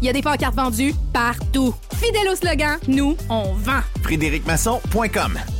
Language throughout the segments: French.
Il y a des pancartes vendues partout. Fidèle au slogan, nous, on vend. FrédéricMasson.com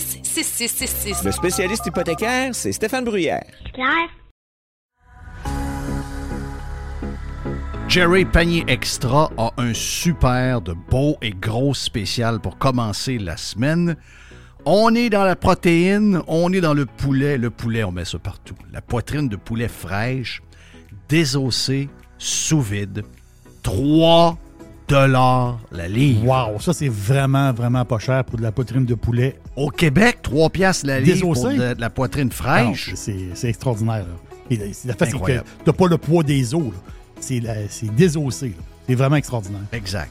6666. Le spécialiste hypothécaire, c'est Stéphane Bruyère. Claire? Jerry Panier Extra a un super de beau et gros spécial pour commencer la semaine. On est dans la protéine, on est dans le poulet. Le poulet, on met ça partout. La poitrine de poulet fraîche, désossée, sous vide. 3 dollars la livre. Wow, ça c'est vraiment, vraiment pas cher pour de la poitrine de poulet. Au Québec, 3 piastres la livre pour de, de la poitrine fraîche. c'est c'est extraordinaire. là. La- c'est que t'as pas le poids des os. C'est désossé. là. C'est vraiment extraordinaire. Exact.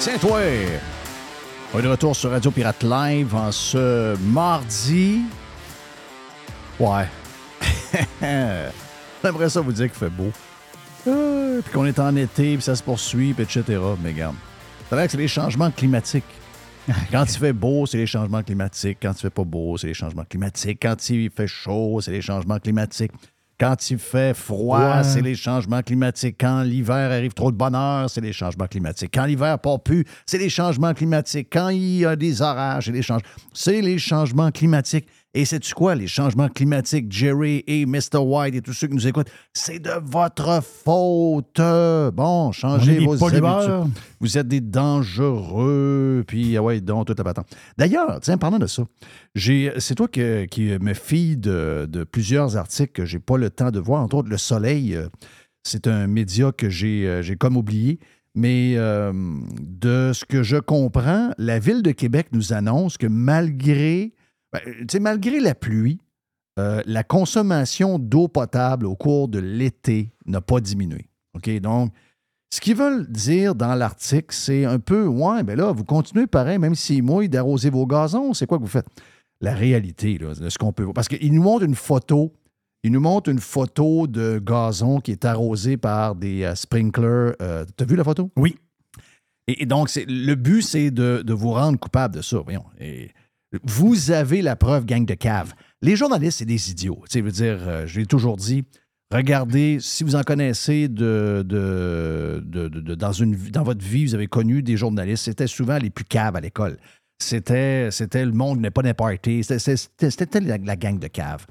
Toi! On est de retour sur Radio Pirate Live en ce mardi. Ouais. J'aimerais ça vous dire qu'il fait beau. Euh, puis qu'on est en été, puis ça se poursuit, puis etc. Mais regarde. C'est vrai que c'est les changements climatiques. Quand il fait beau, c'est les changements climatiques. Quand il fait pas beau, c'est les changements climatiques. Quand il fait chaud, c'est les changements climatiques. Quand il fait froid, Ouais. c'est les changements climatiques. Quand l'hiver arrive trop de bonheur, c'est les changements climatiques. Quand l'hiver part plus, c'est les changements climatiques. Quand il y a des orages, c'est les changements. C'est les changements climatiques. Et sais-tu quoi, les changements climatiques, Jerry et Mr. White et tous ceux qui nous écoutent, c'est de votre faute. Bon, changez vos pollueurs. habitudes. Vous êtes des dangereux, puis ah ouais, donc, toute la patente. D'ailleurs, tiens, parlant de ça, c'est toi que- qui me fie de, de plusieurs articles que j'ai pas le temps de voir, entre autres Le Soleil. C'est un média que j'ai, euh, j'ai comme oublié. Mais euh, de ce que je comprends, la Ville de Québec nous annonce que malgré, ben, sais, malgré la pluie, euh, la consommation d'eau potable au cours de l'été n'a pas diminué. OK? Donc, ce qu'ils veulent dire dans l'article, c'est un peu, ouais, ben là, vous continuez pareil, même s'il mouille, d'arroser vos gazons. C'est quoi que vous faites? La réalité, là, de ce qu'on peut voir. Parce qu'ils nous montrent une photo. Ils nous montrent une photo de gazon qui est arrosé par des euh, sprinklers. Euh, T'as vu la photo? Oui. Et, et donc, le but, c'est de, de vous rendre coupable de ça. Voyons. Et vous avez la preuve, gang de cave. Les journalistes, c'est des idiots. Euh, je l'ai toujours dit, regardez, si vous en connaissez de, dans, votre vie, vous avez connu des journalistes, c'était souvent les plus caves à l'école. C'était, c'était le monde n'est pas n'importe C'était, la, gang de cave.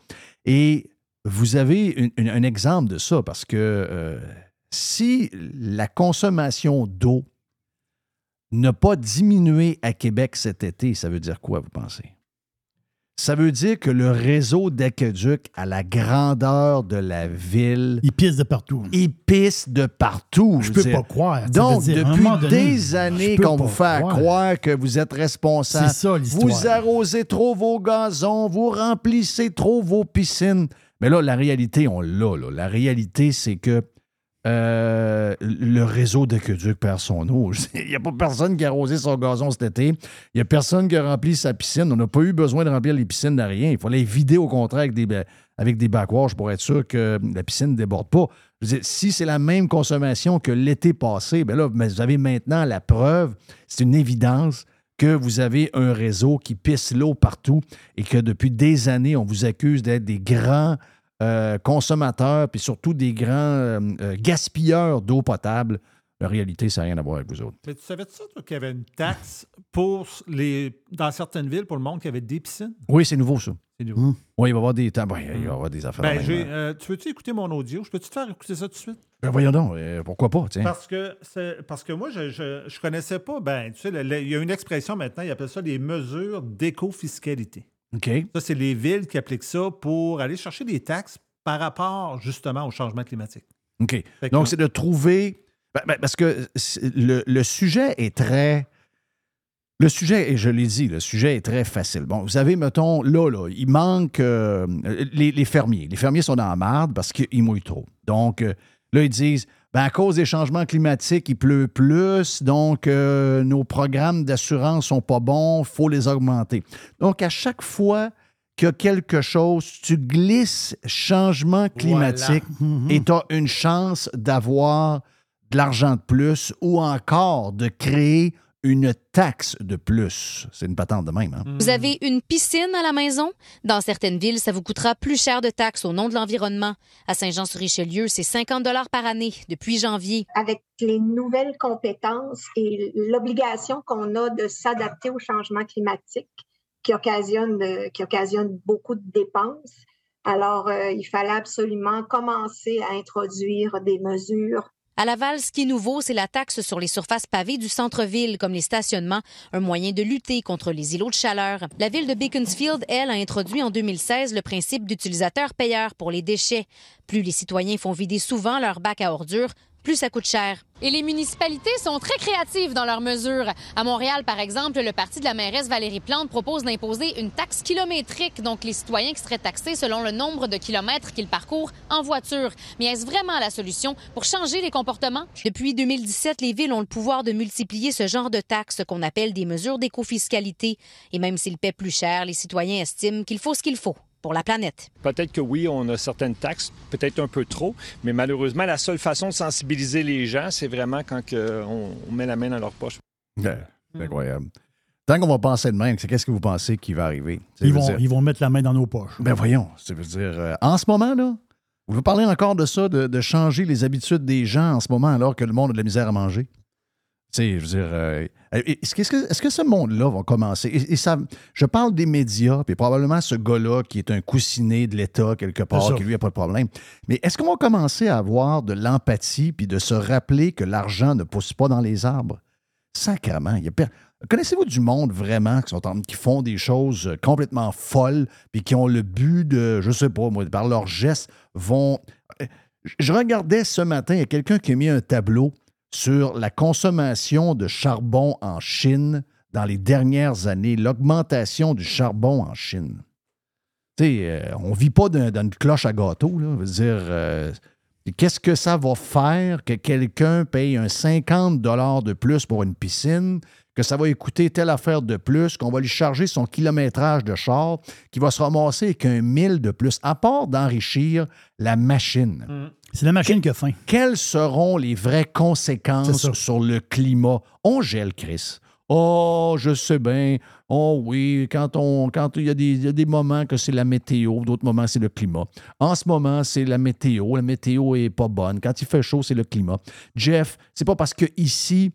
Et vous avez un exemple de ça parce que euh, si la consommation d'eau n'a pas diminué à Québec cet été, ça veut dire quoi, vous pensez? Ça veut dire que le réseau d'aqueduc à la grandeur de la ville, Il pisse de partout. il pisse de partout. Je veux peux dire. pas croire. Donc, dire, depuis donné, des années qu'on vous fait croire. que vous êtes responsable, C'est ça, l'histoire. vous arrosez trop vos gazons, vous remplissez trop vos piscines. Mais là, la réalité, on l'a. là. La réalité, c'est que euh, le réseau d'aqueduc perd son eau. Il n'y a pas personne qui a arrosé son gazon cet été. Il n'y a personne qui a rempli sa piscine. On n'a pas eu besoin de remplir les piscines de rien. Il fallait les vider au contraire avec des, avec des backwash pour être sûr que la piscine ne déborde pas. Si c'est la même consommation que l'été passé, bien là, vous avez maintenant la preuve, c'est une évidence que vous avez un réseau qui pisse l'eau partout et que depuis des années, on vous accuse d'être des grands euh, consommateurs, puis surtout des grands euh, euh, gaspilleurs d'eau potable. La réalité, ça n'a rien à voir avec vous autres. Mais tu savais ça, toi, qu'il y avait une taxe pour les, dans certaines villes pour le monde qui avait des piscines? Oui, c'est nouveau, ça. C'est nouveau. Oui, il va y avoir des temps. oui, il va y avoir des affaires. Ben, j'ai, euh, tu veux-tu écouter mon audio? Je peux-tu te faire écouter ça tout de suite? Ben, voyons donc, pourquoi pas, tiens. Parce que, c'est, parce que moi, je, je, je connaissais pas, ben, tu sais, il y a une expression maintenant, ils appellent ça les mesures d'éco-fiscalité. OK. Ça, c'est les villes qui appliquent ça pour aller chercher des taxes par rapport justement au changement climatique. OK. Donc, c'est de trouver. ben, ben, parce que le, le sujet est très. Le sujet, et je l'ai dit, le sujet est très facile. Bon, vous savez, mettons, là, là, il manque euh, les, les fermiers. Les fermiers sont dans la marde parce qu'ils mouillent trop. Donc, euh, là, ils disent, ben, à cause des changements climatiques, il pleut plus, donc euh, nos programmes d'assurance sont pas bons, il faut les augmenter. Donc, à chaque fois qu'il y a quelque chose, tu glisses changement climatique Mhm. et tu as une chance d'avoir de l'argent de plus ou encore de créer une taxe de plus. C'est une patente de même. Hein? Vous avez une piscine à la maison? Dans certaines villes, ça vous coûtera plus cher de taxes au nom de l'environnement. À Saint-Jean-sur-Richelieu, c'est 50 par année depuis janvier. avec les nouvelles compétences et l'obligation qu'on a de s'adapter au changement climatique qui occasionne, euh, qui occasionne beaucoup de dépenses. Alors, euh, il fallait absolument commencer à introduire des mesures À Laval, ce qui est nouveau, c'est la taxe sur les surfaces pavées du centre-ville, comme les stationnements, un moyen de lutter contre les îlots de chaleur. La ville de Beaconsfield, elle, a introduit en 2016 le principe d'utilisateur-payeur pour les déchets. Plus les citoyens font vider souvent leur bac à ordures, plus ça coûte cher. Et les municipalités sont très créatives dans leurs mesures. À Montréal, par exemple, le parti de la mairesse Valérie Plante propose d'imposer une taxe kilométrique, donc les citoyens qui seraient taxés selon le nombre de kilomètres qu'ils parcourent en voiture. Mais est-ce vraiment la solution pour changer les comportements? Depuis 2017, les villes ont le pouvoir de multiplier ce genre de taxes qu'on appelle des mesures d'éco-fiscalité. Et même s'ils paient plus cher, les citoyens estiment qu'il faut ce qu'il faut pour la planète. Peut-être que oui, on a certaines taxes, peut-être un peu trop, mais malheureusement, la seule façon de sensibiliser les gens, c'est vraiment quand que on, on met la main dans leur poche. Ouais, c'est incroyable. Tant qu'on va penser de même, c'est qu'est-ce que vous pensez qui va arriver? Ils vont, dire- ils vont mettre la main dans nos poches. Ben voyons, ça veut dire, euh, en ce moment, là, vous parlez encore de ça, de, de changer les habitudes des gens en ce moment alors que le monde a de la misère à manger? Tu sais, je veux dire, euh, est-ce que, ce monde-là va commencer? Et, et ça, je parle des médias, puis probablement ce gars-là qui est un coussiné de l'État quelque part, qui lui a pas de problème. Mais est-ce qu'on va commencer à avoir de l'empathie puis de se rappeler que l'argent ne pousse pas dans les arbres? Sacrement, il y a per- Connaissez-vous du monde vraiment qui, sont en- qui font des choses complètement folles puis qui ont le but de, je sais pas, moi, par leurs gestes, vont. Euh, Je regardais ce matin, il y a quelqu'un qui a mis un tableau sur la consommation de charbon en Chine dans les dernières années, l'augmentation du charbon en Chine. Euh, on ne vit pas d'un- dans une cloche à gâteau, là. Je veux dire, euh, Qu'est-ce que ça va faire que quelqu'un paye un 50 de plus pour une piscine, que ça va écouter telle affaire de plus, qu'on va lui charger son kilométrage de char, qui va se ramasser avec un 1000 de plus, à part d'enrichir la machine? C'est la machine qui a faim. Quelles seront les vraies conséquences sur le climat? On gèle, Chris. Oh, je sais bien. Oh oui, quand on quand il y, a des- moments que c'est la météo, d'autres moments c'est le climat. En ce moment, c'est la météo. La météo est pas bonne. Quand il fait chaud, c'est le climat. Jeff, c'est pas parce que ici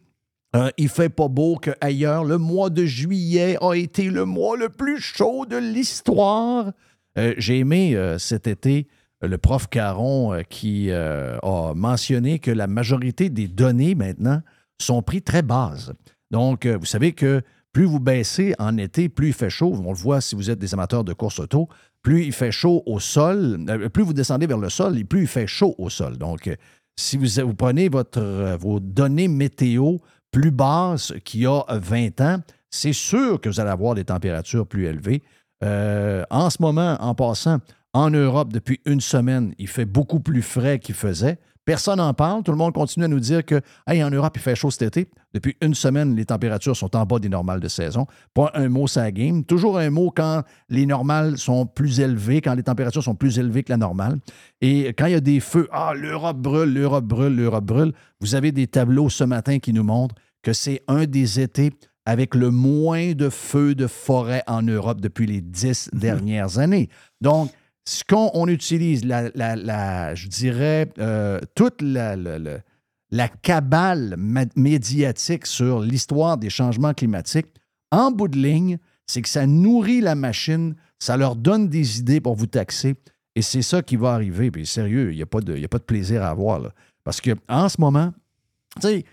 euh, il fait pas beau qu'ailleurs, le mois de juillet a été le mois le plus chaud de l'histoire. Euh, J'ai aimé euh, cet été euh, le prof Caron qui a mentionné que la majorité des données maintenant sont pris très basses. Donc, vous savez que plus vous baissez en été, plus il fait chaud. On le voit si vous êtes des amateurs de course auto. Plus il fait chaud au sol, euh, plus vous descendez vers le sol, plus il fait chaud au sol. Donc, euh, si vous, prenez euh, vos données météo plus basses qu'il y a 20 ans, c'est sûr que vous allez avoir des températures plus élevées. En ce moment, en passant, en Europe, depuis une semaine, il fait beaucoup plus frais qu'il faisait. Personne n'en parle. Tout le monde continue à nous dire que, hey, en Europe, il fait chaud cet été. Depuis une semaine, les températures sont en bas des normales de saison. Pas un mot, ça game. Toujours un mot quand les normales sont plus élevées, quand les températures sont plus élevées que la normale. Et quand il y a des feux, ah, l'Europe brûle, l'Europe brûle, l'Europe brûle. Vous avez des tableaux ce matin qui nous montrent que c'est un des étés avec le moins de feux de forêt en Europe depuis les dix dernières années. Donc, ce qu'on on utilise, la, je dirais, euh, toute la, cabale médiatique sur l'histoire des changements climatiques, en bout de ligne, c'est que ça nourrit la machine, ça leur donne des idées pour vous taxer, et c'est ça qui va arriver. Puis sérieux, il n'y a, pas de- il y a pas de plaisir à avoir. là. Parce qu'en ce moment, tu sais,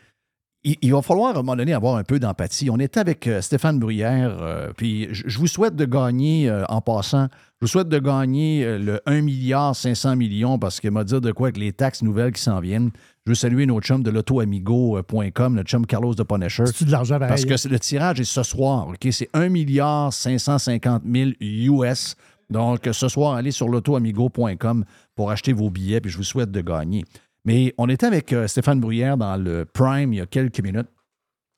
il, il va falloir à un moment donné avoir un peu d'empathie. On était avec euh, Stéphane Bruyère, euh, puis je, je vous souhaite de gagner euh, en passant. Je vous souhaite de gagner le 1 milliard 500 millions parce qu'il m'a dit de quoi avec les taxes nouvelles qui s'en viennent. Je veux saluer nos chums de l'autoamigo.com, le chum Carlos de Punisher. C'est-tu de l'argent Parce que c'est- le tirage est ce soir, OK? C'est 1 milliard 550 000 US. Donc, ce soir, allez sur l'autoamigo.com pour acheter vos billets, puis je vous souhaite de gagner. Mais on était avec euh, Stéphane Bruyère dans le Prime il y a quelques minutes.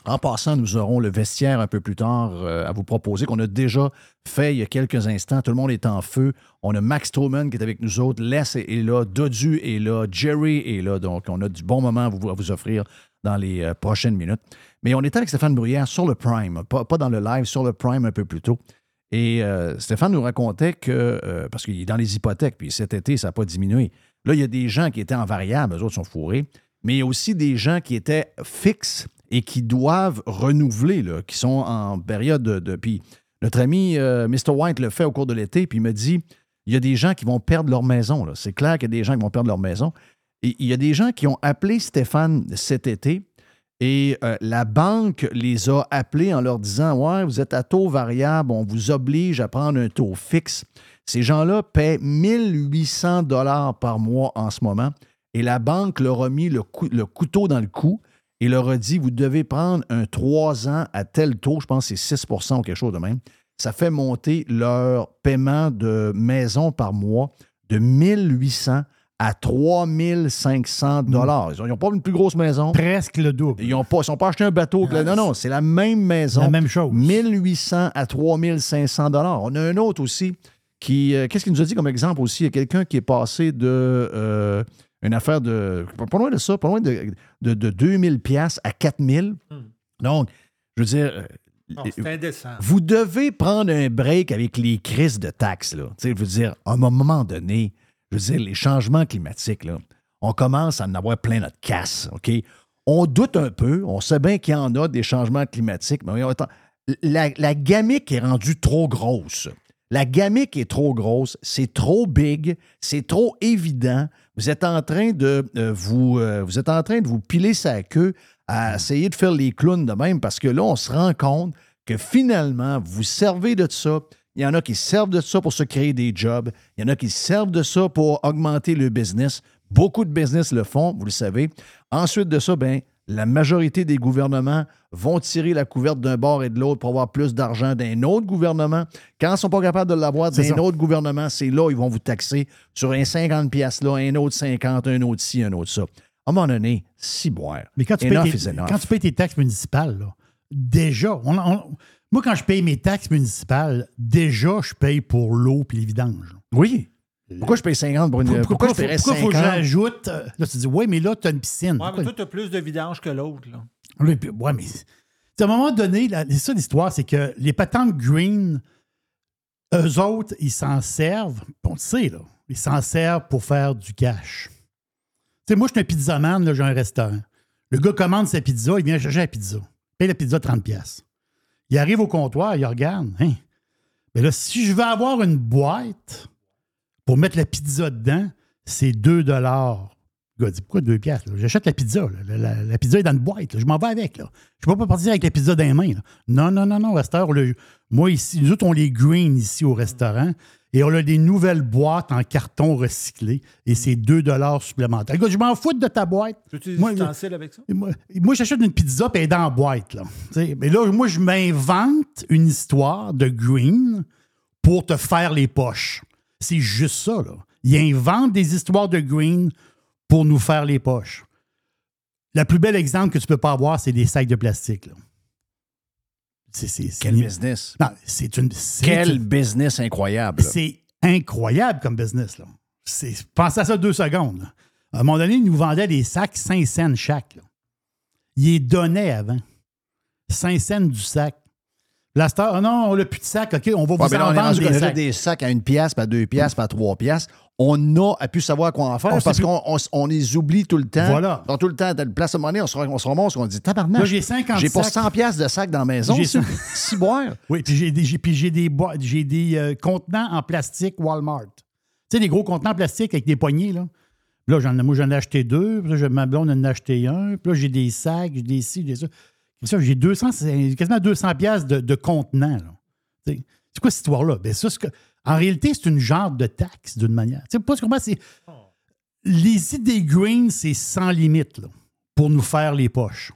En passant, nous aurons le vestiaire un peu plus tard euh, à vous proposer, qu'on a déjà fait il y a quelques instants. Tout le monde est en feu. On a Max Truman qui est avec nous autres. Les est, là. Dodu est là. Jerry est là. Donc, on a du bon moment à vous, offrir dans les euh, prochaines minutes. Mais on était avec Stéphane Bruyère sur le Prime, pas, dans le live, sur le Prime un peu plus tôt. Et Stéphane nous racontait que, parce qu'il est dans les hypothèques, puis cet été, ça n'a pas diminué. Là, il y a des gens qui étaient en variable, eux autres sont fourrés, mais il y a aussi des gens qui étaient fixes et qui doivent renouveler, là, qui sont en période de. puis notre ami euh, Mr. White le fait au cours de l'été, puis il me dit il y a des gens qui vont perdre leur maison. C'est clair qu'il y a des gens qui vont perdre leur maison. Et il y a des gens qui ont appelé Stéphane cet été et euh, la banque les a appelés en leur disant Ouais, vous êtes à taux variable, on vous oblige à prendre un taux fixe. Ces gens-là paient 1800 dollars par mois en ce moment et la banque leur a mis le, cou- le couteau dans le cou et leur a dit Vous devez prendre un 3 ans à tel taux, je pense que c'est 6% ou quelque chose de même. Ça fait monter leur paiement de maison par mois de 1800 à 3500 dollars. Ils n'ont pas une plus grosse maison. Presque le double. Ils n'ont pas, ils sont pas acheté un bateau. non, non, c'est la même maison. La même chose. 1800 à 3500 dollars. On a un autre aussi qui. euh, Qu'est-ce qu'il nous a dit comme exemple aussi? Il y a quelqu'un qui est passé de. euh, une affaire de. Pas loin de ça, pas loin de, de, de 2000 pièces à 4000. Donc, je veux dire. euh, Non, c'est indécent. vous devez prendre un break avec les crises de taxes. Là. Tu sais, Je veux dire, à un moment donné, je veux dire, les changements climatiques, là, on commence à en avoir plein notre casse. OK? On doute un peu, on sait bien qu'il y en a des changements climatiques, mais attends, la, la gamique est rendue trop grosse. La gamique est trop grosse, c'est trop big, c'est trop évident. Vous êtes en train de euh, vous, euh, vous êtes en train de vous piler sa queue à essayer de faire les clowns de même parce que là, on se rend compte que finalement, vous servez de ça. Il y en a qui servent de ça pour se créer des jobs. Il y en a qui servent de ça pour augmenter le business. Beaucoup de business le font, vous le savez. Ensuite de ça, ben, la majorité des gouvernements vont tirer la couverte d'un bord et de l'autre pour avoir plus d'argent d'un autre gouvernement. Quand ils ne sont pas capables de l'avoir d'un autre gouvernement, c'est là ils vont vous taxer sur un 50 pièces là, un autre 50, un autre ci, un autre ça. À un moment donné, si boire. Mais quand tu, payes tes, quand tu payes tes taxes municipales, là, déjà, on- on- moi, quand je paye mes taxes municipales, déjà, je paye pour l'eau et les vidanges. Oui. Pourquoi je paye 50 pour une. Pourquoi, Pourquoi, je paierais pourquoi faut que 50? j'ajoute? euh, Là, tu dis, oui, mais là, tu as une piscine. Ouais, Pourquoi- mais toi, tu as plus de vidange que l'autre. là. Oui, mais c'est- à un moment donné, là, c'est ça l'histoire, c'est que les patentes green, eux autres, ils s'en servent, on le sait, là, ils s'en servent pour faire du cash. Tu sais, moi, je suis un pizzaman, là, j'ai un restaurant. Le gars commande sa pizza, il vient chercher la pizza. Il paye la pizza 30$. piastres. Il arrive au comptoir, il regarde. Hein? Mais là, si je veux avoir une boîte pour mettre la pizza dedans, c'est 2 dollars. Le gars dit Pourquoi 2 piastres? J'achète la pizza. La, la- la pizza est dans une boîte. là. Je m'en vais avec. Là. Je ne peux pas partir avec la pizza dans les mains. là. Non, non, non, non. À cette heure, le- moi, ici, nous autres, on les green ici au restaurant et on a des nouvelles boîtes en carton recyclé et c'est 2 dollars supplémentaires. Le gars, je m'en fous de ta boîte. Tu utilises Moi, ustensiles avec ça? moi, moi, j'achète une pizza puis elle est dans la boîte. Là. Mais là, moi, je m'invente une histoire de green pour te faire les poches. C'est juste ça. Là. Ils inventent des histoires de green pour nous faire les poches. Le plus bel exemple que tu peux pas avoir, c'est des sacs de plastique. là. C'est, c'est- c'est- Quel business. Non, c'est une. Quel une- business incroyable. c'est incroyable comme business. Là. C'est, pensez à ça deux secondes. là. À un moment donné, ils nous vendaient des sacs 5 cents chaque. Ils les donnaient avant. 5 cents du sac. La star, ah non, on n'a plus de sac, OK, on va Ouais, vous en est vendre des sacs. des sacs à une pièce, pas à deux pièces, pas à trois pièces. On a à pu savoir quoi en faire On parce plus. qu'on on, on les oublie tout le temps. Voilà. Dans tout le temps, à telle place à monnaie, on se, on se remonte, on se dit tabarnak. Là, j'ai 50 J'ai pas sacs. 100 pièces de sacs dans la maison. J'ai ça. 100. Si boire. Oui, puis j'ai des, j'ai- puis j'ai des, j'ai des euh, contenants en plastique Walmart. Tu sais, des gros contenants en plastique avec des poignées, là. Puis Là, j'en, ai- moi, j'en ai acheté deux. Puis là, j'ai- ma blonde en a acheté un. Puis là, j'ai des sacs, j'ai des ci, des ça. J'ai 200, c'est quasiment 200 pièces de, de sais, C'est quoi cette histoire-là? Ben, ça, que- en réalité, c'est une genre de taxe, d'une manière. Tu sais, pas c'est... Les idées green, c'est sans limite, là, pour nous faire les poches.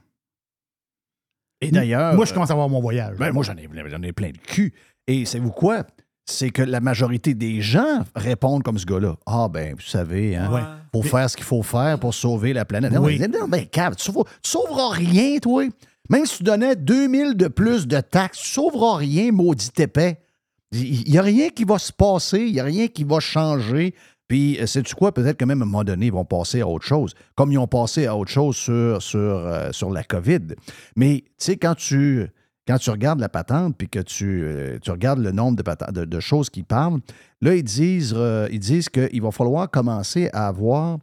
Et d'ailleurs. Moi, je commence à avoir mon voyage. Ben, moi, j'en ai, j'en ai plein de cul. Et savez-vous quoi? C'est que la majorité des gens répondent comme ce gars-là. Ah, ben, vous savez, hein, Ouais. faut faire ce qu'il faut faire pour sauver la planète. Non, Oui. non, ben, cave, tu, sauveras, tu sauveras rien, toi. Même si tu donnais 2000 de plus de taxes, tu sauveras rien, maudit épais. Il n'y a rien qui va se passer, il n'y a rien qui va changer. Puis, euh, sais-tu quoi? Peut-être que même à un moment donné, ils vont passer à autre chose, comme ils ont passé à autre chose sur, sur, euh, sur la COVID. Mais, tu sais, quand tu, quand tu regardes la patente, puis que tu, euh, tu regardes le nombre de, de, choses qu'ils parlent, là, ils disent, ils disent qu'il va falloir commencer à avoir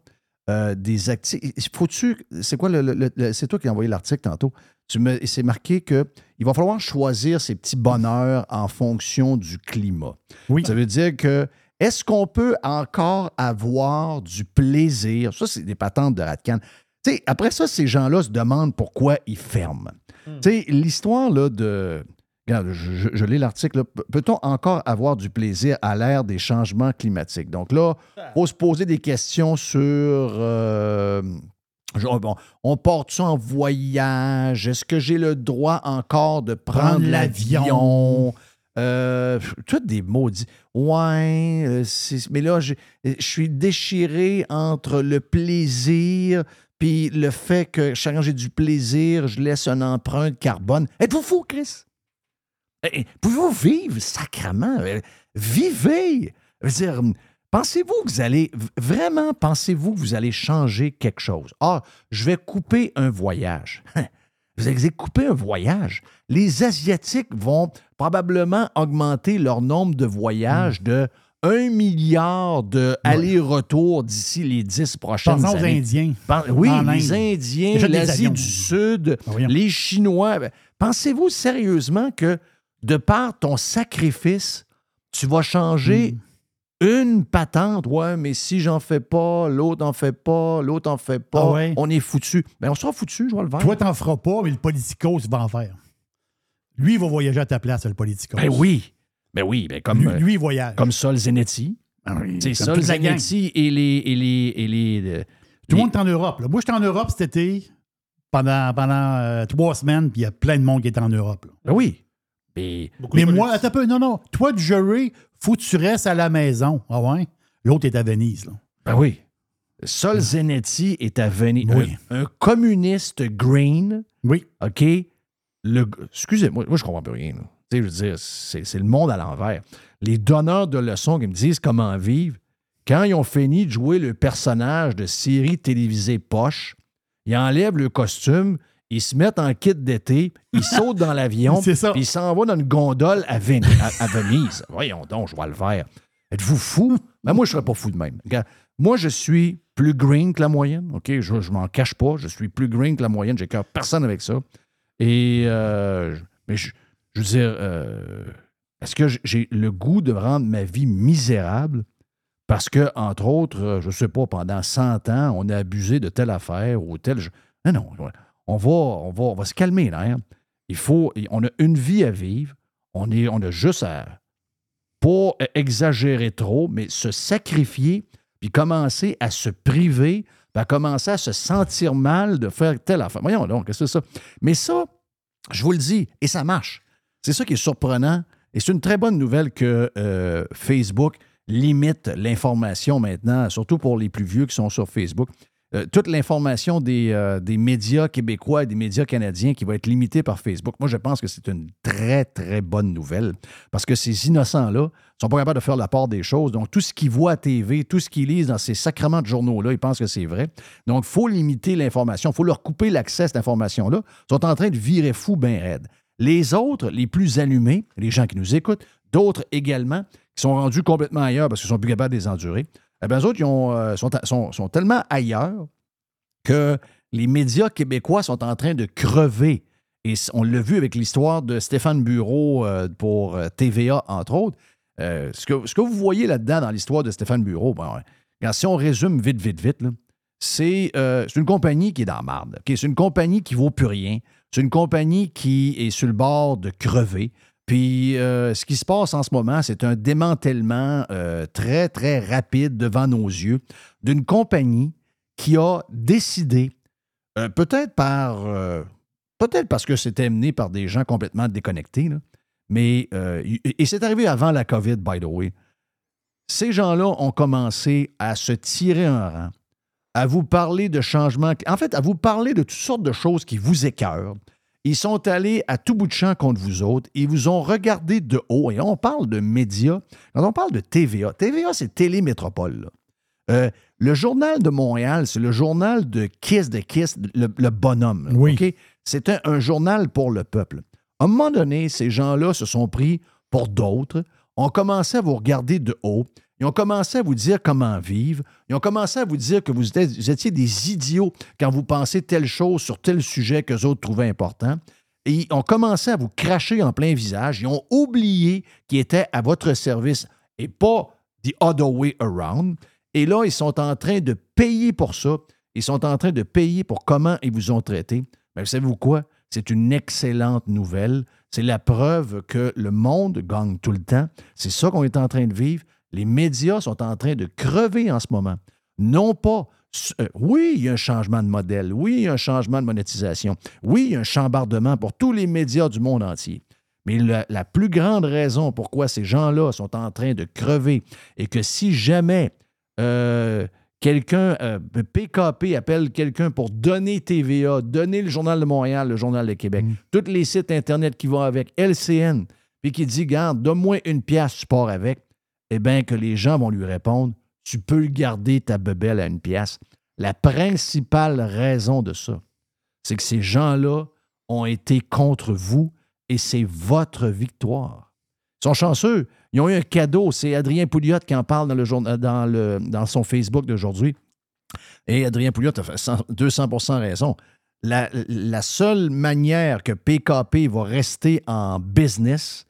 des actifs. Faut-tu. C'est quoi le- c'est toi qui as envoyé l'article tantôt. Tu me, c'est marqué que il va falloir choisir ses petits bonheurs en fonction du climat. Oui. Ça veut dire que est-ce qu'on peut encore avoir du plaisir? Ça, c'est des patentes de Ratcan. Tu sais, après ça, ces gens-là se demandent pourquoi ils ferment. Tu sais, l'histoire là, de. Regarde, je, je- je lis l'article. Peut-on encore avoir du plaisir à l'ère des changements climatiques? Donc là, il faut se poser des questions sur. euh, genre, bon, on porte ça en voyage? Est-ce que j'ai le droit encore de prendre, Prendre l'avion? Euh, tous des maudits. Ouais, euh, mais là, j'ai- je suis déchiré entre le plaisir puis le fait que chaque j'ai du plaisir, je laisse une empreinte carbone. Êtes-vous fou, Chris? Eh, eh, Pouvez-vous vivre sacrement? Euh, Vivez! Je veux dire, pensez-vous que vous allez, vraiment, pensez-vous que vous allez changer quelque chose? Ah, je vais couper un voyage. Vous allez couper un voyage? Les Asiatiques vont probablement augmenter leur nombre de voyages de 1 milliard de allers-retours d'ici les 10 prochaines Pensons aux années. Indiens. Pen- oui, En les Inde. Indiens, l'Asie du Sud, Ah, voyons. les Chinois. Pensez-vous sérieusement que de par ton sacrifice, tu vas changer Hmm. Une patente? Ouais, mais si j'en fais pas, l'autre en fait pas, l'autre en fait pas, Ah ouais? on est foutu. Ben, on sera foutu, je vois le vert. Toi, t'en feras pas, mais le politicos va en faire. Lui, il va voyager à ta place, le politicos. Ben oui. Ben oui, ben comme, Lui, euh, lui, il voyage. comme Sol Zanetti. Ah oui, C'est Sol. Zanetti et les. Et les, et les, euh, Tout le monde est en Europe. là. Moi, j'étais en Europe cet été pendant, pendant euh, trois semaines, puis il y a plein de monde qui est en Europe. là. Ben oui. Mais, Mais moi, attends un peu, non, non. Toi, du jury, faut que tu restes à la maison. Ah ouais? L'autre est à Venise, là. Ben oui. Sol Zanetti est à Venise. Oui. Un, un communiste green. Oui. OK? Le, excusez-moi, moi, je comprends plus rien. là. Tu sais, je veux dire, c'est c'est le monde à l'envers. Les donneurs de leçons qui me disent comment vivre, quand ils ont fini de jouer le personnage de série télévisée poche, ils enlèvent le costume, ils se mettent en kit d'été, ils sautent dans l'avion, puis ils s'en vont dans une gondole à, Ven- à- à Venise. Voyons donc, je vois le vert. Êtes-vous fou? Ben moi, je serais pas fou de même. Moi, je suis plus green que la moyenne. OK? Je, je m'en cache pas. Je suis plus green que la moyenne. J'ai cœur personne avec ça. Et, euh, mais je, je veux dire, euh, est-ce que j'ai le goût de rendre ma vie misérable? Parce que, entre autres, euh, je sais pas, pendant 100 ans, on a abusé de telle affaire ou telle. Non, non, on va, on va, on va se calmer, là. Il faut, on a une vie à vivre. On, est, on a juste à pas exagérer trop, mais se sacrifier, puis commencer à se priver, à commencer à se sentir mal de faire telle affaire. Voyons donc, c'est ça? Mais ça, je vous le dis, et ça marche. C'est ça qui est surprenant. Et c'est une très bonne nouvelle que euh, Facebook limite l'information maintenant, surtout pour les plus vieux qui sont sur Facebook. Euh, toute l'information des, euh, des médias québécois et des médias canadiens qui va être limitée par Facebook. Moi, je pense que c'est une très, très bonne nouvelle parce que ces innocents-là sont pas capables de faire la part des choses. Donc, tout ce qu'ils voient à TV, tout ce qu'ils lisent dans ces sacrements de journaux-là, ils pensent que c'est vrai. Donc, il faut limiter l'information. Il faut leur couper l'accès à cette information-là. Ils sont en train de virer fou bien raide. Les autres, les plus allumés, les gens qui nous écoutent, d'autres également, qui sont rendus complètement ailleurs parce qu'ils sont plus capables de les endurer, eh bien, eux autres, ils euh, sont, sont- sont tellement ailleurs que les médias québécois sont en train de crever. Et on l'a vu avec l'histoire de Stéphane Bureau euh, pour euh, TVA, entre autres. Ce, que, ce que vous voyez là-dedans dans l'histoire de Stéphane Bureau, ben, si on résume vite, vite, vite, c'est une compagnie qui est dans la marde. C'est une compagnie qui vaut plus rien. C'est une compagnie qui est sur le bord de crever. Puis euh, ce qui se passe en ce moment, c'est un démantèlement euh, très, très rapide devant nos yeux d'une compagnie qui a décidé, euh, peut-être par. peut-être parce que c'était mené par des gens complètement déconnectés, mais. et et c'est arrivé avant la COVID, by the way. Ces gens-là ont commencé à se tirer un rang, à vous parler de changements, en fait, à vous parler de toutes sortes de choses qui vous écœurent. Ils sont allés à tout bout de champ contre vous autres. Ils vous ont regardé de haut. Et on parle de médias. Quand on parle de TVA, TVA, c'est Télémétropole. Euh, le journal de Montréal, c'est le journal de Kiss de Kiss, le, le bonhomme. OK? C'est un, un journal pour le peuple. À un moment donné, ces gens-là se sont pris pour d'autres, ont commencé à vous regarder de haut, ils ont commencé à vous dire comment vivre, ils ont commencé à vous dire que vous étiez, des idiots quand vous pensez telle chose sur tel sujet que les autres trouvaient important. Et ils ont commencé à vous cracher en plein visage. Ils ont oublié qu'ils étaient à votre service et pas the other way around. Et là, ils sont en train de payer pour ça. Ils sont en train de payer pour comment ils vous ont traité. Mais savez-vous quoi? C'est une excellente nouvelle. C'est la preuve que le monde gagne tout le temps. C'est ça qu'on est en train de vivre. Les médias sont en train de crever en ce moment. Non pas. euh, oui, il y a un changement de modèle. Oui, il y a un changement de monétisation. Oui, il y a un chambardement pour tous les médias du monde entier. Mais la, la plus grande raison pourquoi ces gens-là sont en train de crever et que si jamais euh, quelqu'un, euh, PKP appelle quelqu'un pour donner TVA, donner le Journal de Montréal, le Journal de Québec, tous les sites Internet qui vont avec, LCN, puis qui dit, garde, donne-moi une pièce, tu pars avec, eh bien que les gens vont lui répondre, tu peux garder ta bebelle à une pièce. La principale raison de ça, c'est que ces gens-là ont été contre vous et c'est votre victoire. Ils sont chanceux. Ils ont eu un cadeau. C'est Adrien Pouliot qui en parle dans, son Facebook d'aujourd'hui. Et Adrien Pouliot a fait 100 200% raison. La seule manière que PKP va rester en business,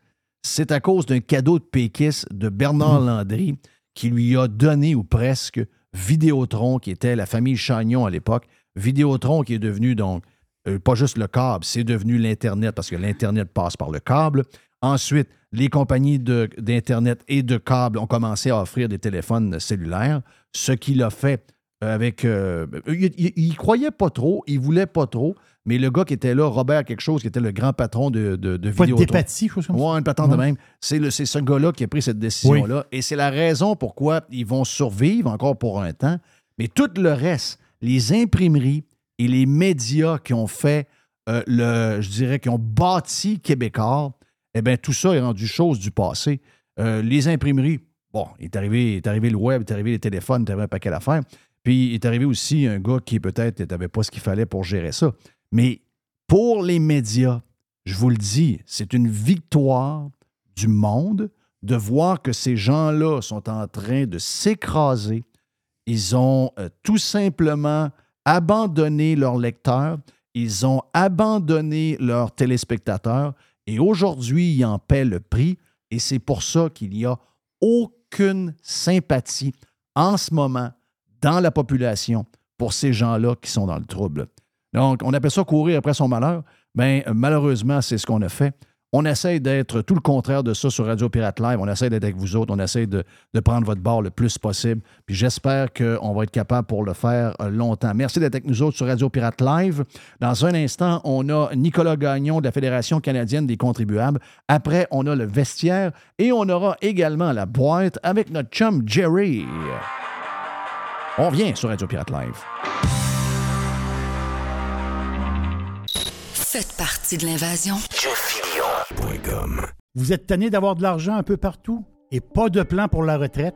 c'est à cause d'un cadeau de Pékis de Bernard Landry qui lui a donné, ou presque, Vidéotron, qui était la famille Chagnon à l'époque. Vidéotron qui est devenu donc euh, pas juste le câble, c'est devenu l'Internet parce que l'Internet passe par le câble. Ensuite, les compagnies d'Internet et de câble ont commencé à offrir des téléphones cellulaires, ce qui l'a fait avec. euh, il, il- il croyait pas trop, il voulait pas trop, mais le gars qui était là, Robert quelque chose, qui était le grand patron de, de, de Vidéotron- dépatie, chose comme ça? Ouais, une patente de même. C'est ce gars-là qui a pris cette décision-là. Et c'est la raison pourquoi ils vont survivre encore pour un temps. Mais tout le reste, les imprimeries et les médias qui ont fait euh, le, je dirais, qui ont bâti Québécois, eh bien, tout ça est rendu chose du passé. Euh, les imprimeries, bon, il est arrivé, il est arrivé le web, il est arrivé les téléphones, il est arrivé un paquet d'affaires. Puis il est arrivé aussi un gars qui peut-être n'avait pas ce qu'il fallait pour gérer ça. Mais pour les médias, je vous le dis, c'est une victoire du monde de voir que ces gens-là sont en train de s'écraser. Ils ont euh, tout simplement abandonné leurs lecteurs, ils ont abandonné leurs téléspectateurs et aujourd'hui, ils en paient le prix et c'est pour ça qu'il n'y a aucune sympathie en ce moment dans la population pour ces gens-là qui sont dans le trouble. Donc, on appelle ça courir après son malheur. Bien, malheureusement, c'est ce qu'on a fait. On essaie d'être tout le contraire de ça sur Radio Pirate Live. On essaie d'être avec vous autres. On essaie de, de prendre votre bord le plus possible. Puis j'espère qu'on va être capable pour le faire euh, longtemps. Merci d'être avec nous autres sur Radio Pirate Live. Dans un instant, on a Nicolas Gagnon de la Fédération canadienne des contribuables. Après, on a le vestiaire et on aura également la boîte avec notre chum Jerry. On vient sur Radio Pirate Live. Faites partie de l'invasion. Vous êtes tanné d'avoir de l'argent un peu partout et pas de plan pour la retraite?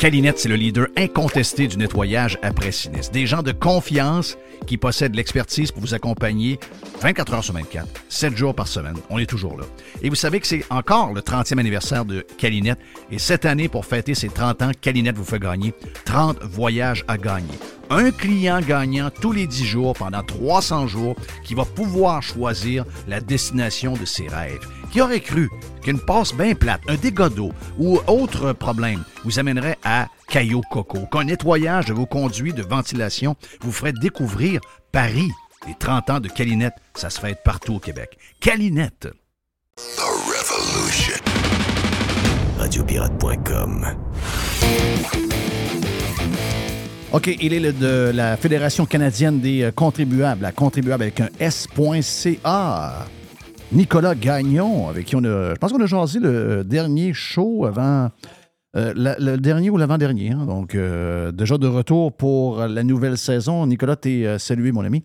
Calinette, c'est le leader incontesté du nettoyage après sinistre. Des gens de confiance qui possèdent l'expertise pour vous accompagner 24 heures sur 24, 7 jours par semaine. On est toujours là. Et vous savez que c'est encore le 30e anniversaire de Calinette. Et cette année, pour fêter ses 30 ans, Calinette vous fait gagner 30 voyages à gagner. Un client gagnant tous les 10 jours pendant 300 jours qui va pouvoir choisir la destination de ses rêves. Qui aurait cru qu'une passe bien plate, un dégât d'eau ou autre problème vous amènerait à Caillou Coco, qu'un nettoyage de vos conduits de ventilation vous ferait découvrir Paris. Les 30 ans de Calinette, ça se fête partout au Québec. Calinette. Revolution. Radiopirate.com. OK, il est le de la Fédération canadienne des euh, contribuables, la contribuable avec un S.ca. Nicolas Gagnon, avec qui on a. Je pense qu'on a jasé le dernier show avant. euh, la- le dernier ou l'avant-dernier. hein. donc, euh, déjà de retour pour la nouvelle saison. Nicolas, t'es euh, salué, mon ami.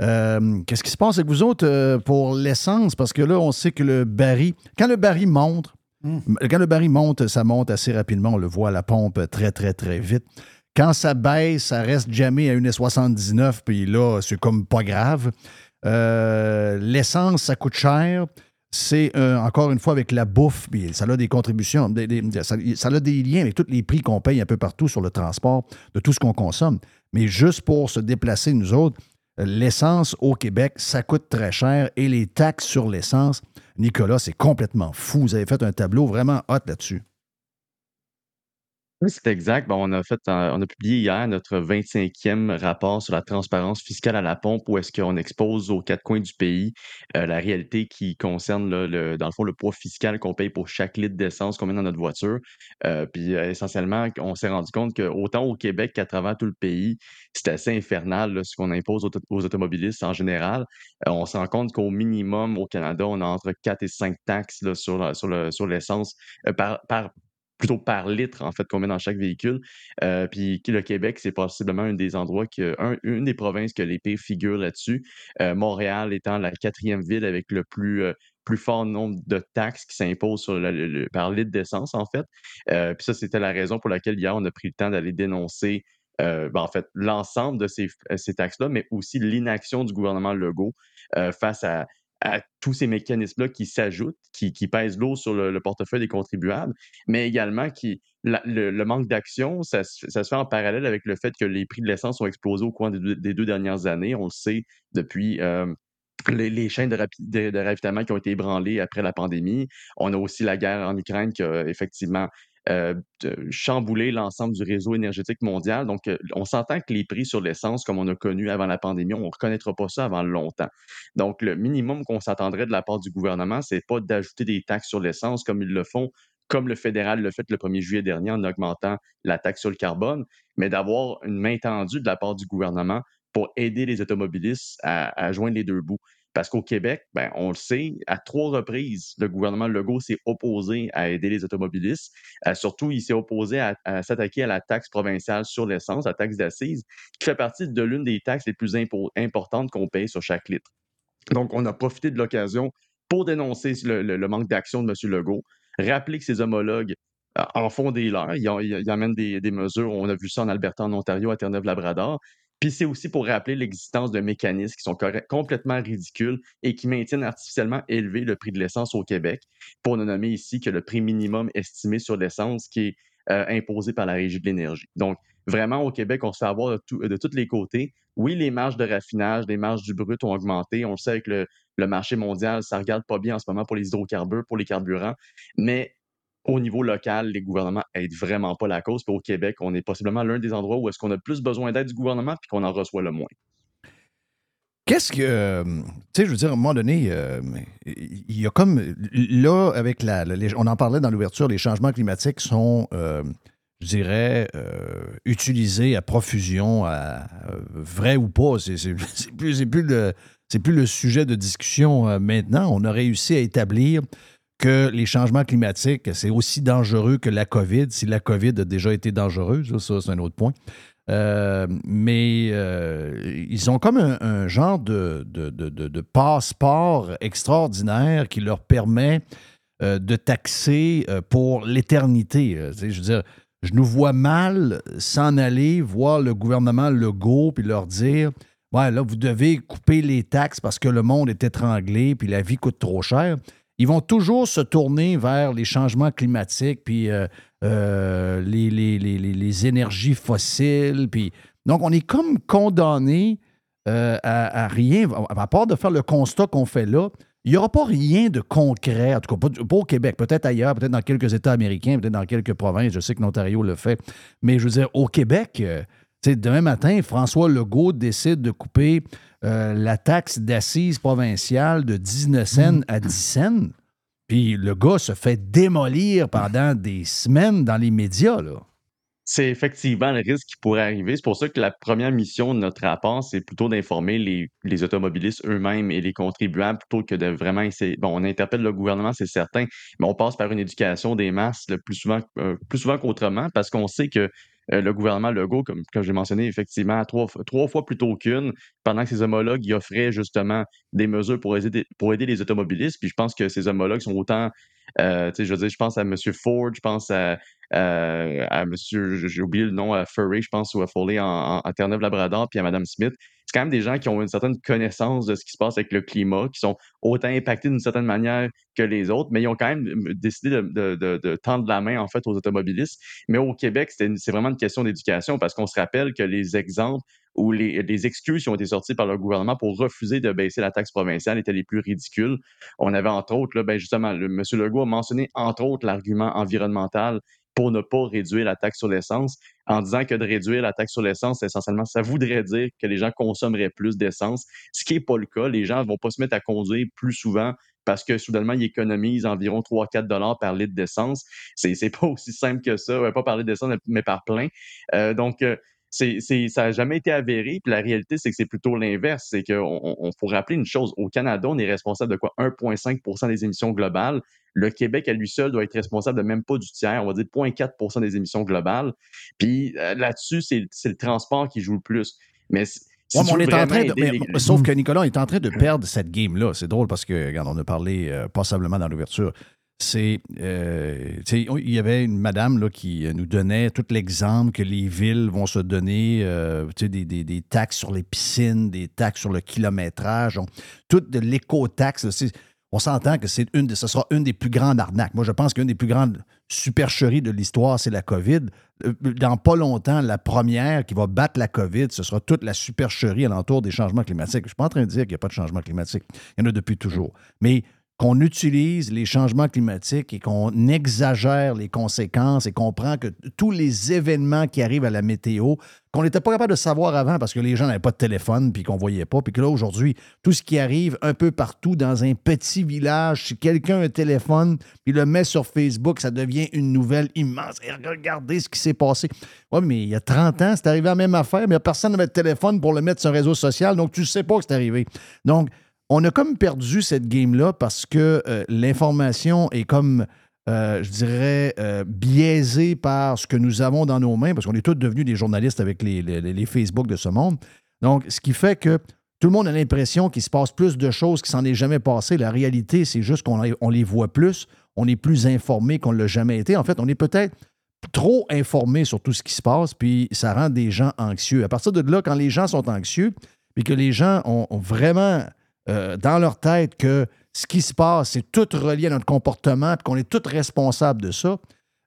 Euh, Qu'est-ce qui se passe avec vous autres euh, pour l'essence? Parce que là, on sait que le baril. Quand le baril monte, quand le baril monte, ça monte assez rapidement. On le voit à la pompe très, très, très vite. Quand ça baisse, ça reste jamais à 1,79, puis là, c'est comme pas grave. Euh, L'essence, ça coûte cher. C'est euh, encore une fois avec la bouffe, puis ça a des contributions, ça, ça a des liens avec tous les prix qu'on paye un peu partout sur le transport de tout ce qu'on consomme. Mais juste pour se déplacer, nous autres, l'essence au Québec, ça coûte très cher et les taxes sur l'essence, Nicolas, c'est complètement fou. Vous avez fait un tableau vraiment hot là-dessus. Oui, c'est exact. Euh, on a publié hier notre 25e rapport sur la transparence fiscale à la pompe, où est-ce qu'on expose aux quatre coins du pays euh, la réalité qui concerne, le, dans le fond, le poids fiscal qu'on paye pour chaque litre d'essence qu'on met dans notre voiture. Euh, puis essentiellement, on s'est rendu compte que autant au Québec qu'à travers tout le pays, c'est assez infernal ce qu'on impose aux, auto- aux automobilistes en général. On se rend compte qu'au minimum au Canada, on a entre 4 et 5 taxes sur, l'essence par, par plutôt par litre, en fait, qu'on met dans chaque véhicule. Euh, puis le Québec, c'est possiblement un des endroits, que, un- une des provinces que les pays figurent là-dessus. Euh, Montréal étant la quatrième ville avec le plus, euh, plus fort nombre de taxes qui s'imposent sur le- par litre d'essence, en fait. Euh, puis ça, c'était la raison pour laquelle hier, on a pris le temps d'aller dénoncer, ben, en fait, l'ensemble de ces, ces taxes-là, mais aussi l'inaction du gouvernement Legault face à, à tous ces mécanismes-là qui s'ajoutent, qui, qui pèsent lourd sur le, le portefeuille des contribuables, mais également qui le, manque d'action, ça, ça se fait en parallèle avec le fait que les prix de l'essence ont explosé au cours des deux, dernières années. On le sait depuis euh, les, les chaînes de, de- de ravitaillement qui ont été ébranlées après la pandémie. On a aussi la guerre en Ukraine qui a effectivement euh, chamboulé l'ensemble du réseau énergétique mondial. Donc, euh, on s'entend que les prix sur l'essence, comme on a connu avant la pandémie, on ne reconnaîtra pas ça avant longtemps. Donc, le minimum qu'on s'attendrait de la part du gouvernement, c'est pas d'ajouter des taxes sur l'essence comme ils le font, comme le fédéral l'a fait le 1er juillet dernier en augmentant la taxe sur le carbone, mais d'avoir une main tendue de la part du gouvernement pour aider les automobilistes à joindre les deux bouts. Parce qu'au Québec, ben, on le sait, à trois reprises, le gouvernement Legault s'est opposé à aider les automobilistes. Euh, surtout, il s'est opposé à, s'attaquer à la taxe provinciale sur l'essence, la taxe d'assises, qui fait partie de l'une des taxes les plus impo- importantes qu'on paye sur chaque litre. Donc, on a profité de l'occasion pour dénoncer le, manque d'action de M. Legault, rappeler que ses homologues euh, en font des leurs, ils amènent des, des mesures. On a vu ça en Alberta, en Ontario, à Terre-Neuve-Labrador. Puis c'est aussi pour rappeler l'existence de mécanismes qui sont complètement ridicules et qui maintiennent artificiellement élevé le prix de l'essence au Québec. Pour ne nommer ici que le prix minimum estimé sur l'essence qui est euh, imposé par la Régie de l'énergie. Donc, vraiment, au Québec, on se fait avoir de, tous les côtés. Oui, les marges de raffinage, les marges du brut ont augmenté. On le sait avec le, le marché mondial, ça regarde pas bien en ce moment pour les hydrocarbures, pour les carburants. Mais au niveau local, les gouvernements aident vraiment pas la cause. Puis au Québec, on est possiblement l'un des endroits où est-ce qu'on a plus besoin d'aide du gouvernement puis qu'on en reçoit le moins. Qu'est-ce que. euh, Tu sais, je veux dire, à un moment donné, euh, il y a comme. Là, avec la. on en parlait dans l'ouverture, les changements climatiques sont, euh, je dirais, utilisés à profusion, à, vrai ou pas. C'est plus, plus, le, plus le sujet de discussion maintenant. On a réussi à établir que les changements climatiques, c'est aussi dangereux que la COVID. Si la COVID a déjà été dangereuse, ça, c'est un autre point. Euh, mais euh, ils ont comme un, genre de, de, de- de- passeport extraordinaire qui leur permet euh, de taxer pour l'éternité. Je veux dire, je nous vois mal s'en aller voir le gouvernement Legault puis leur dire Ouais, là, vous devez couper les taxes parce que le monde est étranglé puis la vie coûte trop cher. Ils vont toujours se tourner vers les changements climatiques puis euh, euh, les, énergies fossiles. Puis... Donc, on est comme condamné euh, à, rien, à part de faire le constat qu'on fait là. Il n'y aura pas rien de concret, en tout cas pas, pas au Québec, peut-être ailleurs, peut-être dans quelques États américains, peut-être dans quelques provinces. Je sais que l'Ontario le fait. Mais je veux dire, au Québec, demain matin, François Legault décide de couper euh, la taxe d'assises provinciale de 19 cents à 10 cents. Puis le gars se fait démolir pendant des semaines dans les médias. Là. C'est effectivement le risque qui pourrait arriver. C'est pour ça que la première mission de notre rapport, c'est plutôt d'informer les, automobilistes eux-mêmes et les contribuables plutôt que de vraiment essayer. Bon, on interpelle le gouvernement, c'est certain, mais on passe par une éducation des masses plus souvent, euh, plus souvent qu'autrement parce qu'on sait que euh, le gouvernement Legault, comme, j'ai mentionné, effectivement, trois, trois fois plus tôt qu'une, pendant que ses homologues y offraient justement des mesures pour aider, pour aider les automobilistes. Puis je pense que ces homologues sont autant, euh, je je pense à M. Ford, je pense à, euh, Monsieur, j'ai oublié le nom, à Furry, je pense, ou à Foley en, Terre-Neuve-Labrador, puis à Mme Smith. C'est quand même des gens qui ont une certaine connaissance de ce qui se passe avec le climat, qui sont autant impactés d'une certaine manière que les autres, mais ils ont quand même décidé de, tendre la main, en fait, aux automobilistes. Mais au Québec, c'est vraiment une question d'éducation, parce qu'on se rappelle que les exemples ou les, les excuses qui ont été sorties par le gouvernement pour refuser de baisser la taxe provinciale étaient les plus ridicules. On avait entre autres, là, ben justement, le, M. Legault a mentionné entre autres l'argument environnemental pour ne pas réduire la taxe sur l'essence, en disant que de réduire la taxe sur l'essence, essentiellement, ça voudrait dire que les gens consommeraient plus d'essence, ce qui n'est pas le cas. Les gens ne vont pas se mettre à conduire plus souvent parce que soudainement, ils économisent environ 3-4 dollars par litre d'essence. C'est, c'est pas aussi simple que ça. Ouais, pas par litre d'essence, mais par plein. Euh, donc, euh, c'est, c'est, ça n'a jamais été avéré. Puis la réalité, c'est que c'est plutôt l'inverse. C'est qu'on on, on faut rappeler une chose. Au Canada, on est responsable de quoi? 1,5% des émissions globales. Le Québec, à lui seul, doit être responsable de même pas du tiers, on va dire 0,4% des émissions globales. Puis euh, là-dessus, c'est c'est le transport qui joue le plus. Mais si Ouais, on est en train de- mais- les- sauf que Nicolas est en train de perdre cette game-là. C'est drôle parce que, regarde, on a parlé euh, passablement dans l'ouverture. C'est. euh, il y avait une madame qui euh, nous donnait tout l'exemple que les villes vont se donner euh, des, taxes sur les piscines, des taxes sur le kilométrage, donc, tout de l'éco-taxe. On s'entend que c'est une, ce sera une des plus grandes arnaques. Moi, je pense qu'une des plus grandes supercheries de l'histoire, c'est la COVID. Dans pas longtemps, la première qui va battre la COVID, ce sera toute la supercherie alentour des changements climatiques. Je ne suis pas en train de dire qu'il n'y a pas de changement climatique. Il y en a depuis toujours. Mais qu'on utilise les changements climatiques et qu'on exagère les conséquences et qu'on prend que tous les événements qui arrivent à la météo, qu'on n'était pas capable de savoir avant parce que les gens n'avaient pas de téléphone puis qu'on ne voyait pas, puis que là, aujourd'hui, tout ce qui arrive un peu partout dans un petit village, si quelqu'un a un téléphone puis le met sur Facebook, ça devient une nouvelle immense. Et regardez ce qui s'est passé. Oui, mais il y a 30 ans, c'est arrivé la même affaire, mais personne n'avait de téléphone pour le mettre sur un réseau social, donc tu ne sais pas que c'est arrivé. Donc, on a comme perdu cette game-là parce que euh, l'information est comme, euh, je dirais, euh, biaisée par ce que nous avons dans nos mains, parce qu'on est tous devenus des journalistes avec les, les- Facebook de ce monde. Donc, ce qui fait que tout le monde a l'impression qu'il se passe plus de choses qui s'en est jamais passé. La réalité, c'est juste qu'on on les voit plus, on est plus informé qu'on ne l'a jamais été. En fait, on est peut-être trop informé sur tout ce qui se passe, puis ça rend des gens anxieux. À partir de là, quand les gens sont anxieux, puis que les gens ont vraiment euh, dans leur tête que ce qui se passe, c'est tout relié à notre comportement, qu'on est tous responsables de ça,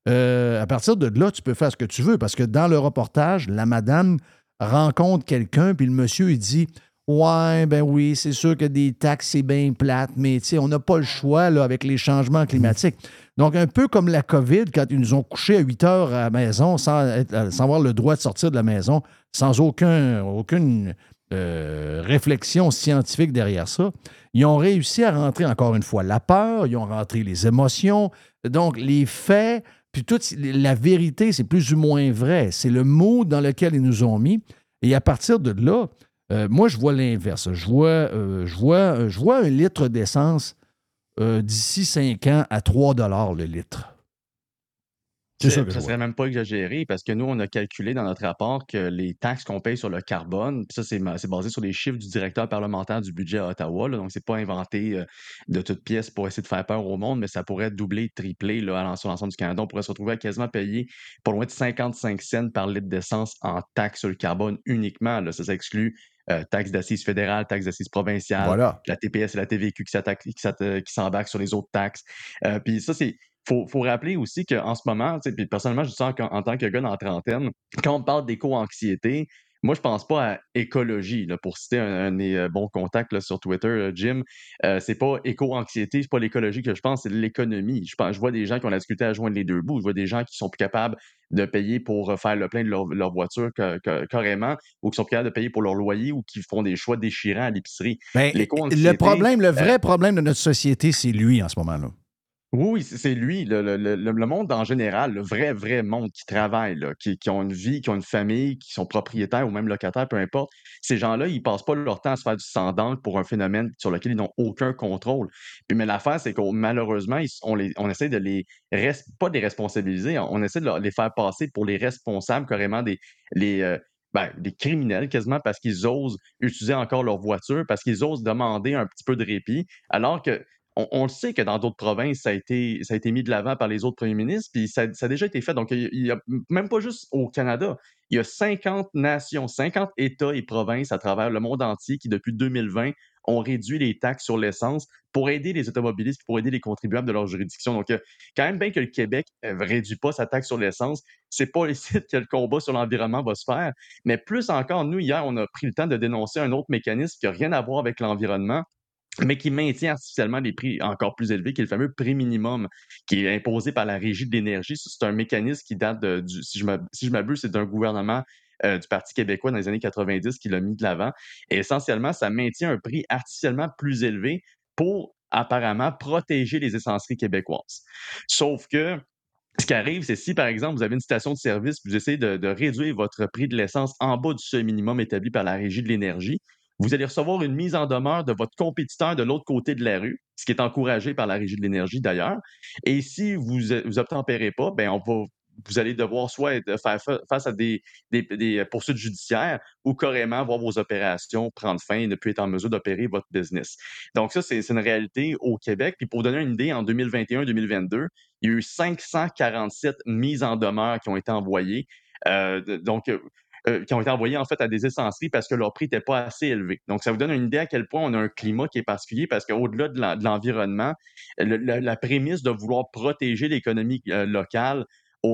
euh, à partir de là, tu peux faire ce que tu veux, parce que dans le reportage, la madame rencontre quelqu'un, puis le monsieur, il dit Ouais, ben oui, c'est sûr que des taxes, c'est bien plate, mais on n'a pas le choix là, avec les changements climatiques. Donc, un peu comme la COVID, quand ils nous ont couchés à 8 heures à la maison sans, sans avoir le droit de sortir de la maison, sans aucun, aucune euh, réflexion scientifique derrière ça, ils ont réussi à rentrer encore une fois la peur, ils ont rentré les émotions. Donc, les faits, puis toute la vérité, c'est plus ou moins vrai. C'est le mot dans lequel ils nous ont mis. Et à partir de là, euh, moi, je vois l'inverse. Je vois, euh, un litre d'essence d'ici 5 ans à 3 le litre. C'est ça vois. serait même pas exagéré parce que nous, on a calculé dans notre rapport que les taxes qu'on paye sur le carbone, puis ça, c'est basé sur les chiffres du directeur parlementaire du budget à Ottawa, là, donc c'est pas inventé euh, de toutes pièces pour essayer de faire peur au monde, mais ça pourrait doubler, tripler là, sur l'ensemble du Canada. On pourrait se retrouver à quasiment payer pas loin de 55 cents par litre d'essence en taxes sur le carbone uniquement. Là. Ça, ça exclut euh, taxes d'assises fédérales, taxes d'assises provinciales, Voilà. la TPS et la TVQ qui s'embarquent sur les autres taxes. Euh, puis ça, c'est faut, faut rappeler aussi qu'en ce moment, puis personnellement, je dis ça en, en tant que gars dans la trentaine, quand on parle d'éco-anxiété, moi, je pense pas à écologie, là, pour citer un, un de mes euh, bons contacts là, sur Twitter, euh, Jim. Euh, c'est pas éco-anxiété, c'est pas l'écologie que je pense, c'est l'économie. Je, pense, je vois des gens qui ont la difficulté à joindre les deux bouts. Je vois des gens qui sont plus capables de payer pour euh, faire le plein de leur, leur voiture ca- carrément, ou qui sont plus capables de payer pour leur loyer, ou qui font des choix déchirants à l'épicerie. Ben, le problème, le vrai euh, problème de notre société, c'est lui en ce moment-là. Oui, c'est lui, le, monde en général, le vrai, vrai monde qui travaille, qui, qui ont une vie, qui ont une famille, qui sont propriétaires ou même locataires, peu importe. Ces gens-là, ils passent pas leur temps à se faire du sang d'encre pour un phénomène sur lequel ils n'ont aucun contrôle. Puis, mais l'affaire, c'est qu'on malheureusement, on, essaie de les pas de les responsabiliser, on, essaie de les faire passer pour les responsables carrément des euh, ben, des criminels quasiment parce qu'ils osent utiliser encore leur voiture, parce qu'ils osent demander un petit peu de répit, alors que on, le sait que dans d'autres provinces, ça a été, mis de l'avant par les autres premiers ministres, puis ça, a déjà été fait. Donc, il y a même pas juste au Canada, il y a 50 nations, 50 États et provinces à travers le monde entier qui, depuis 2020, ont réduit les taxes sur l'essence pour aider les automobilistes, pour aider les contribuables de leur juridiction. Donc, euh, quand même bien que le Québec ne réduit pas sa taxe sur l'essence, c'est pas ici que le combat sur l'environnement va se faire. Mais plus encore, nous, hier, on a pris le temps de dénoncer un autre mécanisme qui n'a rien à voir avec l'environnement, mais qui maintient artificiellement des prix encore plus élevés, qui est le fameux prix minimum qui est imposé par la Régie de l'énergie. C'est un mécanisme qui date, du, si je m'ab- si je m'abuse, c'est d'un gouvernement euh, du Parti québécois dans les années 90 qui l'a mis de l'avant. Et essentiellement, ça maintient un prix artificiellement plus élevé pour apparemment protéger les essenceries québécoises. Sauf que ce qui arrive, c'est si, par exemple, vous avez une station de service, vous essayez de, de réduire votre prix de l'essence en bas du seuil minimum établi par la Régie de l'énergie, vous allez recevoir une mise en demeure de votre compétiteur de l'autre côté de la rue, ce qui est encouragé par la Régie de l'énergie d'ailleurs. Et si vous vous obtempérez pas, ben vous allez devoir soit être, faire face à des, des, poursuites judiciaires ou carrément voir vos opérations prendre fin et ne plus être en mesure d'opérer votre business. Donc ça, c'est une réalité au Québec. Puis pour vous donner une idée, en 2021-2022, il y a eu 547 mises en demeure qui ont été envoyées. Euh, donc, euh, qui ont été envoyés en fait à des essenceries parce que leur prix n'était pas assez élevé. Donc, ça vous donne une idée à quel point on a un climat qui est particulier parce qu'au-delà de l'environnement, la, prémisse de vouloir protéger l'économie euh, locale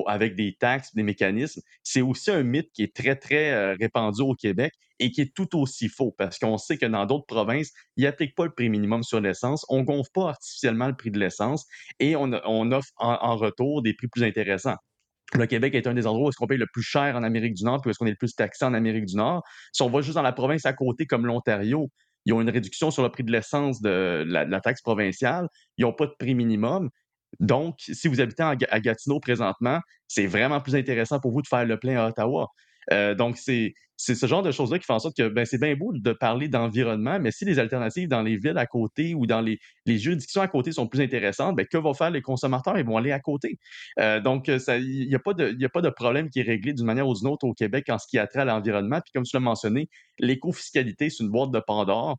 avec des taxes, des mécanismes, c'est aussi un mythe qui est très, très euh, répandu au Québec et qui est tout aussi faux parce qu'on sait que dans d'autres provinces, ils n'appliquent pas le prix minimum sur l'essence, on ne gonfle pas artificiellement le prix de l'essence et on, offre en, retour des prix plus intéressants le Québec est un des endroits où est-ce qu'on paye le plus cher en Amérique du Nord, puis où est-ce qu'on est le plus taxé en Amérique du Nord. Si on va juste dans la province à côté, comme l'Ontario, ils ont une réduction sur le prix de l'essence de la, taxe provinciale. Ils n'ont pas de prix minimum. Donc, si vous habitez à Gatineau présentement, c'est vraiment plus intéressant pour vous de faire le plein à Ottawa. Euh, donc, c'est ce genre de choses-là qui font en sorte que ben, c'est bien beau de parler d'environnement, mais si les alternatives dans les villes à côté ou dans les, juridictions à côté sont plus intéressantes, ben, que vont faire les consommateurs? Ils vont aller à côté. Euh, donc, il n'y a, pas de, a pas de problème qui est réglé d'une manière ou d'une autre au Québec en ce qui a trait à l'environnement. Puis, comme tu l'as mentionné, l'écofiscalité, c'est une boîte de Pandore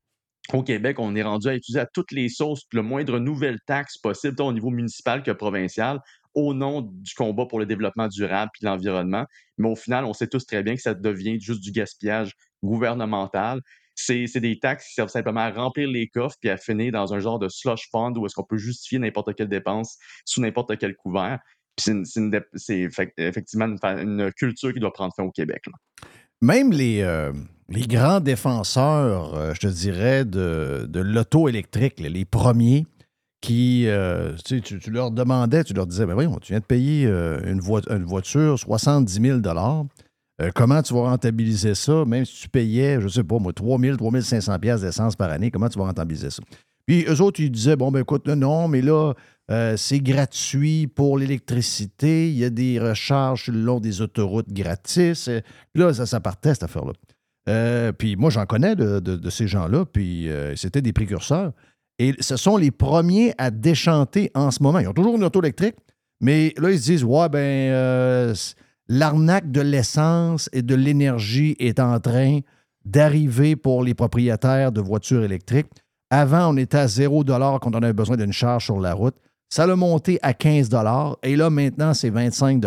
au Québec, on est rendu à utiliser à toutes les sources le moindre nouvelle taxe possible, tant au niveau municipal que provincial, au nom du combat pour le développement durable et l'environnement. Mais au final, on sait tous très bien que ça devient juste du gaspillage gouvernemental. C'est des taxes qui servent simplement à remplir les coffres puis à finir dans un genre de slush fund où est-ce qu'on peut justifier n'importe quelle dépense sous n'importe quel couvert. c'est effectivement une, culture qui doit prendre fin au Québec. Même les, euh, les grands défenseurs, euh, je te dirais, de, de l'auto électrique, les premiers, qui, euh, tu, tu, leur demandais, tu leur disais, ben voyons, tu viens de payer euh, une, voiture 70 000 euh, comment tu vas rentabiliser ça, même si tu payais, je sais pas, moi, 3 000, 3 500 d'essence par année, comment tu vas rentabiliser ça? Puis eux autres, ils disaient, bon, ben écoute, non, mais là, c'est gratuit pour l'électricité, il y a des recharges le long des autoroutes gratis. Là, ça, ça partait, cette affaire-là. puis moi, j'en connais de, de ces gens-là, puis c'était des précurseurs. Et ce sont les premiers à déchanter en ce moment. Ils ont toujours une auto électrique, mais là, ils se disent Ouais, ben, euh, l'arnaque de l'essence et de l'énergie est en train d'arriver pour les propriétaires de voitures électriques. Avant, on était à 0 quand on avait besoin d'une charge sur la route. Ça l'a monté à 15 et là, maintenant, c'est 25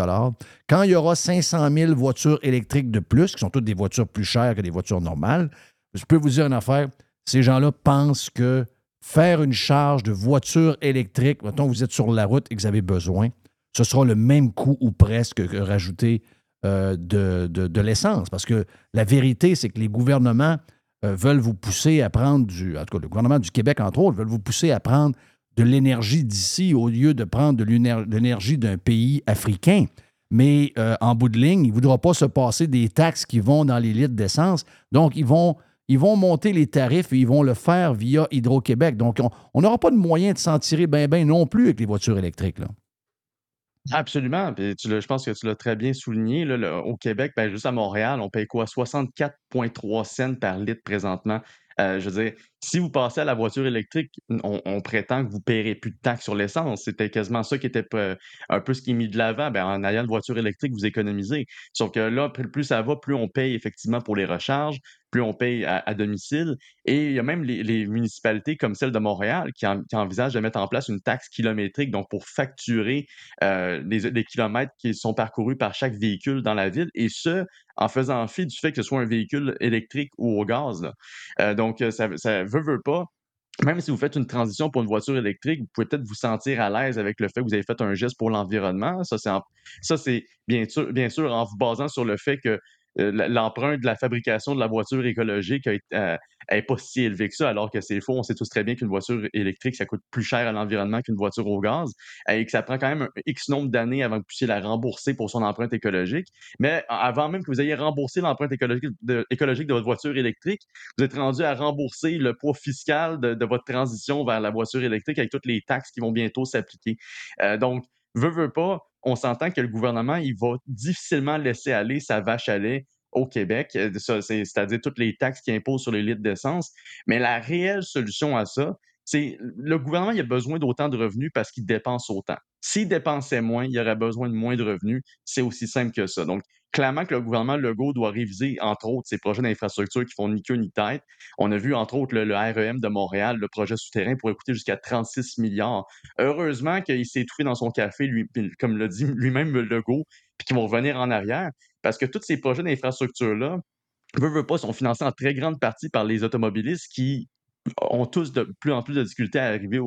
Quand il y aura 500 000 voitures électriques de plus, qui sont toutes des voitures plus chères que des voitures normales, je peux vous dire une affaire ces gens-là pensent que faire une charge de voiture électrique, mettons vous êtes sur la route et que vous avez besoin, ce sera le même coût ou presque que rajouter euh, de, l'essence. Parce que la vérité, c'est que les gouvernements euh, veulent vous pousser à prendre du. En tout cas, le gouvernement du Québec, entre autres, veulent vous pousser à prendre de l'énergie d'ici au lieu de prendre de l'énergie d'un pays africain. Mais euh, en bout de ligne, il ne voudra pas se passer des taxes qui vont dans les litres d'essence. Donc, ils vont ils vont monter les tarifs et ils vont le faire via Hydro-Québec. Donc, on n'aura pas de moyen de s'en tirer bien, bien non plus avec les voitures électriques. Absolument. je pense que tu l'as très bien souligné. au Québec, ben, juste à Montréal, on paye quoi? 64,3 cents par litre présentement. Euh, je veux dire, si vous passez à la voiture électrique, on, prétend que vous ne paierez plus de taxes sur l'essence. C'était quasiment ça qui était un peu ce qui est mis de l'avant. Ben, en ayant une voiture électrique, vous économisez. Sauf que là, plus ça va, plus on paye effectivement pour les recharges, plus on paye à, domicile. Et il y a même les, municipalités comme celle de Montréal qui, envisagent de mettre en place une taxe kilométrique, donc pour facturer euh, les, kilomètres qui sont parcourus par chaque véhicule dans la ville, et ce, en faisant fi du fait que ce soit un véhicule électrique ou au gaz. Euh, donc, ça, ça veut, veut pas, même si vous faites une transition pour une voiture électrique, vous pouvez peut-être vous sentir à l'aise avec le fait que vous avez fait un geste pour l'environnement. Ça, c'est bien sûr, bien sûr en vous basant sur le fait que l'empreinte de la fabrication de la voiture écologique n'est euh, pas si élevée que ça, alors que c'est faux. On sait tous très bien qu'une voiture électrique, ça coûte plus cher à l'environnement qu'une voiture au gaz et que ça prend quand même un X nombre d'années avant que vous puissiez la rembourser pour son empreinte écologique. Mais avant même que vous ayez remboursé l'empreinte écologique de, écologique de votre voiture électrique, vous êtes rendu à rembourser le poids fiscal de, votre transition vers la voiture électrique avec toutes les taxes qui vont bientôt s'appliquer. Euh, donc, veut, veut pas, on s'entend que le gouvernement, il va difficilement laisser aller sa vache à lait au Québec, euh, c'est-à-dire toutes les taxes qui imposent sur les litres d'essence. Mais la réelle solution à ça, c'est le gouvernement a besoin d'autant de revenus parce qu'il dépense autant. S'il dépensait moins, il aurait besoin de moins de revenus. C'est aussi simple que ça. Donc, clairement que le gouvernement Legault doit réviser, entre autres, ses projets d'infrastructure qui font ni queue ni tête. On a vu, entre autres, le, REM de Montréal, le projet souterrain pourrait coûter jusqu'à 36 milliards. Heureusement qu'il s'est trouvé dans son café, lui, comme l'a dit lui-même Legault, puis qu'ils vont revenir en arrière, parce que tous ces projets d'infrastructure-là, veut, veut pas, sont financés en très grande partie par les automobilistes qui ont tous de plus en plus de difficultés à arriver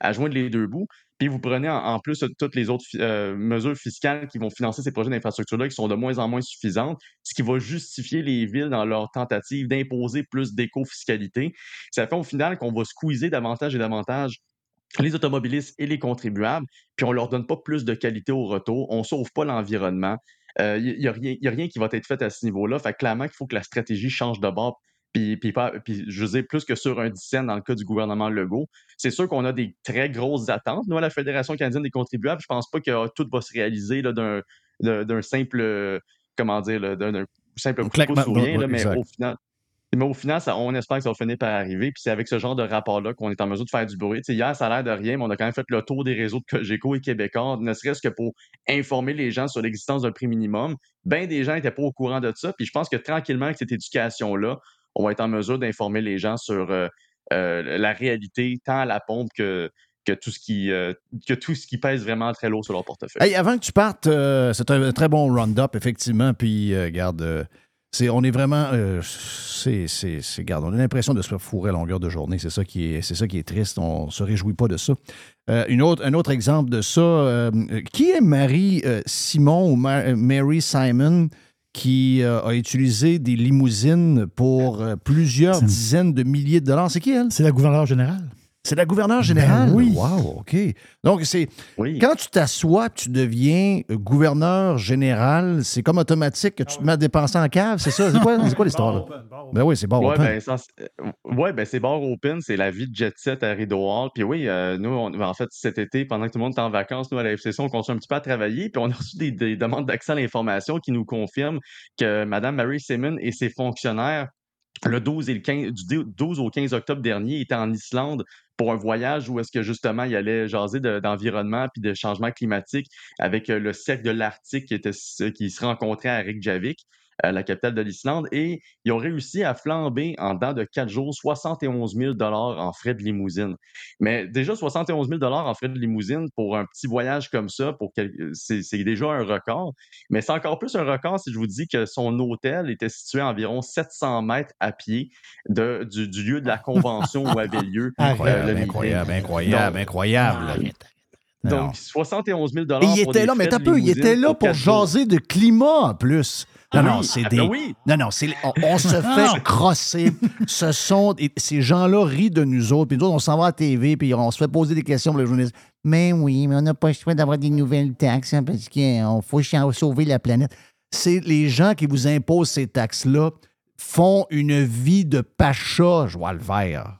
à joindre les deux bouts. Puis vous prenez en, plus toutes les autres euh, mesures fiscales qui vont financer ces projets d'infrastructure-là qui sont de moins en moins suffisantes, ce qui va justifier les villes dans leur tentative d'imposer plus d'éco-fiscalité. Ça fait au final qu'on va squeezer davantage et davantage les automobilistes et les contribuables, puis on leur donne pas plus de qualité au retour, on sauve pas l'environnement. Il n'y a, rien- y a rien qui va être fait à ce niveau-là. Fait clairement qu'il faut que la stratégie change de bord. Puis, puis, pas- puis je veux dire, plus que sur un 10 cents dans le cas du gouvernement Legault, c'est sûr qu'on a des très grosses attentes. Nous, à la Fédération canadienne des contribuables, je pense pas que euh, tout va se réaliser là, d'un, simple, comment dire, d'un, simple coup de là, mais au final, mais au final, ça- on espère que ça va finir par arriver. Puis c'est avec ce genre de rapport-là qu'on est en mesure de faire du bruit. Tu sais, hier, ça a l'air de rien, mais on a quand même fait le tour des réseaux de Cogeco et Québécois, ne serait-ce que pour informer les gens sur l'existence d'un prix minimum. Ben des gens n'étaient pas au courant de ça. Puis je pense que tranquillement, avec cette éducation-là, on va être en mesure d'informer les gens sur euh, euh, la réalité, tant à la pompe que, que, tout ce qui, euh, que tout ce qui pèse vraiment très lourd sur leur portefeuille. Avant que tu partes, c'est un très bon round-up, effectivement. Puis, garde, c'est, on est vraiment. c'est, garde, on a l'impression de se faire fourrer à longueur de journée. C'est ça qui est, triste. On ne se réjouit pas de ça. Un autre exemple de ça, qui est Marie Simon ou Ma- Mary Simon? Qui euh, a utilisé des limousines pour euh, plusieurs dizaines de milliers de dollars? C'est qui, elle? C'est la gouverneure générale. C'est la gouverneure générale? Ben oui. Wow, OK. Donc, c'est. Quand tu t'assois, tu deviens gouverneur général, c'est comme automatique que tu te mets à dépenser en cave, c'est ça? C'est quoi, l'histoire? là? Ben oui, c'est bon. Ouais, ben, euh, ouais, ben, c'est bar open, c'est la vie de jet set à Rideau Hall. Puis oui, euh, nous, on- ben, en fait, cet été, pendant que tout le monde était en vacances, nous, à la FCC, on continue un petit peu à travailler. Puis on a reçu des, des demandes d'accès à l'information qui nous confirment que Mme Mary Simon et ses fonctionnaires, le 12, et le 15, du 12 au 15 octobre dernier, étaient en Islande pour un voyage où est-ce que justement il allait jaser de- d'environnement puis de changement climatique avec euh, le cercle de l'Arctique qui, était, qui se rencontrait à Reykjavik la capitale de l'Islande, et ils ont réussi à flamber en dedans de quatre jours 71 000 en frais de limousine. Mais déjà, 71 000 en frais de limousine pour un petit voyage comme ça, pour quel- c'est c'est déjà un record. Mais c'est encore plus un record si je vous dis que son hôtel était situé à environ 700 mètres à pied de, du, du lieu de la convention où avait lieu euh, Incroyable, le incroyable, incroyable, Donc- incroyable. Non. Donc, 71 000 Et il était là, mais t'as peu, il était là pour jaser de climat en plus. Non, Ah non, oui, c'est ah des. ben oui. Non, non, c'est, on, on se fait crosser. Ce sont. ces gens-là rient de nous autres. Puis nous autres, on s'en va à la TV, puis on se fait poser des questions pour les journalistes. Mais oui, mais on n'a pas le choix d'avoir des nouvelles taxes hein, parce qu'il faut ch- sauver la planète. C'est les gens qui vous imposent ces taxes-là font une vie de pacha, je vois le vert.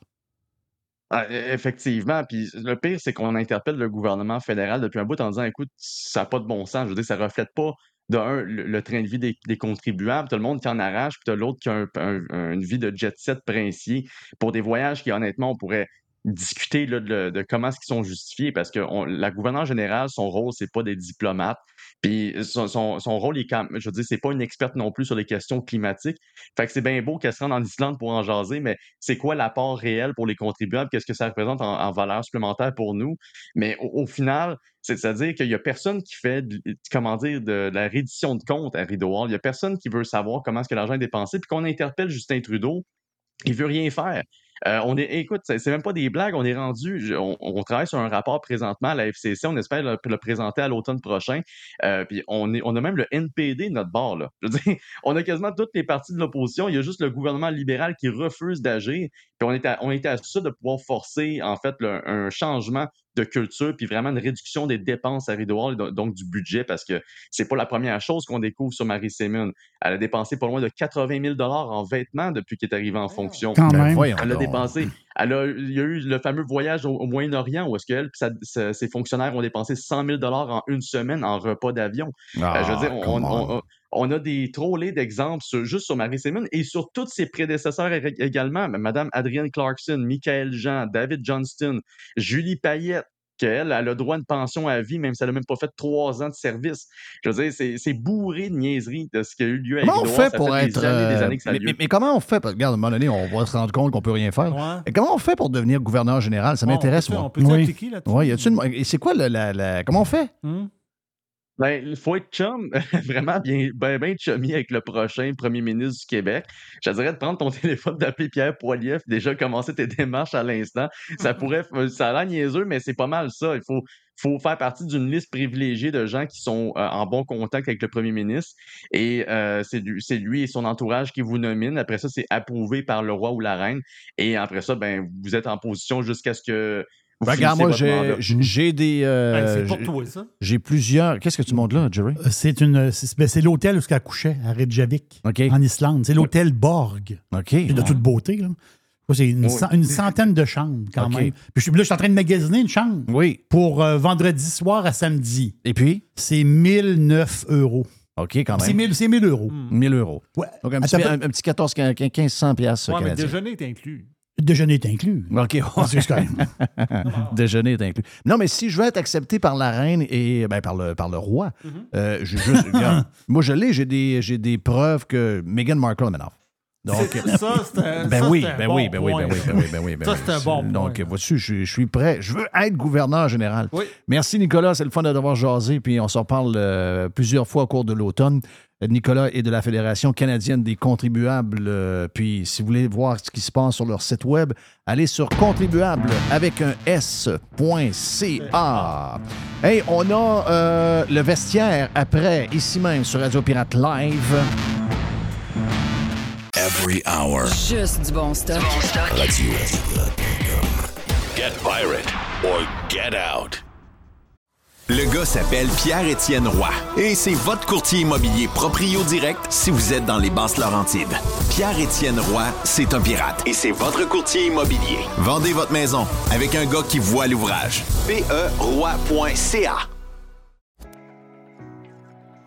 Ah, e- effectivement. Puis le pire, c'est qu'on interpelle le gouvernement fédéral depuis un bout en disant écoute, ça n'a pas de bon sens. Je veux dire, ça reflète pas, de le, train de vie des, contribuables. As le monde qui en arrache, puis tu l'autre qui a un- un- un- une vie de jet set princier pour des voyages qui, honnêtement, on pourrait discuter de, de comment est-ce sont justifiés parce que la gouverneure générale, son rôle, c'est pas des diplomates. Puis son, son- son rôle, est quand je veux dire, c'est pas une experte non plus sur les questions climatiques. Fait que c'est bien beau qu'elle se rende en Islande pour en jaser, mais c'est quoi l'apport réel pour les contribuables? Qu'est-ce que ça représente en, valeur supplémentaire pour nous? Mais au, final, c'est- c'est-à-dire qu'il y a personne qui fait, comment dire, de, la reddition de compte à Rideau. Il y a personne qui veut savoir comment est-ce que l'argent est dépensé. Puis qu'on interpelle Justin Trudeau, il veut rien faire. Euh, on est, écoute, c'est même pas des blagues, on est rendu, on, on travaille sur un rapport présentement à la FCC, on espère le, le présenter à l'automne prochain. Euh, puis on, est, a même le NPD de notre bord. Là. Je veux on a quasiment toutes les parties de l'opposition. Il y a juste le gouvernement libéral qui refuse d'agir. Puis on à, on à ça de pouvoir forcer en fait un changement de culture, puis vraiment une réduction des dépenses à Rideau Hall, donc du budget, parce que c'est pas la première chose qu'on découvre sur Marie Sémune. Elle a dépensé pas loin de 80 000 en vêtements depuis qu'elle est arrivée en fonction. Quand même. Voyons Elle a donc. dépensé. Elle a, il y a eu le fameux voyage au, au Moyen-Orient où est-ce qu'elle et sa- sa- ses fonctionnaires ont dépensé 100 000 en une semaine en repas d'avion. Ah, Euh, je veux dire, on, come on- on. On- a des trollés d'exemples juste sur Marie-Simone et sur tous ses prédécesseurs ég- également. Madame Adrienne Clarkson, Michael Jean, David Johnston, Julie Payette, qu'elle a le droit à une pension à vie, même si elle n'a même pas fait trois ans de service. Je veux dire, c'est- bourré de niaiseries de ce qui a eu lieu à Comment on fait Ça pour fait être. des années, des euh, années que ça a mais, lieu. mais- mais comment on fait? Parce que, regarde, à un moment donné, on va se rendre compte qu'on peut rien faire. Et comment on fait pour devenir gouverneur général? Ça m'intéresse, moi. on peut s'appliquer là-dessus? Oui, y a-tu une- Et c'est quoi le- la, la- Comment on fait? Hmm? Ben, il faut être chum, vraiment bien, ben, ben chummy avec le prochain premier ministre du Québec. Je te dirais de prendre ton téléphone, d'appeler Pierre Poilievre, déjà commencer tes démarches à l'instant. Ça pourrait, ça a l'air niaiseux, mais c'est pas mal ça. Il faut, faut faire partie d'une liste privilégiée de gens qui sont euh, en bon contact avec le premier ministre. Et euh, c'est lui, c'est lui et son entourage qui vous nominent. Après ça, c'est approuvé par le roi ou la reine. Et après ça, ben, vous êtes en position jusqu'à ce que Ben, regarde, moi, j'ai des. euh, Ben, c'est pour j'ai- toi, ça. J'ai plusieurs. Qu'est-ce que tu montres là, Jerry? Euh, C'est une, c'est ben, c'est l'hôtel où elle couchait, à Reykjavik, en Islande. C'est l'hôtel Borg. OK. C'est de toute beauté. Là. C'est une, Oui. une centaine de chambres, quand OK. même. Puis je, suis- là, je suis en train de magasiner une chambre. Oui. Pour euh, vendredi soir à samedi. Et puis? C'est 1009 euros. OK, quand même. C'est 1000, c'est 1000 euros. 1000 euros. Ouais. Donc, un petit, un, un petit 14, 15, 1500 piastres Ouais, mais le déjeuner est inclus. Le déjeuner est inclus. OK. C'est quand même. Déjeuner est inclus. Non, mais si je veux être accepté par la reine et ben, par, le, par le roi, euh, je- juste- regarde, moi je l'ai, j'ai des, j'ai des preuves que Meghan Markle m'énerve. Donc, ça, c'est ben ça, oui, ben bon oui, ben oui, ben oui, ben oui, ben oui, ben Ça, oui. c'est un bon point. Donc, vois-tu, je, je suis prêt. Je veux être gouverneur général. Oui. Merci, Nicolas. C'est le fun de devoir jaser. Puis on s'en parle euh, plusieurs fois au cours de l'automne. Nicolas est de la Fédération canadienne des contribuables. Euh, puis, si vous voulez voir ce qui se passe sur leur site web, allez sur contribuable avec un S.ca. Hey, on a euh, le vestiaire après, ici même sur Radio Pirate Live. Every hour. Juste du bon stock. Radio. Get pirate or get out. Le gars s'appelle Pierre-Étienne Roy et c'est votre courtier immobilier proprio direct si vous êtes dans les basses Laurentides. Pierre-Étienne Roy, c'est un pirate et c'est votre courtier immobilier. Vendez votre maison avec un gars qui voit l'ouvrage. E PERoy.ca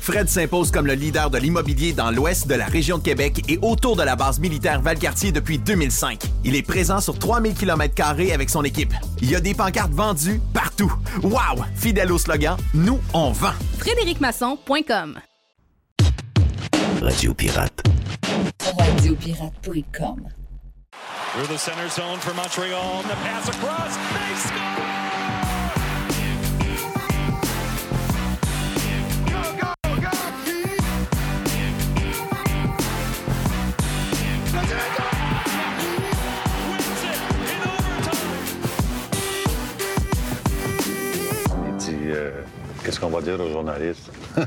Fred s'impose comme le leader de l'immobilier dans l'ouest de la région de Québec et autour de la base militaire Valcartier depuis 2005. Il est présent sur 3000 km avec son équipe. Il y a des pancartes vendues partout. Wow! Fidèle au slogan, nous, on vend. FrédéricMasson.com Radio Pirate. Radiopirate.com. Through the center zone for Montreal. And the pass across. They score! Qu'est-ce qu'on va dire aux journalistes?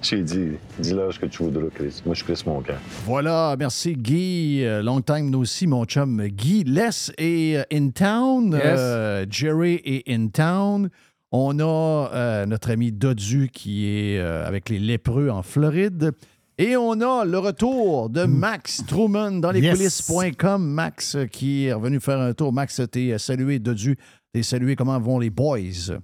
J'ai dit Dis-leur ce que tu voudras, Chris. Moi, je Chris mon camp. Voilà, merci Guy. Euh, Long time no see, mon chum Guy. Les est euh, in town. Yes. Euh, Jerry est in town. On a euh, notre ami Dodu qui est euh, avec les lépreux en Floride. Et on a le retour de Max Truman dans les Yes. coulisses.com. Max qui est revenu faire un tour. Max, t'es salué, Dodu. T'es salué. Comment vont les boys?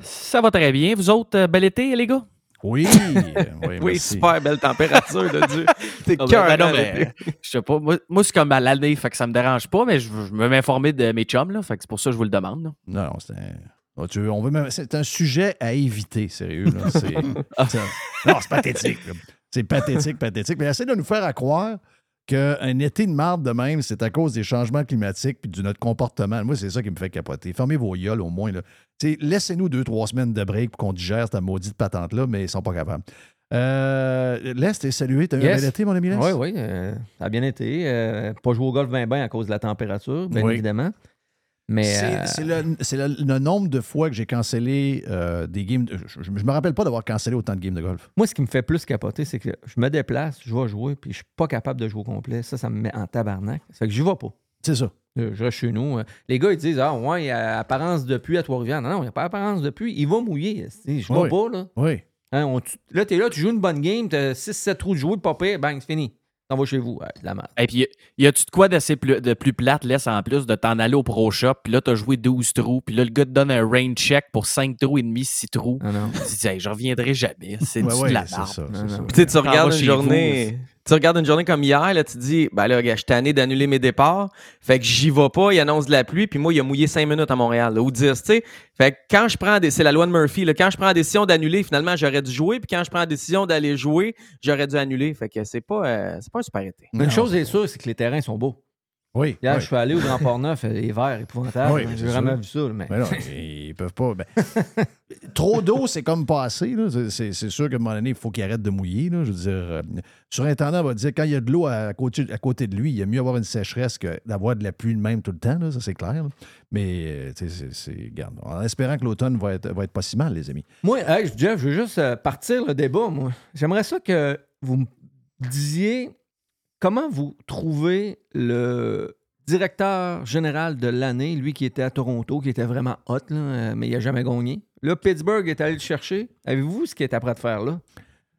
Ça va très bien. Vous autres, euh, bel été, les gars? Oui. oui, Oui, super belle température de Dieu. T'es Ah ben, cœur. ben non, non, mais- Je sais pas. Moi, moi, c'est comme à l'année, fait que ça me dérange pas, mais je, je veux m'informer de mes chums, là. Fait que c'est pour ça que je vous le demande. là. Non, non, c'est un... Oh, tu veux- on veut même- c'est un sujet à éviter, sérieux. là. C'est, c'est- non, c'est pathétique. là. C'est pathétique, pathétique. Mais essaie de nous faire à croire qu'un été de marde de même, c'est à cause des changements climatiques puis de notre comportement. Moi, c'est ça qui me fait capoter. Fermez vos gueules au moins. Laissez-nous deux, trois semaines de break pour qu'on digère cette maudite patente-là, mais ils sont pas capables. Euh, Lest est salué. T'as eu un Yes. bel été, mon ami Lest? Oui, oui. euh, ça a bien été. Euh, pas joué au golf 20 bien à cause de la température, bien Oui. évidemment. Mais. C'est euh, c'est le, le- le nombre de fois que j'ai cancellé euh, des games. de- je, je me rappelle pas d'avoir cancellé autant de games de golf. Moi, ce qui me fait plus capoter, c'est que je me déplace, je vais jouer, puis je suis pas capable de jouer au complet. Ça, ça me met en tabarnak. Ça fait que j'y vais pas. C'est ça. Euh, Je reste chez nous. Les gars, ils disent Ah, ouais, il y a apparence de pluie à Trois-Rivières. Non, non, il n'y a pas apparence de pluie. Il va mouiller. Je vais Oui. pas, là. Oui. Hein, on- tu- là, t'es là, tu joues une bonne game, t'as 6-7 trous de jouer, pas pire, bang, c'est fini. T'en vas chez vous. Ouais, de la merde. Et puis, y a-tu de quoi d'assez plus, de plus plate, laisse en plus, de t'en aller au Pro Shop, puis là, t'as joué 12 trous, puis là, le gars te donne un rain check pour 5 trous et demi, 6 trous. Ah non. Tu te dis, Hey, je reviendrai jamais. C'est Ouais, du ouais, de la merde. Puis tu sais, tu regardes une vous, journée. Tu regardes une journée comme hier, là, tu te dis, ben là, gars, je suis tanné d'annuler mes départs. Fait que j'y vais pas, il annonce de la pluie, puis moi, il a mouillé 5 minutes à Montréal, là, ou 10, tu sais. Fait que quand je prends des. C'est la loi de Murphy, là, quand je prends la décision d'annuler, finalement, j'aurais dû jouer, puis quand je prends la décision d'aller jouer, j'aurais dû annuler. Fait que c'est pas, euh, c'est pas un super été. Une chose est sûre, c'est que les terrains sont beaux. Oui. Hier, oui. je suis allé au Grand Port-Neuf, euh, les verts, épouvantable. Oui, J'ai c'est vraiment vu ça. Mais... Mais non, ils peuvent pas. ben, trop d'eau, c'est comme pas assez. là. C'est- sûr qu'à un moment donné, il faut qu'il arrête de mouiller. là. Je veux dire, euh, surintendant va dire quand il y a de l'eau à, côté, à côté de lui, il y a mieux avoir une sécheresse que d'avoir de la pluie de même tout le temps. là. Ça, c'est clair. là. Mais, euh, c'est- en espérant que l'automne va être, va être pas si mal, les amis. Moi, hey, Jeff, je veux juste partir le débat, moi. J'aimerais ça que vous me disiez comment vous trouvez le directeur général de l'année, lui qui était à Toronto, qui était vraiment hot, là, euh, mais il n'a jamais gagné? Là, Pittsburgh est allé le chercher. Avez-vous ce qu'il est après de faire là?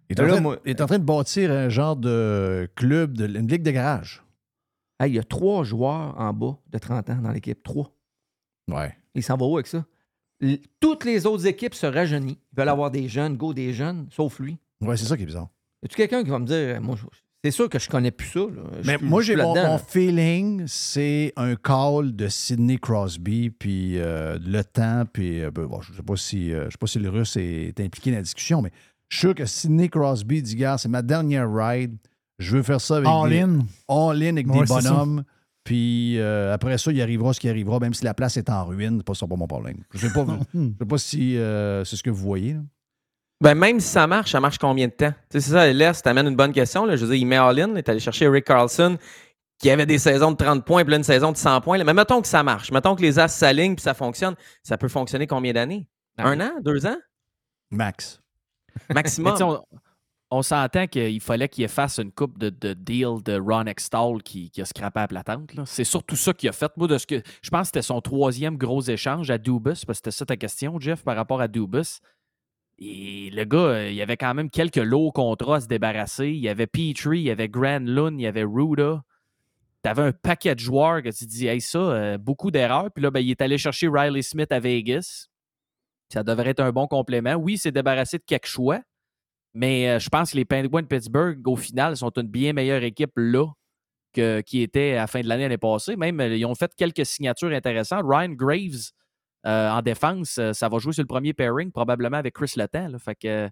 Il est, en Là, train, moi- il est en train de bâtir un genre de club, de, une ligue de garage. Hey, il y a trois joueurs en bas de 30 ans dans l'équipe. Trois. Ouais. Il s'en va où avec ça? L- Toutes les autres équipes se rajeunissent. Ils veulent avoir des jeunes, go des jeunes, sauf lui. Ouais, c'est ça qui est bizarre. Y a-tu quelqu'un qui va me dire, moi, je- c'est sûr que je connais plus ça. là. Mais moi, j'ai mon, feeling, c'est un call de Sidney Crosby, puis euh, le temps, puis euh, ben, bon, je ne sais, pas si, euh, je sais pas si le russe est impliqué dans la discussion, mais je suis sûr que Sidney Crosby dit, gars, c'est ma dernière ride, je veux faire ça avec All des, in. all in avec Ouais, des bonhommes, puis euh, après ça, il arrivera ce qui arrivera, même si la place est en ruine, c'est pas ça pas mon problème. Je ne sais pas, je sais pas si euh, c'est ce que vous voyez. là. Ben, même si ça marche, ça marche combien de temps? Tu sais, c'est ça, l'Est t'amène une bonne question. Là. Je veux dire, il met all-in, il est allé chercher Rick Carlson, qui avait des saisons de 30 points, puis là, une saison de 100 points. là. Mais mettons que ça marche. Mettons que les As s'alignent, puis ça fonctionne. Ça peut fonctionner combien d'années? Un an? Deux ans? Max. Maximum. on, on s'entend qu'il fallait qu'il fasse une coupe de, de deal de Ron Extall qui, qui a scrappé à la tente. là. C'est surtout ça qu'il a fait. Moi, de ce que je pense que c'était son troisième gros échange à Dubus, parce que c'était ça ta question, Jeff, par rapport à Dubus. Et le gars, euh, il y avait quand même quelques lourds contrats à se débarrasser. Il y avait Petrie, il y avait Grand Lund, il y avait Ruda. Tu avais un paquet de joueurs que tu dis, hey, ça, euh, beaucoup d'erreurs. Puis là, ben, il est allé chercher Riley Smith à Vegas. Ça devrait être un bon complément. Oui, il s'est débarrassé de quelques choix, mais euh, je pense que les Penguins de Pittsburgh, au final, sont une bien meilleure équipe là que, qui était à la fin de l'année l'année passée. Même, ils ont fait quelques signatures intéressantes. Ryan Graves, euh, en défense, euh, ça va jouer sur le premier pairing, probablement avec Chris Letang. là. Fait que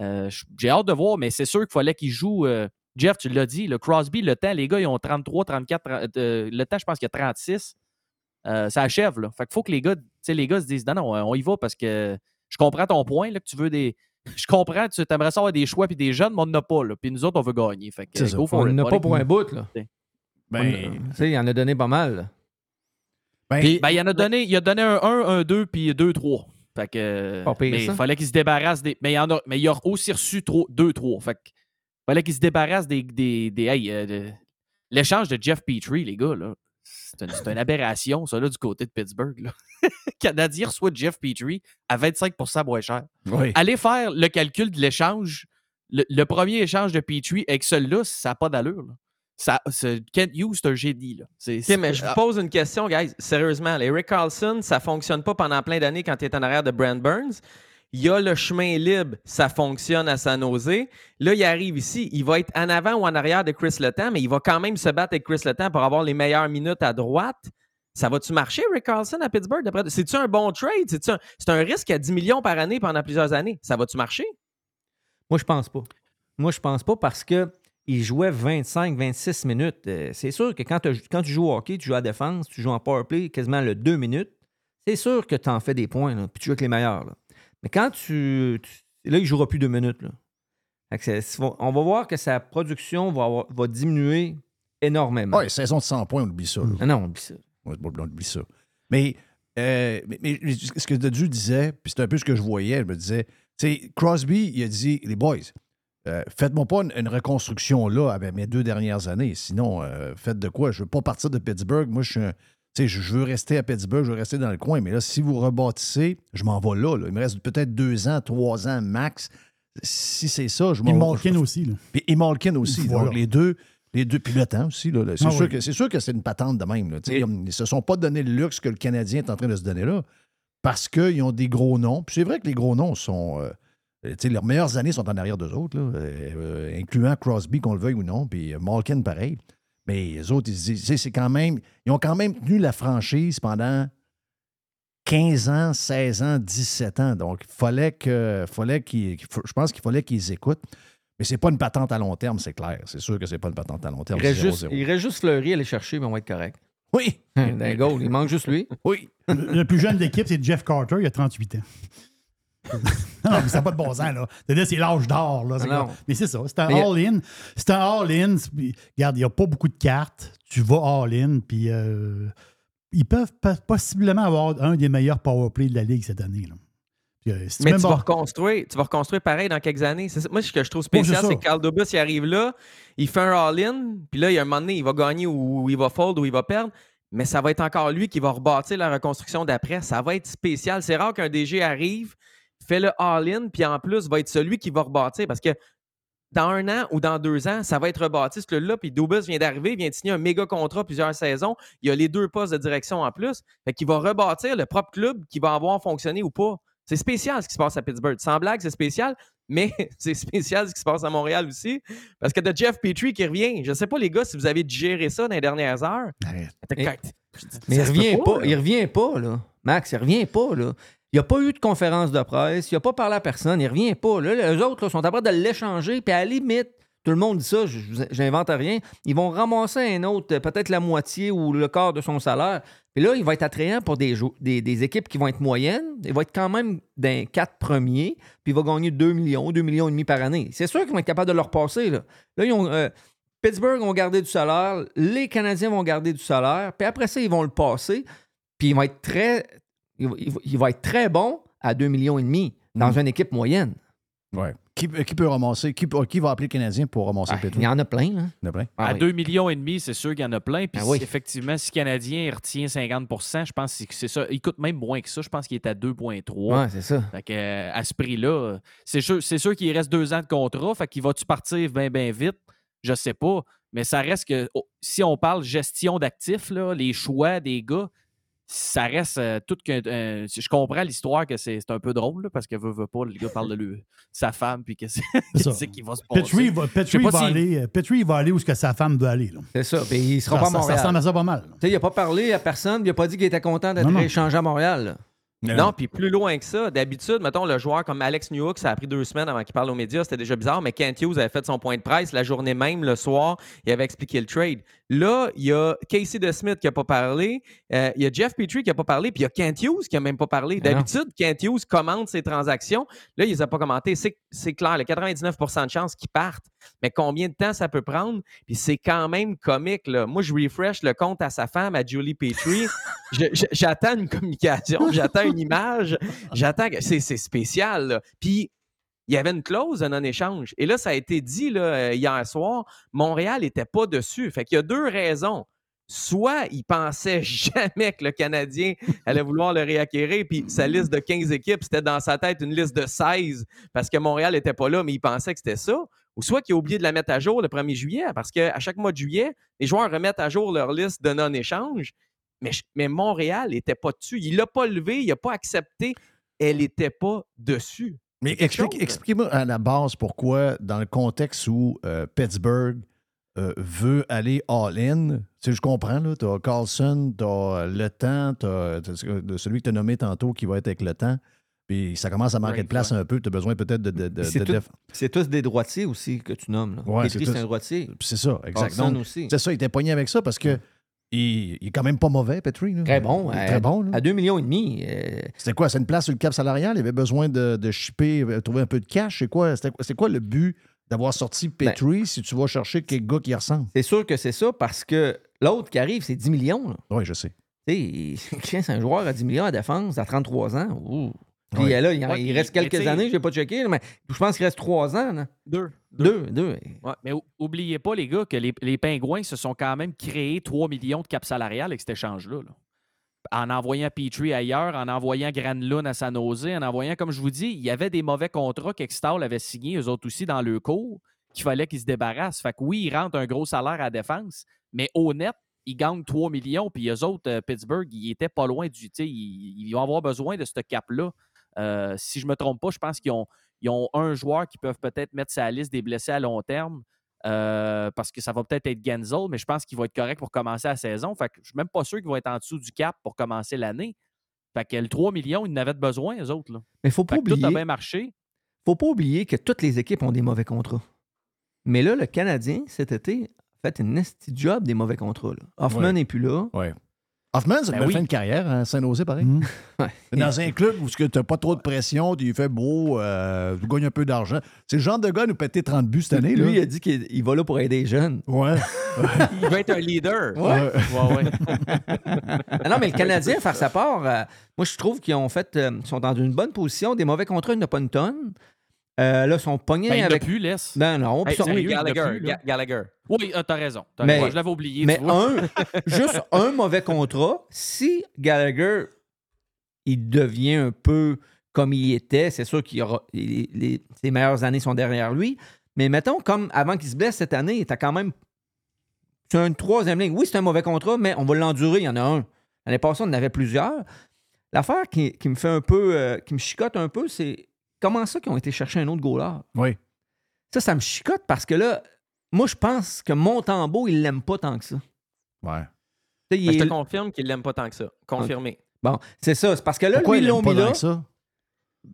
euh, j'ai hâte de voir, mais c'est sûr qu'il fallait qu'il joue. euh, Jeff, tu l'as dit, le Crosby, le temps, les gars, ils ont 33, 34, 30, euh, le temps, je pense qu'il y a 36. Euh, ça achève, là. Fait qu'il faut que les gars, tu sais, les gars se disent non, non, on y va parce que je comprends ton point, là, que tu veux des. Je comprends, tu aimerais ça avoir des choix puis des jeunes, mais on n'en a pas, là. Puis nous autres, on veut gagner. Fait que, ça. On n'en a pas pour un bout, là. Ben, Tu sais, il en a donné pas mal. là. Puis, ben, il en a donné, il a donné un 1, un 2, puis 2, 3. Fait que. Pas pire, mais ça. il fallait qu'il se débarrasse des. Mais il, en a, mais il a aussi reçu 2, 3. Fait que. fallait qu'il se débarrasse des. des, des- hey, euh, de- L'échange de Jeff Petrie, les gars, là. C'est une, c'est une aberration, ça, là, du côté de Pittsburgh. Là. Canadien reçoit Jeff Petrie à 25% moins cher. Oui. Allez faire le calcul de l'échange. Le, le premier échange de Petrie avec celui-là, ça n'a pas d'allure. Ça, c'est- Kent Hughes, c'est un génie. Là. C'est, OK, mais je vous pose une question, guys. Sérieusement, les Rick Carlson, ça fonctionne pas pendant plein d'années quand tu es en arrière de Brand Burns. Il y a le chemin libre, ça fonctionne à sa nausée. Là, il arrive ici, il va être en avant ou en arrière de Chris Letang, mais il va quand même se battre avec Chris Letang pour avoir les meilleures minutes à droite. Ça va-tu marcher, Rick Carlson, à Pittsburgh? C'est-tu un bon trade? C'est-tu un... c'est un risque à 10 millions par année pendant plusieurs années? Ça va-tu marcher? Moi, je pense pas. Moi, je pense pas parce que il jouait 25-26 minutes. Euh, c'est sûr que quand, tu joues au hockey, tu joues à la défense, tu joues en power play quasiment le 2 minutes, c'est sûr que tu en fais des points, là, puis tu joues avec les meilleurs. là. Mais quand tu, tu- Là, il ne jouera plus deux minutes. Là. On va voir que sa production va, avoir- va diminuer énormément. Oui, saison de 100 points, on oublie ça. là. Ah non, on oublie ça. On oublie ça. Mais, euh, mais, mais ce que Dedu disait, puis c'est un peu ce que je voyais, je me disais, tu sais, Crosby, il a dit, les boys, euh, faites-moi pas une, une reconstruction là avec mes deux dernières années. Sinon, euh, faites de quoi? Je veux pas partir de Pittsburgh. Moi, je suis un- tu sais, je veux rester à Pittsburgh, je veux rester dans le coin. Mais là, si vous rebâtissez, je m'en vais là, là. Il me reste peut-être deux ans, trois ans max. Si c'est ça, je m'en vais. Malkin aussi. Là. Puis et Malkin aussi. Voilà. Donc, les deux, les deux. Puis le temps aussi. là, là. C'est Ah sûr, oui. que, c'est sûr que c'est une patente de même. Là. Ils ne se sont pas donné le luxe que le Canadien est en train de se donner là parce qu'ils ont des gros noms. Puis c'est vrai que les gros noms sont. euh, sais, leurs meilleures années sont en arrière d'eux autres, là, euh, euh, incluant Crosby, qu'on le veuille ou non, puis euh, Malkin, pareil. Mais les autres, ils c'est quand même. Ils ont quand même tenu la franchise pendant 15 ans, 16 ans, 17 ans. Donc, il fallait que. Fallait qu'ils- qu'il faut- je pense qu'il fallait qu'ils écoutent. Mais c'est pas une patente à long terme, c'est clair. C'est sûr que c'est pas une patente à long terme. Il reste, juste, 0-0. il reste juste Fleury à aller chercher, mais on va être correct. Oui. D'un goal, il manque juste lui. Oui. Le, le plus jeune de l'équipe, c'est Jeff Carter, il a 38 ans. non, mais ça n'a pas de bon sens, là. C'est l'âge d'or, là. Ah Mais c'est ça, c'est un all-in. C'est un all-in. Regarde, il n'y a pas beaucoup de cartes. Tu vas all-in, puis euh, ils peuvent po- possiblement avoir un des meilleurs powerplays de la Ligue cette année, là. Puis, euh, si Mais tu vas reconstruire, tu vas reconstruire pareil dans quelques années. Moi, ce que je trouve spécial, c'est que Carl Dubus, il arrive là, il fait un all-in, puis là, il y a un moment donné, il va gagner ou il va fold ou il va perdre. Mais ça va être encore lui qui va rebâtir la reconstruction d'après. Ça va être spécial. C'est rare qu'un DG arrive, fait le all-in, puis en plus, va être celui qui va rebâtir. Parce que dans un an ou dans deux ans, ça va être rebâti ce club-là. Puis Dubus vient d'arriver, vient de signer un méga contrat plusieurs saisons. Il y a les deux postes de direction en plus. Fait qu'il va rebâtir le propre club qui va avoir fonctionné ou pas. C'est spécial ce qui se passe à Pittsburgh. Sans blague, c'est spécial, mais c'est spécial ce qui se passe à Montréal aussi. Parce que de Jeff Petrie qui revient, je sais pas les gars si vous avez digéré ça dans les dernières heures. Mais, il revient pas, il revient pas, là. Max, il revient pas, là. Il n'y a pas eu de conférence de presse, il n'a pas parlé à personne, il revient pas. Là, les autres sont capables de l'échanger, puis à la limite, tout le monde dit ça, j'invente rien. Ils vont ramasser un autre, peut-être la moitié ou le quart de son salaire. Puis là, il va être attrayant pour des, équipes qui vont être moyennes. Il va être quand même d'un quatre premiers, puis il va gagner 2 millions, 2 millions et demi par année. C'est sûr qu'ils vont être capables de leur passer. Là, ils ont, euh, Pittsburgh vont garder du salaire, les Canadiens vont garder du salaire, puis après ça, ils vont le passer, puis il va être très, il va, il va- il va être très bon à 2 millions et demi dans une équipe moyenne. Ouais. Qui, qui peut ramasser? Qui, va appeler le Canadien pour ramasser Ah, Petrie? il y en a plein. Hein? Il y en a plein. à 2 millions et demi, c'est sûr qu'il y en a plein. Puis Ah oui. effectivement, si le Canadien retient 50% je pense que c'est ça. Il coûte même moins que ça. Je pense qu'il est à 2,3. Ouais, c'est ça. Fait que, euh, à ce prix-là, euh, c'est sûr, c'est sûr qu'il reste deux ans de contrat. Fait qu'il va-tu partir bien, bien vite? Je sais pas. Mais ça reste que oh, si on parle gestion d'actifs, là, les choix des gars, ça reste euh, tout qu'un. un- je comprends l'histoire que c'est c'est un peu drôle là, parce que veut, veut pas, le gars parle de, lui- de sa femme puis qu'est-ce qui va se passer. Petrie va, Je Petrie va si- aller, euh, Petrie va aller où ce que sa femme veut aller. là. C'est ça. Puis il sera Ça- pas à ça- ça Montréal. ressemble à ça pas mal. Tu sais, il n'a pas parlé à personne, il n'a pas dit qu'il était content d'être Non, non. échangé à Montréal. là. Non, puis plus loin que ça, d'habitude, mettons le joueur comme Alex Newhook, ça a pris deux semaines avant qu'il parle aux médias, c'était déjà bizarre, mais Kent Hughes avait fait son point de presse la journée même, le soir, il avait expliqué le trade. Là, il y a Casey DeSmith qui n'a pas parlé, euh, il y a Jeff Petrie qui n'a pas parlé, puis il y a Kent Hughes qui n'a même pas parlé. D'habitude, Kent Hughes commente ses transactions. Là, il ne les a pas commentées. C'est, clair, le 99% de chances qu'ils partent, mais combien de temps ça peut prendre? Puis c'est quand même comique. Là. Moi, je refresh le compte à sa femme, à Julie Petrie. J'attends une communication, j'attends une image, j'attends. C'est, c'est spécial. là. Puis il y avait une clause de non-échange. Et là, ça a été dit là, euh, hier soir, Montréal n'était pas dessus. Fait qu'il y a deux raisons. Soit il pensait jamais que le Canadien allait vouloir le réacquérir, puis sa liste de 15 équipes, c'était dans sa tête une liste de 16 parce que Montréal n'était pas là, mais il pensait que c'était ça. Ou soit qu'il a oublié de la mettre à jour le 1er juillet, parce qu'à chaque mois de juillet, les joueurs remettent à jour leur liste de non-échange. Mais, mais Montréal n'était pas dessus. Il l'a pas levé, il n'a pas accepté. Elle n'était pas dessus. Mais C'est quelque explique- chose. expliquez-moi à la base pourquoi, dans le contexte où euh, Pittsburgh euh, veut aller all-in, tu sais, je comprends, tu as Carlson, tu as Le Temps, tu as celui que tu as nommé tantôt qui va être avec Le Temps, puis ça commence à manquer de place un peu. Tu as besoin peut-être de, de, de- C'est de tout- def- c'est tous des droitiers aussi que tu nommes. Là. Ouais, Petrie, c'est c'est un droitier. C'est ça, exact. Carlson Donc, aussi. C'est ça, il était pogné avec ça parce que il, il est quand même pas mauvais, Petrie. là. Très bon. À- Très bon. là. À 2 millions et demi. euh, C'était quoi? C'est une place sur le cap salarial? Il avait besoin de, de shipper, euh, trouver un peu de cash? C'est quoi, c'est quoi le but d'avoir sorti Petrie si tu vas chercher quel gars qui ressemble? c'est sûr que c'est ça parce que l'autre qui arrive, c'est 10 millions. Oui, je sais. Tu sais, un joueur à 10 millions à défense à 33 ans. Ouh. Puis Ouais. là, il, Ouais, il puis- reste mais quelques années, je n'ai pas checké, mais je pense qu'il reste 3 ans. là. Deux. Deux, deux. Ouais, mais ou- oubliez pas, les gars, que les, les Pingouins se sont quand même créés 3 millions de cap salarial avec cet échange-là. là. En envoyant Petrie ailleurs, en envoyant Granlund à San Jose, en envoyant, comme je vous dis, il y avait des mauvais contrats qu'Extall avait signés, eux autres aussi, dans le cours, qu'il fallait qu'ils se débarrassent. Fait que oui, ils rentrent un gros salaire à la défense, mais au net, ils gagnent 3 millions, puis eux autres, euh, Pittsburgh, ils étaient pas loin du. tu sais, Ils, ils vont avoir besoin de ce cap-là. Euh, si je me trompe pas, je pense qu'ils ont, ils ont un joueur qui peuvent peut-être mettre sa liste des blessés à long terme. euh, parce que ça va peut-être être Genzel, mais je pense qu'il va être correct pour commencer la saison. Fait que je suis même pas sûr qu'il va être en dessous du cap pour commencer l'année. Fait que le 3 millions, ils en avaient besoin, eux autres. Là. Mais faut pas Fait que tout a oublier. bien marché. faut pas oublier que toutes les équipes ont des mauvais contrats. Mais là, le Canadien, cet été, a fait une nasty job des mauvais contrats. là. Hoffman Ouais. n'est plus là. Ouais. Hoffman, ça Ben devait oui. faire une carrière à Saint-Nosé, pareil. Dans un club où tu n'as pas trop de pression, tu fais beau, euh, tu gagnes un peu d'argent. C'est le genre de gars à nous péter 30 buts cette année. Là. Lui, il a dit qu'il il va là pour aider les jeunes. Ouais. Il va être un leader. Ouais. Ouais, ouais. Ah non, mais le Canadien, faire sa part, euh, moi, je trouve qu'ils ont fait, euh, ils sont dans une bonne position. Des mauvais contrats, il n'y en a pas une tonne. Euh, là, sont pognés Ben, il n'y en a avec. plus, laisse. Non, non. Hey, sérieux, il Gallagher. plus, Gallagher. Oui, euh, t'as raison. T'as Mais- raison. Je l'avais oublié. Mais un, juste un mauvais contrat, si Gallagher, il devient un peu comme il était, c'est sûr qu'il y aura. les- les- ses meilleures années sont derrière lui. Mais mettons, comme avant qu'il se blesse cette année, il était quand même. C'est une troisième ligne. Oui, c'est un mauvais contrat, mais on va l'endurer. Il y en a un. L'année passée, on en avait plusieurs. L'affaire qui, qui me fait un peu. euh, qui me chicote un peu, c'est comment ça qu'ils ont été chercher un autre goaler? Oui. Ça, ça me chicote parce que là, moi, je pense que Montembeau, il l'aime pas tant que ça. Ouais. Il Mais je te confirme qu'il l'aime pas tant que ça. Confirmé. Bon, c'est ça. C'est parce que là, Pourquoi lui, il ils l'ont mis là. tant que ça?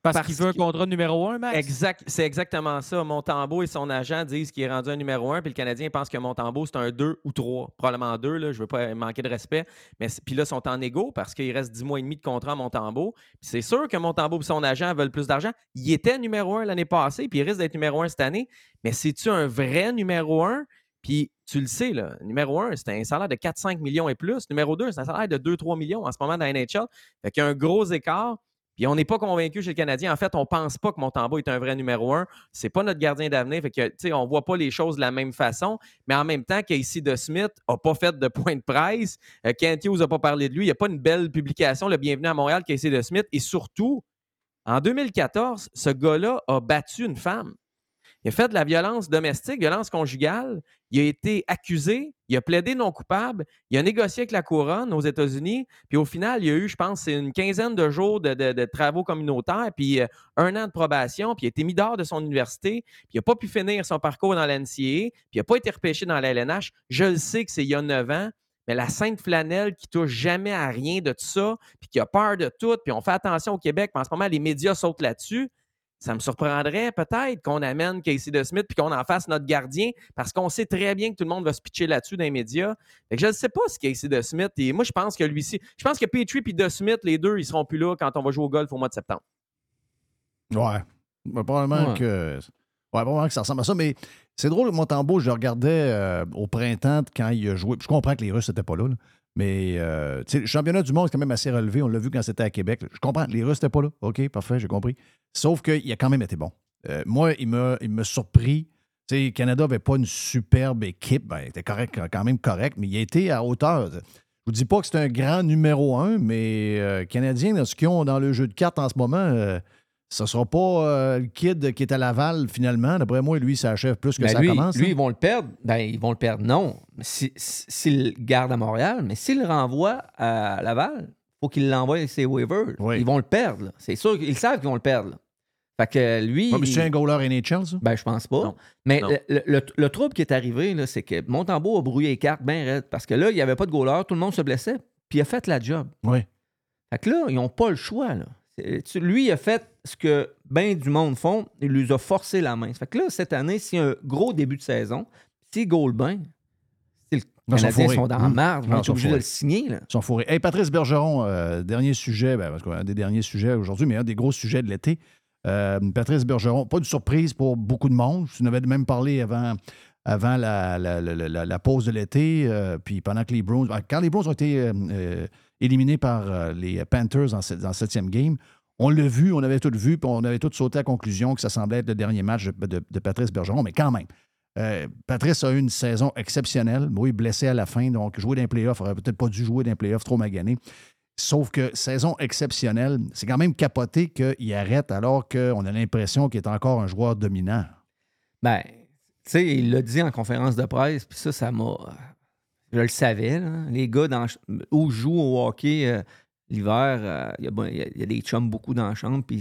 Parce, Parce qu'il veut un contrat numéro 1, Max. Exact, c'est exactement ça. Montembeau et son agent disent qu'il est rendu un numéro un, puis le Canadien pense que Montembeau, c'est un 2 ou 3. Probablement 2, là, je veux pas manquer de respect. Mais puis là, ils sont en égo parce qu'il reste 10 mois et demi de contrat à Montembeau. Puis c'est sûr que Montembeau et son agent veulent plus d'argent. Il était numéro un l'année passée, puis il risque d'être numéro un cette année. Mais c'est-tu un vrai numéro un? Puis tu le sais, là, numéro un, c'est un salaire de 4-5 millions et plus. Numéro 2, c'est un salaire de 2-3 millions en ce moment dans la NHL. Fait qu'il y a un gros écart. Puis on n'est pas convaincu chez le Canadien. En fait, on pense pas que Montembeau est un vrai numéro un. C'est pas notre gardien d'avenir. Fait que, on voit pas les choses de la même façon. Mais en même temps, Casey de Smith a pas fait de point de presse. Euh, Kent Hughes a pas parlé de lui. Il n'y a pas une belle publication. Le bienvenu à Montréal, Casey de Smith. Et surtout, en 2014, ce gars-là a battu une femme. Il a fait de la violence domestique, violence conjugale. Il a été accusé, il a plaidé non coupable, il a négocié avec la couronne aux États-Unis, puis au final, il a eu, je pense, une quinzaine de jours de, travaux communautaires, puis euh, un an de probation, puis il a été mis dehors de son université, puis il n'a pas pu finir son parcours dans l'NCA, puis il n'a pas été repêché dans la LNH. Je le sais que c'est il y a 9 ans, mais la sainte flanelle qui touche jamais à rien de tout ça, puis qui a peur de tout, puis on fait attention au Québec, puis en ce moment, les médias sautent là-dessus. Ça me surprendrait peut-être qu'on amène Casey de Smith puis qu'on en fasse notre gardien parce qu'on sait très bien que tout le monde va se pitcher là-dessus dans les médias. Fait que je ne sais pas si Casey de Smith et moi je pense que lui ci je pense que Petrie et de Smith les deux ils seront plus là quand on va jouer au golf au mois de septembre. Ouais. Ben, probablement, Ouais. Que... ouais, probablement que ça ressemble à ça. Mais c'est drôle, Montembeau, je le regardais euh, au printemps quand il a joué. Je comprends que les Russes n'étaient pas là. là. Mais euh, le championnat du monde, c'est quand même assez relevé. On l'a vu quand c'était à Québec. Je comprends. Les Russes n'étaient pas là. OK, parfait, j'ai compris. Sauf qu'il a quand même été bon. Euh, moi, il m'a il surpris. Sais, Canada n'avait pas une superbe équipe. Ben, il était correct, quand même correct, mais il a été à hauteur. Je vous dis pas que c'est un grand numéro un, mais euh, Canadien, dans ce qu'ils ont dans le jeu de cartes en ce moment, euh, ce sera pas euh, le kid qui est à Laval finalement. D'après moi, lui, ça achève plus que Ben, ça lui, commence. lui, là. ils vont le perdre. Ben, ils vont le perdre, non. Si- si- le gardent à Montréal, mais s'ils le renvoient à Laval, faut qu'ils l'envoient avec ses waivers. Ils vont le perdre. là. C'est sûr qu'ils savent qu'ils vont le perdre. là. Fait que lui. Ouais, mais c'est il- un goaler NHL, ça? Ben, je pense pas. Mais Non. le, le- le trouble qui est arrivé, là, c'est que Montembeau a brouillé les cartes bien raide parce que là, il n'y avait pas de goaler, tout le monde se blessait, puis il a fait la job. Oui. Fait que là, ils n'ont pas le choix. Là. Lui, il a fait ce que bien du monde font. Il lui a forcé la main. Ça fait que là, cette année, s'il y a un gros début de saison, s'il goal bien, si les Canadiens sont dans la Hum. merde, ils sont obligés de le signer. Là. Ils sont fourrés. Hey, Patrice Bergeron, euh, dernier sujet, ben, parce qu'un des derniers sujets aujourd'hui, mais un des gros sujets de l'été. Euh, Patrice Bergeron, pas de surprise pour beaucoup de monde. Tu en avais même parlé avant, avant la, la- la- la- pause de l'été, euh, puis pendant que les Browns. ben, Quand les Browns ont été éliminés par euh, les Panthers dans, dans septième game, on l'a vu, on avait tout vu, puis on avait tout sauté à la conclusion que ça semblait être le dernier match de, Patrice Bergeron, mais quand même. euh, Patrice a eu une saison exceptionnelle. Oui, blessé à la fin, donc jouer playoffs, il aurait peut-être pas dû jouer dans les playoffs, trop magané. Sauf que saison exceptionnelle, c'est quand même capoté qu'il arrête alors qu'on a l'impression qu'il est encore un joueur dominant. Ben, tu sais, il l'a dit en conférence de presse, puis ça, ça m'a. Je le savais, là. Les gars dans, où jouent au hockey euh, l'hiver, euh, il y, a bon- il y a- il y a des chums beaucoup dans la chambre, puis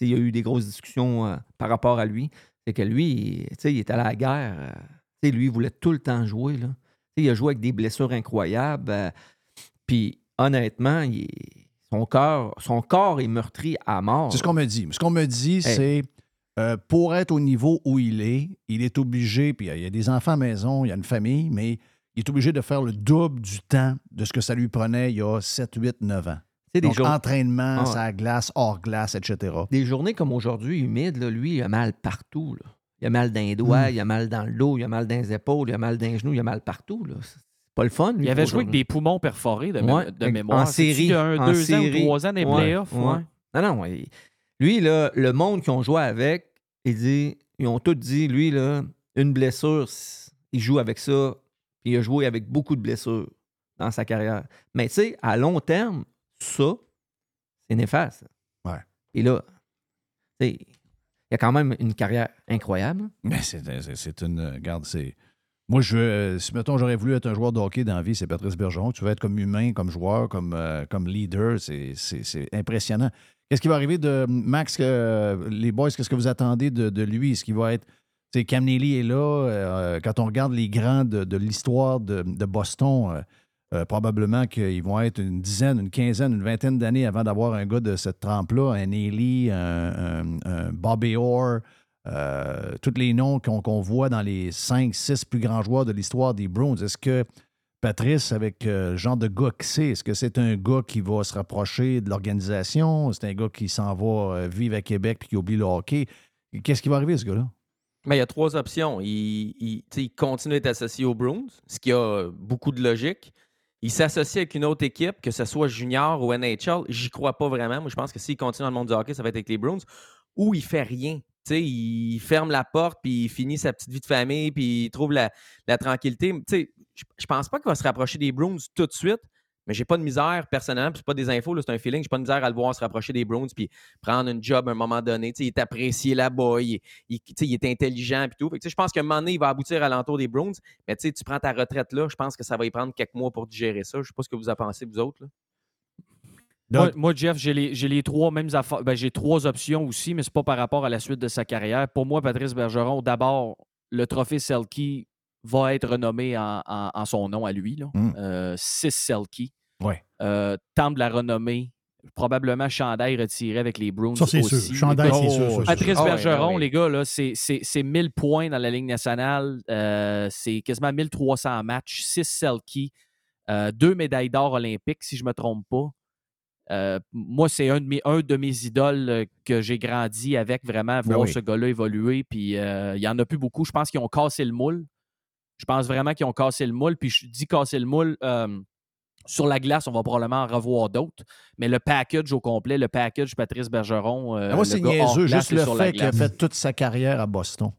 il y a eu des grosses discussions euh, par rapport à lui. C'est que lui, il- tu sais, il était à la guerre. lui, il voulait tout le temps jouer. Là. Il a joué avec des blessures incroyables. puis honnêtement, il son, corps, son corps est meurtri à mort. C'est ce qu'on me dit. Ce qu'on me dit, c'est euh, pour être au niveau où il est, il est obligé, puis il y a des enfants à maison, il y a une famille, mais il est obligé de faire le double du temps de ce que ça lui prenait il y a 7, 8, 9 ans. des Donc, jours- entraînement, Ah. ça glace, hors glace, etc. Des journées comme aujourd'hui, humides, là, lui, il a mal partout. là. Il a mal dans les doigts, Mm. il a mal dans le dos, il a mal dans les épaules, il a mal dans les genoux, il a mal partout. là. C'est pas le fun. lui, Il avait joué avec des poumons perforés de, mé- Ouais, de en mémoire. C'est-tu série. Il y a un, en deux ans ou trois ans des Ouais, playoffs? ouais. ouais. Non, non. il- Lui, là, le monde qui ont joué avec, il dit, ils ont tous dit, lui, là, une blessure, il joue avec ça. Puis il a joué avec beaucoup de blessures dans sa carrière. Mais tu sais, à long terme, ça, c'est néfaste. Ouais. Et là, tu sais, il a quand même une carrière incroyable. Mais c'est une. Regarde, c'est. Moi, je veux. euh, Si, mettons, j'aurais voulu être un joueur de hockey dans la vie, c'est Patrice Bergeron. Tu veux être comme humain, comme joueur, comme, euh, comme leader. C'est c'est- c'est impressionnant. Qu'est-ce qui va arriver de Max, que- les boys, qu'est-ce que vous attendez de, de lui? Est-ce qu'il va être. Tu sais, Cam Neely est là. euh, quand on regarde les grands de, l'histoire de, Boston, euh, euh, probablement qu'ils vont être une dizaine, une quinzaine, une vingtaine d'années avant d'avoir un gars de cette trempe-là, un Neely, un, Bobby Orr, tous les noms qu'on voit dans les cinq, six plus grands joueurs de l'histoire des Browns. Est-ce que Patrice, avec le genre de gars que c'est, est-ce que c'est un gars qui va se rapprocher de l'organisation? C'est un gars qui s'en va vivre à Québec puis qui oublie le hockey? Qu'est-ce qui va arriver, ce gars-là? Mais il y a trois options. Il, il- il continue d'être associé aux Bruins, ce qui a beaucoup de logique. Il s'associe avec une autre équipe, que ce soit junior ou NHL. J'y crois pas vraiment. Moi, je pense que s'il continue dans le monde du hockey, ça va être avec les Bruins. Ou il fait rien. Il ferme la porte, puis il finit sa petite vie de famille, puis il trouve la, tranquillité. Je pense pas qu'il va se rapprocher des Bruins tout de suite, mais j'ai pas de misère personnellement, puis c'est pas des infos, c'est un feeling. J'ai pas de misère à le voir se rapprocher des Bruins, puis prendre une job à un moment donné. Tu sais, il est apprécié là-bas, il, il- tu sais, il est intelligent, puis tout. Je pense qu'à un moment donné, il va aboutir à l'entour des Bruins, mais tu sais, tu prends ta retraite là, je pense que ça va y prendre quelques mois pour digérer ça. Je sais pas ce que vous en pensez, vous autres. là. Moi, moi, Jeff, j'ai les, j'ai les trois mêmes affaires. Ben, j'ai trois options aussi, mais c'est pas par rapport à la suite de sa carrière. Pour moi, Patrice Bergeron, d'abord, le trophée Selkie va être renommé en, en- en son nom à lui. Là. Mm. Euh, six Selkie. Ouais. Euh, temps de la renommée. Probablement chandail retiré avec les Bruins Ça, c'est aussi. sûr. Chandail, Les gars, c'est sûr, ça, c'est Patrice sûr. Bergeron, ouais. les gars, là, c'est, c'est, c'est 1000 points dans la Ligue nationale. Euh, c'est quasiment 1300 matchs, 6 Selkie, deux médailles d'or olympiques, si je ne me trompe pas. Euh, moi, c'est un de mes, un de mes idoles que j'ai grandi avec, vraiment, Ben voir oui. ce gars-là évoluer. Puis euh, il n'y en a plus beaucoup. Je pense qu'ils ont cassé le moule. Je pense vraiment qu'ils ont cassé le moule. Puis je dis casser le moule. euh, sur la glace, on va probablement en revoir d'autres. Mais le package au complet, le package Patrice Bergeron. euh, Ah, moi, c'est niaiseux, juste le fait qu'il a fait toute sa carrière à Boston.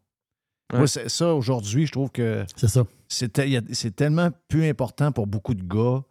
Ouais. Moi, ça, aujourd'hui, je trouve que. C'est ça. C'est tellement plus important pour beaucoup de gars.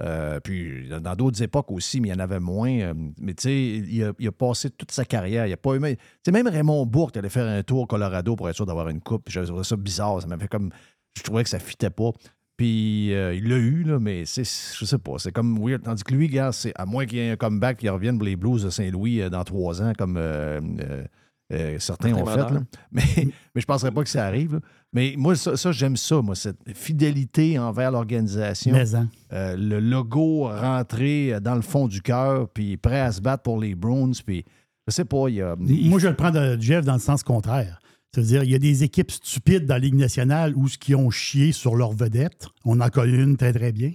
euh, puis dans d'autres époques aussi, mais il y en avait moins. euh, mais tu sais, il a, il a passé toute sa carrière. Il a pas eu. Tu sais, même Raymond Bourque allait faire un tour au Colorado pour être sûr d'avoir une coupe. Puis Je trouvais ça bizarre. Ça m'avait fait comme. Je trouvais que ça fitait pas. Puis euh, il l'a eu, là, mais c'est, je sais pas, c'est comme weird. Tandis que lui, gars, c'est à moins qu'il y ait un comeback, qu'il revienne pour les Blues de Saint-Louis euh, dans trois ans, comme euh, euh, Euh, certains ont fait, là. Mais, mais je ne penserais pas que ça arrive. là. Mais moi, ça, ça, j'aime ça, moi, cette fidélité envers l'organisation. Mais, hein. Euh, le logo rentré dans le fond du cœur, puis prêt à se battre pour les Browns, puis je sais pas, il y a... Moi, je le prends de Jeff dans le sens contraire. C'est-à-dire, il y a des équipes stupides dans la Ligue nationale où ce qui ont chié sur leur vedette. On en connaît une très, très bien.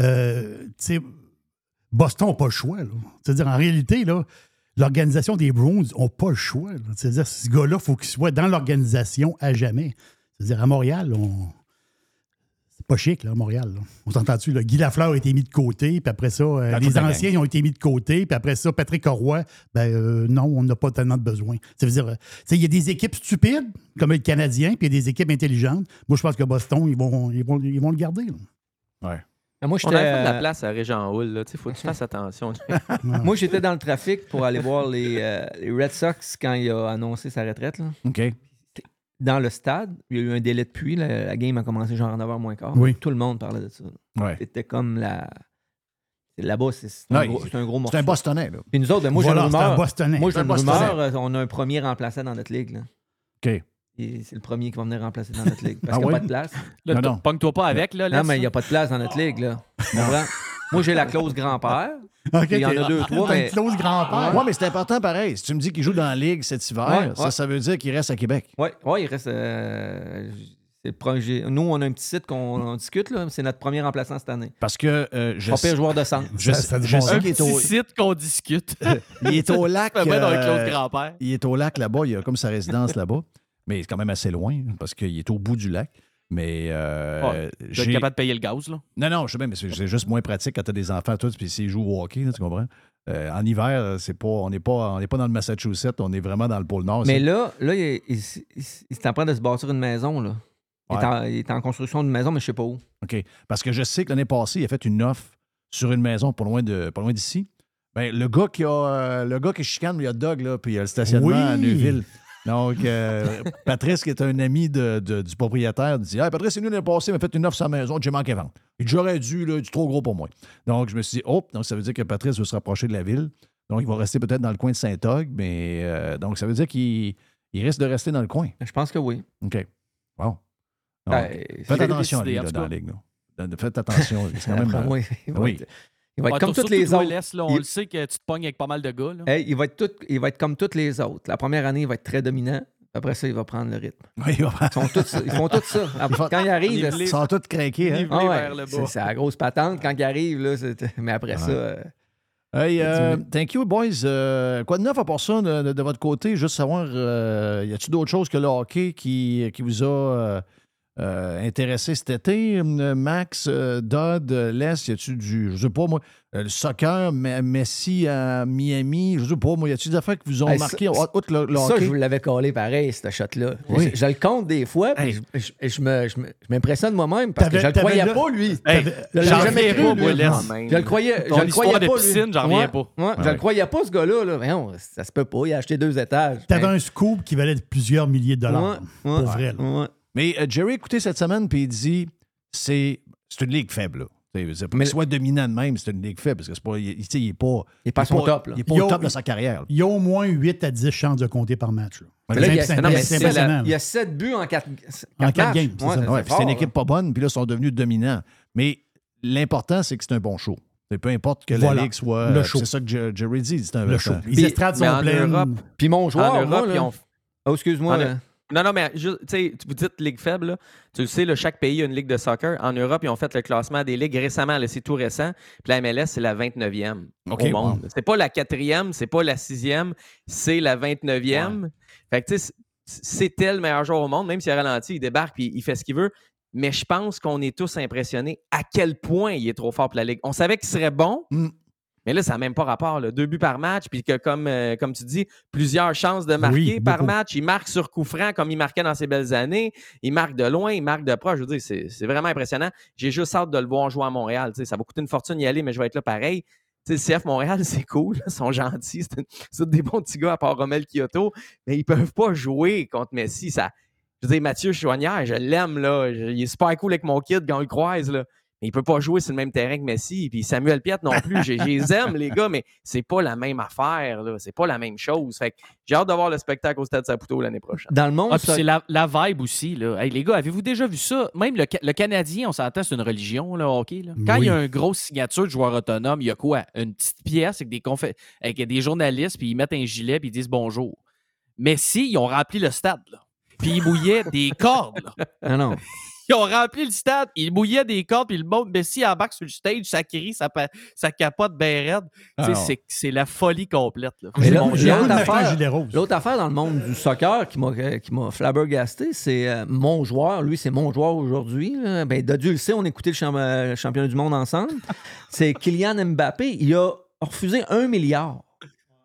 Euh, Boston n'a pas le choix. C'est-à-dire, en réalité, l'organisation des Browns n'a pas le choix. C'est-à-dire, ce gars-là, il faut qu'il soit dans l'organisation à jamais. C'est-à-dire, à Montréal, on... pas chic, là, à Montréal. là. On s'entend-tu? là? Guy Lafleur a été mis de côté, puis après ça, euh, les anciens ils ont été mis de côté, puis après ça, Patrick Roy, ben euh, non, on n'a pas tellement de besoin. Ça veut dire, euh, tu sais, il y a des équipes stupides, comme le Canadien, puis il y a des équipes intelligentes. Moi, je pense que Boston, ils vont, ils vont, ils vont le garder. là. Ouais. Moi, On a fait de la place à Régent. Tu sais, faut que tu fasses attention. Moi, j'étais dans le trafic pour aller voir les, euh, les Red Sox quand il a annoncé sa retraite. là. OK. Dans le stade, il y a eu un délai de pluie. La, la game a commencé genre en 9h moins quart. Oui. Tout le monde parlait de ça. Ouais. C'était comme la. Là-bas, c'est un, gros- c'est un gros morceau. C'est un Bostonnais, là. Puis nous autres, moi, j'ai Voilà, une c'est un rumeur. Bostonnais. Moi, j'ai une rumeur. euh, On a un premier remplaçant dans notre ligue. Là. OK. Et C'est le premier qui va venir remplacer dans notre ligue. Parce Ah qu'il n'y a pas de place. Là, Non. Pogne-toi pas avec, là. Non, mais il n'y a pas de place dans notre ligue. Là. Moi, j'ai la clause grand-père. Il y en a deux, trois, mais- une clause grand-père. Ouais, mais c'est important pareil. Si tu me dis qu'il joue dans la Ligue cet hiver, Ouais, ça, ouais. ça veut dire qu'il reste à Québec. Oui, ouais, il reste. euh, c'est le projet. Nous, on a un petit site qu'on on discute. là. C'est notre premier remplaçant cette année. Parce que euh, je Pas sais, pire joueur de centre. je, Ça- ça dit je sais qu'il est, Petit au, site qu'on discute. il est au lac. Euh, il est au lac là-bas. Il a comme sa résidence là-bas. Mais c'est quand même assez loin parce qu'il est au bout du lac. Mais euh, Ouais, Tu capable de payer le gaz, là. Non, non, je sais bien, mais c'est juste moins pratique quand tu as des enfants, tout, puis s'ils jouent au hockey, là, tu comprends? Euh, en hiver, c'est pas, on n'est pas, on n'est pas dans le Massachusetts, on est vraiment dans le pôle Nord. Mais là, là, il, il, il- il est en train de se bâtir une maison. Là. Il, est en, il est en construction d'une maison, mais je sais pas où. OK. Parce que je sais que l'année passée, il a fait une offre sur une maison pas loin de pas loin d'ici. Ben, le gars qui a euh, le gars qui chicane le hot dog, là, puis il y a le stationnement Oui. à Neuville. Donc, euh, Patrice, qui est un ami de- de- du propriétaire, dit Hey, Patrice, c'est nous l'année passée, il m'a fait une offre sur sa maison, j'ai manqué vendre. Il J'aurais dû, là, du trop gros pour moi. Donc, je me suis dit Oh, donc ça veut dire que Patrice veut se rapprocher de la ville. Donc, il va rester peut-être dans le coin de Saint-Og, mais euh, donc ça veut dire qu'il il risque de rester dans le coin. Je pense que oui. OK. Bon. Ben, Faites attention à lui là, dans la ligue. là. Faites attention. C'est quand même. Après, euh, oui, oui. Il va être Ouais, comme toutes les autres. Là, on Il- le sait que tu te pognes avec pas mal de gars. Là. Hey, il, va être tout- il va être comme toutes les autres. La première année, il va être très dominant. Après ça, il va prendre le rythme. Oui, il va- Ils, sont tous, ils font tout ça. Quand il arrive, Nivelé. Ils sont tous craqués. Hein? Ah ouais, c'est la grosse patente quand il arrive. Là, mais après ça, euh, Hey, euh, thank you, boys. Euh, quoi de neuf à part ça de, de- de votre côté? Juste savoir, euh, y a-t-il d'autres choses que le hockey qui, qui vous a euh, intéressé cet été? Max, euh, Dodd, Les, y a-tu du, je sais pas moi, euh, le soccer, Messi à Miami, je sais pas moi, y a-tu des affaires qui vous ont Hey, marqué, ça- outre le, le ça, je vous l'avais collé pareil, ce shot-là. Oui. Je, je le compte des fois, puis Hey. je, je- je me- je m'impressionne moi-même parce que je le croyais pas, lui. Hey, Je l'ai jamais reviens cru, pas, lui. moi. Je le croyais, je le croyais de pas, piscine, j'en reviens Ouais, pas. ouais, Je Ouais. le croyais pas, ce gars-là. Là. Voyons, ça se peut pas. Il a acheté deux étages. T'avais un scoop qui valait plusieurs milliers de dollars. Pour vrai. Mais euh, Jerry écouté cette semaine, puis il dit c'est c'est une ligue faible. Là. Pour Mais- soit dominant de même, c'est une ligue faible parce que c'est pas, il, est pas. Il est pas son top, là. Il est pas Il au a- top de sa carrière. là. Il y a au moins 8 à 10 chances de compter par match. là. Là, il y a- C'est non, mais c'est c'est la- impressionnant. il y là. a 7 buts en 4 En quatre games, c'est. Ouais, une équipe pas bonne, puis là, ils sont devenus dominants. Mais l'important, c'est que c'est un bon show. C'est peu importe que Voilà, la ligue soit. le show. C'est ça que Je- Jerry dit. C'est un Le show. Les estrades sont en pleines. Europe, Puis mon joueur, en Europe, ils ont Oh, excuse-moi. Non, non, mais juste, vous dites ligue faible, là. tu le sais, là, chaque pays a une ligue de soccer. En Europe, ils ont fait le classement des ligues récemment, c'est tout récent. Puis la MLS, c'est la 29e OK, au monde. wow. C'est pas la quatrième, c'est pas la sixième, c'est la 29e. Fait que, tu sais, c'était le meilleur joueur au monde, même s'il a ralenti, il débarque puis il fait ce qu'il veut. Mais je pense qu'on est tous impressionnés à quel point il est trop fort pour la Ligue. On savait qu'il serait bon, Mm. Mais là, ça n'a même pas rapport. là. Deux buts par match, puis que, comme, euh, comme tu dis, plusieurs chances de marquer Oui, par match. Il marque sur coup franc comme il marquait dans ses belles années. Il marque de loin, il marque de proche. Je veux dire, c'est vraiment impressionnant. J'ai juste hâte de le voir jouer à Montréal. Ça va coûter une fortune y aller, mais je vais être là pareil. Tu sais, le CF Montréal, c'est cool, ils sont gentils, c'est des bons petits gars à part Romel Kyoto, mais ils peuvent pas jouer contre Messi. Ça, je veux dire, Mathieu Chouanière, je l'aime, là. Il est super cool avec mon kid quand on le croise, là. Il peut pas jouer sur le même terrain que Messi. Puis Samuel Piet non plus. Je je les aime, les gars, mais c'est pas la même affaire. là. C'est pas la même chose. Fait que j'ai hâte de voir le spectacle au Stade Saputo l'année prochaine. Dans le monde, Ah, c'est la, la vibe aussi. Là. Hey, les gars, avez-vous déjà vu ça? Même le, Ca- le Canadien, on s'entend, c'est une religion, là, hockey. Là. Quand il y a une grosse signature de joueur autonome, il y a quoi? Une petite pièce avec des, confé- avec des journalistes, puis ils mettent un gilet, puis ils disent bonjour. Mais si, ils ont rempli le stade. Là. Puis ils mouillaient des cordes. là. Ah non. Ils ont rempli le stade, ils mouillaient des cordes, puis le monde, Messi embarque sur le stage, ça crie, ça, capote bien raide. Tu sais, Ah c'est- la folie complète. l'autre affaire, l'autre affaire dans le monde du soccer qui m'a qui m'a flabbergasté, c'est euh, mon joueur. Lui, c'est mon joueur aujourd'hui. Ben, Dodu le sait, on écoutait le, champ- euh, le championnat du monde ensemble. c'est Kylian Mbappé. Il a refusé un milliard.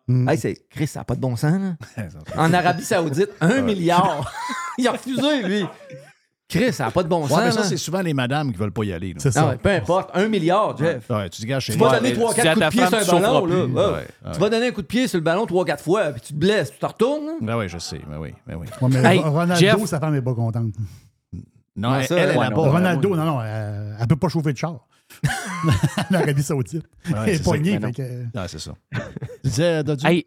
Hey, c'est Chris, ça n'a pas de bon sens. là. en Arabie Saoudite, un milliard. il a refusé, lui. Chris, ça n'a pas de bon Ouais, sens. mais ça, là. c'est souvent les madames qui veulent pas y aller. C'est Ah ouais, peu importe. Un milliard, Jeff. Ouais, tu te gâches Tu vas donner 3-4 coups de pied sur un ballon. Là. Ouais. Ouais, Tu vas donner un coup de pied sur le ballon 3-4 fois, puis tu te blesses, tu te retournes. là. Ben oui, je sais. Ben oui, ben oui. Ouais, mais Hey, Ronaldo, Jeff- sa femme n'est pas contente. Non, elle, ça, elle, elle ouais, a non. pas. Ronaldo, non, non, elle ne peut pas chauffer de char. en Arabie Saoudite. Ouais, elle est c'est ça. poignée. Non. fait que- Ah, c'est ça. Tu disais, Dodu? Hey,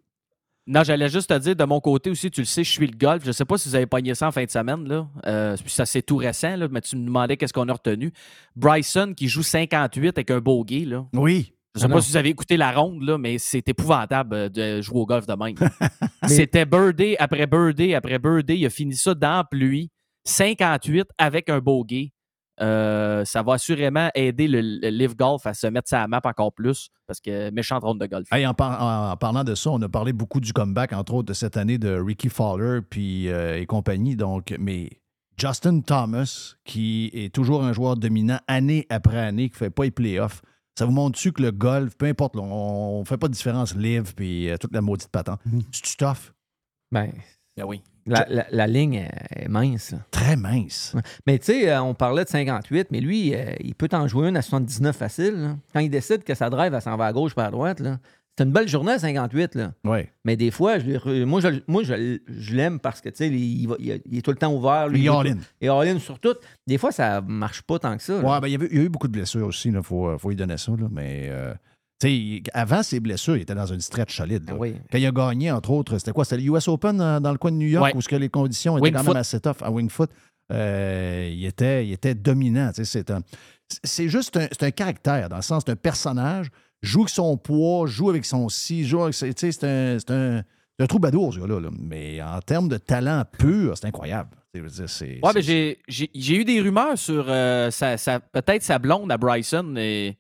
non, j'allais juste te dire, de mon côté aussi, tu le sais, je suis le golf. Je sais pas si vous avez pogné ça en fin de semaine, là. Euh, puis ça, c'est tout récent, là, mais tu me demandais qu'est-ce qu'on a retenu. Bryson qui joue 58 avec un bogey, là. Oui. Je sais Ah pas non. si vous avez écouté la ronde, là, mais c'est épouvantable euh, de jouer au golf de même. C'était birdie après birdie après birdie. Il a fini ça dans la pluie. 58 avec un bogey. Euh, ça va assurément aider le, le Live Golf à se mettre sa map encore plus parce que méchante ronde de golf. Hey, en, par- en- en parlant de ça, on a parlé beaucoup du comeback, entre autres, de cette année de Ricky Fowler puis, euh, et compagnie. Donc, mais Justin Thomas, qui est toujours un joueur dominant année après année, qui ne fait pas les playoffs, ça vous montre-tu que le golf, peu importe, là, on ne fait pas de différence live puis euh, toute la maudite patente. C'est tough? Ben, Ben oui. La, la- la ligne est mince. Très mince. Mais tu sais, euh, on parlait de 58, mais lui, euh, il peut en jouer une à 79 facile. là. Quand il décide que sa drive, elle s'en va à gauche pas à droite, là. c'est une belle journée à 58. Là. Ouais. Mais des fois, je moi, je, moi, je, je l'aime parce que tu sais, il, est tout le temps ouvert. lui, Il est all-in. est all-in sur tout. Des fois, ça marche pas tant que ça. Ouais, ben, il, y y a eu beaucoup de blessures aussi, il faut, euh, faut lui donner ça. là, mais euh, avant ses blessures, il était dans une stretch solide. là. Quand il a gagné, entre autres, c'était quoi? C'était le US Open euh, dans le coin de New York Ouais. où ce que les conditions étaient quand Wingfoot. même assez tough à Wingfoot. Euh, il, était, il était dominant. C'est un- c'est juste un, c'est un caractère, dans le sens d'un personnage, joue avec son poids, joue avec son si, joue avec C'est un, c'est un, un troubadour, ce gars-là. là. Mais en termes de talent pur, c'est incroyable. C'est- Ouais, mais j'ai- j'ai j'ai eu des rumeurs sur euh, sa- sa- peut-être sa blonde à Bryson. Et,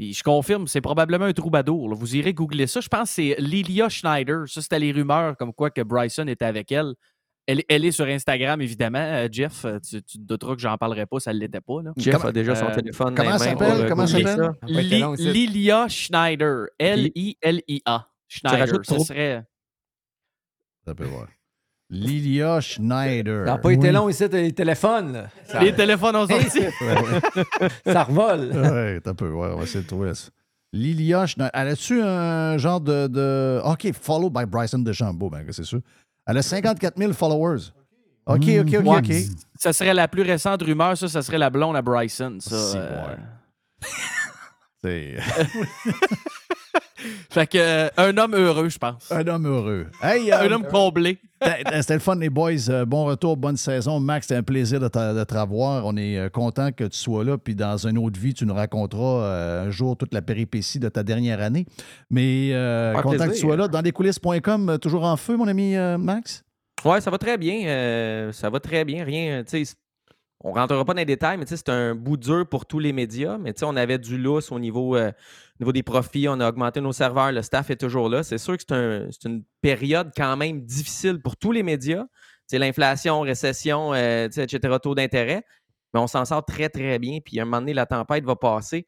et je confirme, c'est probablement un troubadour. là. Vous irez googler ça. Je pense que c'est Lilia Schneider. Ça, c'était les rumeurs comme quoi que Bryson était avec elle. Elle, elle est sur Instagram, évidemment. Euh, Jeff, euh, tu, tu te douteras que j'en parlerai pas, ça ne l'était pas. là. Jeff a déjà son téléphone dans comment s'appelle? euh, Comment s'appelle? Lilia Schneider. L-I-L-I-A. Schneider. Ça trop? serait. Ça peut voir. Lilia Schneider. Ça n'a pas été long ici, les téléphones. là. Ça- Les téléphones ont sorti. ça revole. Ouais, t'as peu. Ouais, on va essayer de trouver ça. Lilia Schneider. Elle a-tu un genre de, de. OK, follow by Bryson DeChambeau, ben, c'est sûr. Elle a 54 000 followers. OK, OK, OK, Ouais. OK. Ça serait la plus récente rumeur, ça, ça serait la blonde à Bryson. Ça, Si, euh, C'est Fait que euh, un homme heureux, je pense. un homme heureux. Hey, Un euh, homme comblé. C'était c'était le fun, les boys. Euh, Bon retour, bonne saison. Max, c'était un plaisir de te, de te revoir. On est euh, content que tu sois là. Puis dans une autre vie, tu nous raconteras euh, un jour toute la péripétie de ta dernière année. Mais content que tu sois là. Dans lescoulisses.com, toujours en feu, mon ami Max? Ouais, ça va très bien. ça va très bien. Rien, tu sais, on rentrera pas dans les détails, mais c'est un bout dur pour tous les médias. Mais on avait du lousse au niveau, euh, au niveau des profits. On a augmenté nos serveurs. Le staff est toujours là. C'est sûr que c'est un- une période quand même difficile pour tous les médias. L'inflation, récession, euh, etc., taux d'intérêt. Mais on s'en sort très, très bien. Puis à un moment donné, la tempête va passer.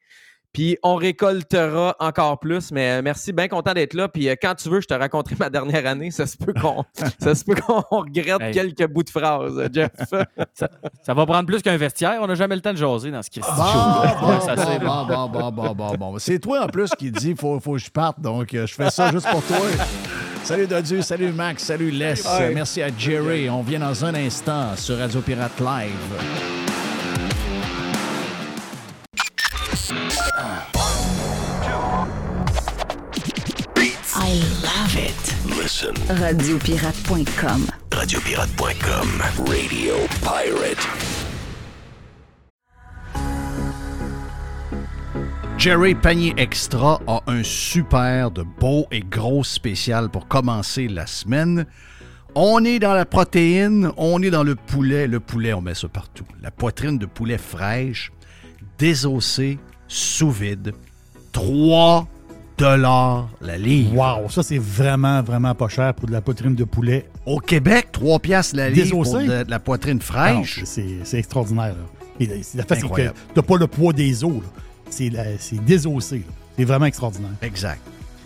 Puis on récoltera encore plus. Mais euh, merci, bien content d'être là. Puis euh, quand tu veux, je te raconterai ma dernière année. Ça se peut qu'on ça se peut qu'on regrette Hey. quelques bouts de phrases, euh, Jeff. Ça, ça va prendre plus qu'un vestiaire. On n'a jamais le temps de jaser dans ce Christy Bon, show. bon, bon, bon, bon, bon, bon. C'est toi en plus qui dis faut, faut que je parte, donc je fais ça juste pour toi. Salut Dodu, salut Max, salut Les. Merci à Jerry. On vient dans un instant sur Radio Pirate Live. Wilson. Radiopirate.com. Radiopirate.com. Radio Pirate. Jerry Panier Extra a un super de beau et gros spécial pour commencer la semaine. On est dans la protéine, on est dans le poulet. Le poulet, on met ça partout. La poitrine de poulet fraîche, désossée, sous vide. 3 dollars la livre. Wow, ça c'est vraiment, vraiment pas cher pour de la poitrine de poulet. Au Québec, 3 piastres la livre pour de, de la poitrine fraîche. Ah non, c'est extraordinaire. Là. Et la- c'est- la fait, c'est que t'as pas le poids des os. C'est désossé. là. C'est vraiment extraordinaire. Exact.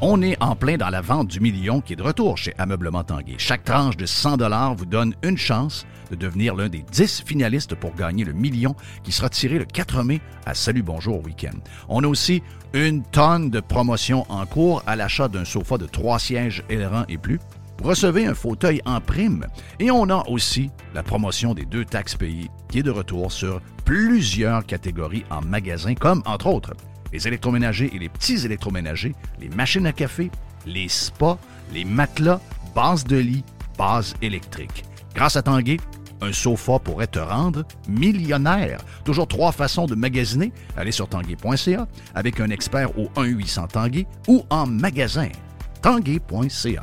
On est en plein dans la vente du million qui est de retour chez Ameublement Tanguay. Chaque tranche de 100 vous donne une chance de devenir l'un des 10 finalistes pour gagner le million qui sera tiré le 4 mai à Salut Bonjour Week-end. On a aussi une tonne de promotions en cours à l'achat d'un sofa de 3 sièges ailerons et plus. Recevez un fauteuil en prime et on a aussi la promotion des deux taxes payées qui est de retour sur plusieurs catégories en magasin comme entre autres les électroménagers et les petits électroménagers, les machines à café, les spas, les matelas, bases de lit, bases électriques. Grâce à Tanguay, un sofa pourrait te rendre millionnaire. Toujours trois façons de magasiner. Allez sur tanguay.ca avec un expert au 1-800 Tanguay ou en magasin. tanguay.ca.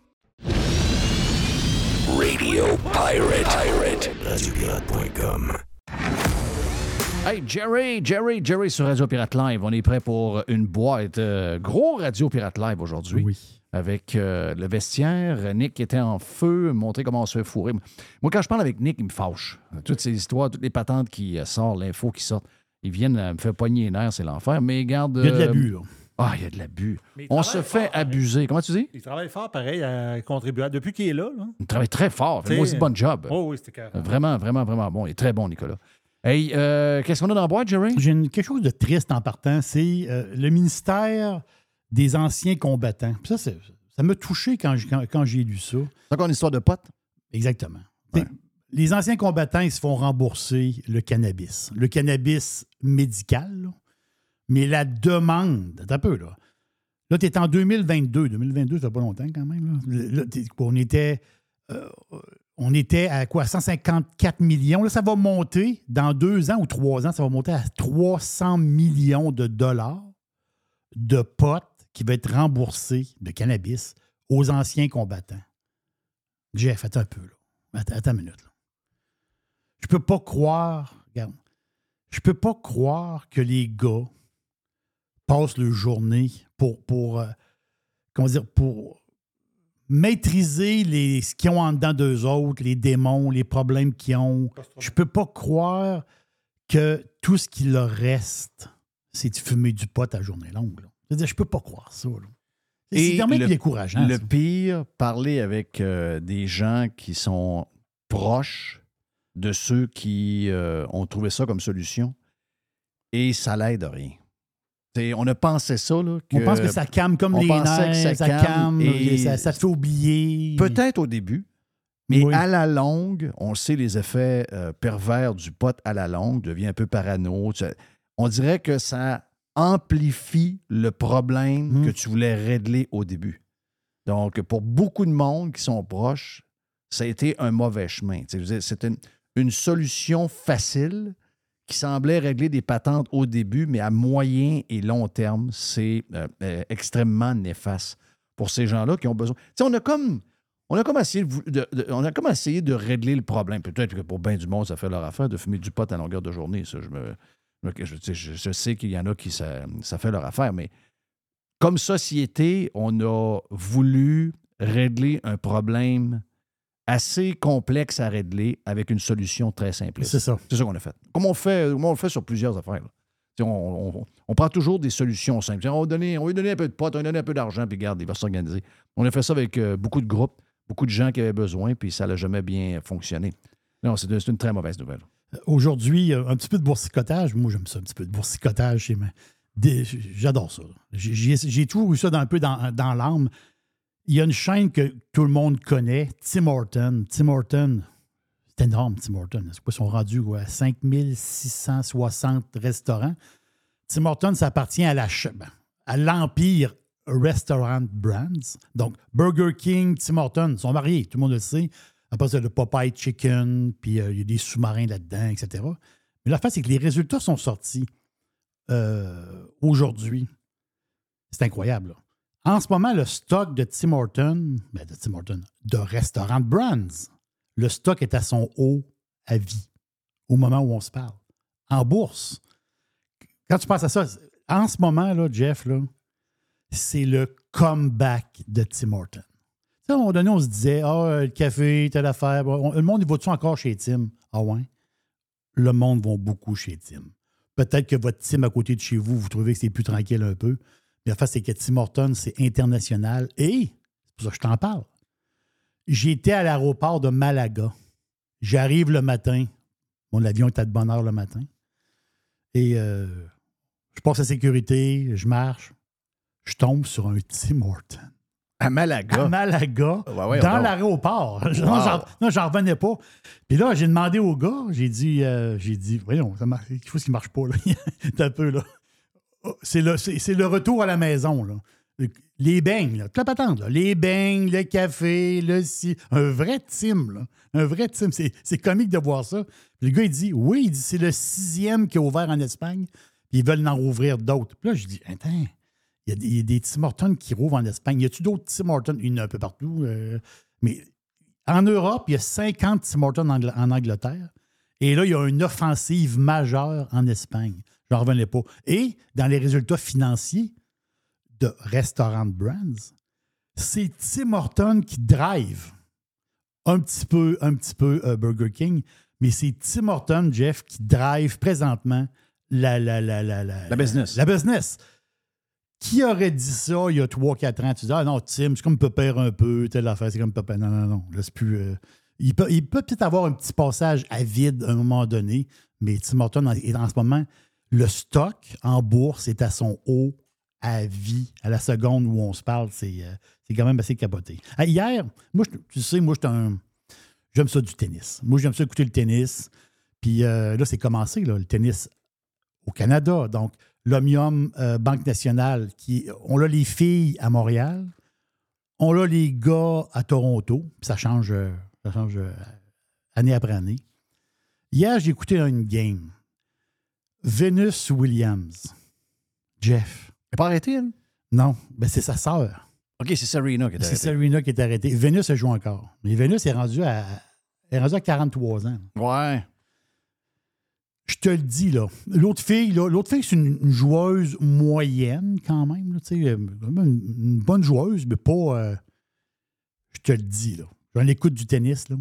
Radio Pirate. Pirate. Radiopirate.com. Hey, Jerry, Jerry, Jerry sur Radio Pirate Live. On est prêt pour une boîte. euh, gros Radio Pirate Live aujourd'hui. Oui. Avec euh, le vestiaire. Nick était en feu, montrer comment on se fait fourrer. Moi, quand je parle avec Nick, il me fâche. Toutes ces histoires, toutes les patentes qui euh, sortent, l'info qui sort, ils viennent euh, me faire pogner les nerfs, c'est l'enfer. Mais garde. Il y a de l'abus, là. Ah, il y a de l'abus. On se fait fort, hein. abuser. Comment tu dis? Il travaille fort, pareil, à contribuer. Depuis qu'il est là. là. Il travaille très fort. Moi aussi, bon job. Oh oui, c'était carré. Vraiment, vraiment, vraiment bon. Il est très bon, Nicolas. Hey, euh, qu'est-ce qu'on a dans la boîte, Jerry? J'ai une- quelque chose de triste en partant, c'est euh, le ministère des anciens combattants. Puis ça, ça m'a touché quand, j'ai- quand, quand j'ai lu ça. C'est encore une histoire de potes? Exactement. Les anciens combattants, ils se font rembourser le cannabis. Le cannabis médical, là. Mais la demande, un peu, là. Là, tu es en 2022. 2022, ça pas longtemps quand même. là. On était. euh, on était à quoi? 154 millions. Là, ça va monter dans deux ans ou trois ans, ça va monter à 300 millions de dollars de potes qui va être remboursés de cannabis aux anciens combattants. Jeff, attends un peu, là. Attends, attends une minute, là. Je peux pas croire, regarde, je peux pas croire que les gars passent leur journée pour, pour euh, comment dire, pour maîtriser les, ce qu'ils ont en dedans d'eux autres, les démons, les problèmes qu'ils ont. Je peux pas croire que tout ce qui leur reste, c'est de fumer du pot à journée longue. là. Je je peux pas croire ça. là. C'est quand même le, décourageant. Le ça. pire, parler avec euh, des gens qui sont proches de ceux qui euh, ont trouvé ça comme solution et ça l'aide à rien. On a pensé ça. Là, On pense que ça calme comme les nerfs, ça, calme, et ça, fait oublier. Peut-être au début, mais Oui. à la longue, on sait les effets euh, pervers du pot à la longue, devient un peu parano. Tu- On dirait que ça amplifie le problème Mhm. que tu voulais régler au début. Donc, pour beaucoup de monde qui sont proches, ça a été un mauvais chemin. Tu sais, C'est une, une solution facile qui semblait régler des patentes au début, mais à moyen et long terme, c'est euh, euh, extrêmement néfaste pour ces gens-là qui ont besoin. On a comme. On a, comme essayé de, on a comme essayé de régler le problème. Peut-être que pour bien du monde, ça fait leur affaire de fumer du pot à longueur de journée. Ça, je- je sais qu'il y en a qui ça, ça fait leur affaire, mais comme société, on a voulu régler un problème assez complexe à régler avec une solution très simple. C'est ça. C'est ça qu'on a fait. Comme on, fait, comme on le fait sur plusieurs affaires. On, on- on prend toujours des solutions simples. On va, donner, on va lui donner un peu de pot, on va lui donner un peu d'argent, puis regarde, il va s'organiser. On a fait ça avec euh, beaucoup de groupes, beaucoup de gens qui avaient besoin, puis ça n'a jamais bien fonctionné. Non, c'est une très mauvaise nouvelle. Aujourd'hui, un petit peu de boursicotage. Moi, j'aime ça, un petit peu de boursicotage. J'adore ça. J'ai toujours eu ça dans- un peu dans, dans l'âme. Il y a une chaîne que tout le monde connaît, Tim Horton. Tim Horton, c'est énorme, Tim Horton. Ils sont rendus à 5660 restaurants. Tim Horton, ça appartient ben, à l'empire Restaurant Brands. Donc, Burger King, Tim Horton sont mariés, tout le monde le sait. Après ça, le Popeye Chicken, puis euh, il y a des sous-marins là-dedans, etc. Mais la face, c'est que les résultats sont sortis euh, aujourd'hui. C'est incroyable. là. En ce moment, le stock de Tim Horton, ben de Tim Horton, de Restaurant Brands, le stock est à son haut à vie au moment où on se parle. En bourse. Quand tu penses à ça, en ce moment, là, Jeff, là, c'est le comeback de Tim Horton. À un moment donné, on se disait, ah, le café, telle affaire. Le monde, il va-tu encore chez Tim? Ah ouais? Le monde va beaucoup chez Tim. Peut-être que votre Tim à côté de chez vous, vous trouvez que c'est plus tranquille un peu. Mais la face, c'est que Tim Horton, c'est international. Et, c'est pour ça que je t'en parle. J'étais à l'aéroport de Malaga. J'arrive le matin. Mon avion était de bonne heure le matin. Et euh, je passe la sécurité, je marche. Je tombe sur un Tim Horton. À Malaga? À Malaga, Ouais, ouais, dans ouais. l'aéroport. Wow. Non, j'en- revenais pas. Puis là, j'ai demandé au gars, j'ai dit, euh, j'ai dit, voyons, ça marche, quelque chose qui marche pas, là. Un peu, là. Oh, C'est le, c'est- le retour à la maison. Les beignes, là, la là. Les beignes, le café, le si. Un vrai Tim, là. Un vrai Tim. C'est comique de voir ça. Puis le gars, il dit, oui, c'est le sixième qui est ouvert en Espagne. Puis ils veulent en rouvrir d'autres. Puis là, je dis, attends, il y a des, Tim Hortons qui rouvrent en Espagne. Y a-tu d'autres Tim Hortons? Il y en a un peu partout. euh, mais en Europe, il y a 50 Tim Hortons en Angleterre. Et là, il y a une offensive majeure en Espagne. Je n'en revenais pas. Et dans les résultats financiers de Restaurant Brands, c'est Tim Hortons qui drive un petit peu, un petit peu euh, Burger King, mais c'est Tim Hortons, Jeff, qui drive présentement la, la, la, la, la, La business. La business. Qui aurait dit ça il y a 3-4 ans? Tu dis, ah non, Tim, c'est comme Pepper un peu, telle affaire, c'est comme Pepper. Non, non, non. Là, c'est plus. euh, il peut il peut peut-être avoir un petit passage à vide à un moment donné, mais Tim Hortons en- est en ce moment, le stock en bourse est à son haut à vie, à la seconde où on se parle. C'est euh, quand même assez capoté. Ah, hier, moi, tu sais, moi. J'aime ça du tennis. Moi, j'aime ça écouter le tennis. Puis euh, là, c'est commencé, le tennis au Canada. Donc, l'Omnium euh, Banque Nationale, qui, on a les filles à Montréal, on a les gars à Toronto, puis ça change, ça change année après année. Hier, j'ai écouté une game. Venus Williams. Jeff. Elle n'a pas arrêté, elle? Non, ben c'est sa sœur. OK, c'est Serena qui est C'est arrêtée. Serena qui est arrêtée. Venus, elle joue encore. Mais Venus est rendue à, elle est rendue à 43 ans. Ouais. Je te le dis, là. L'autre fille, là, l'autre fille, c'est une, une joueuse moyenne quand même. là, euh, une, une bonne joueuse, mais pas. euh, je te le dis, là. J'en écoute du tennis, là.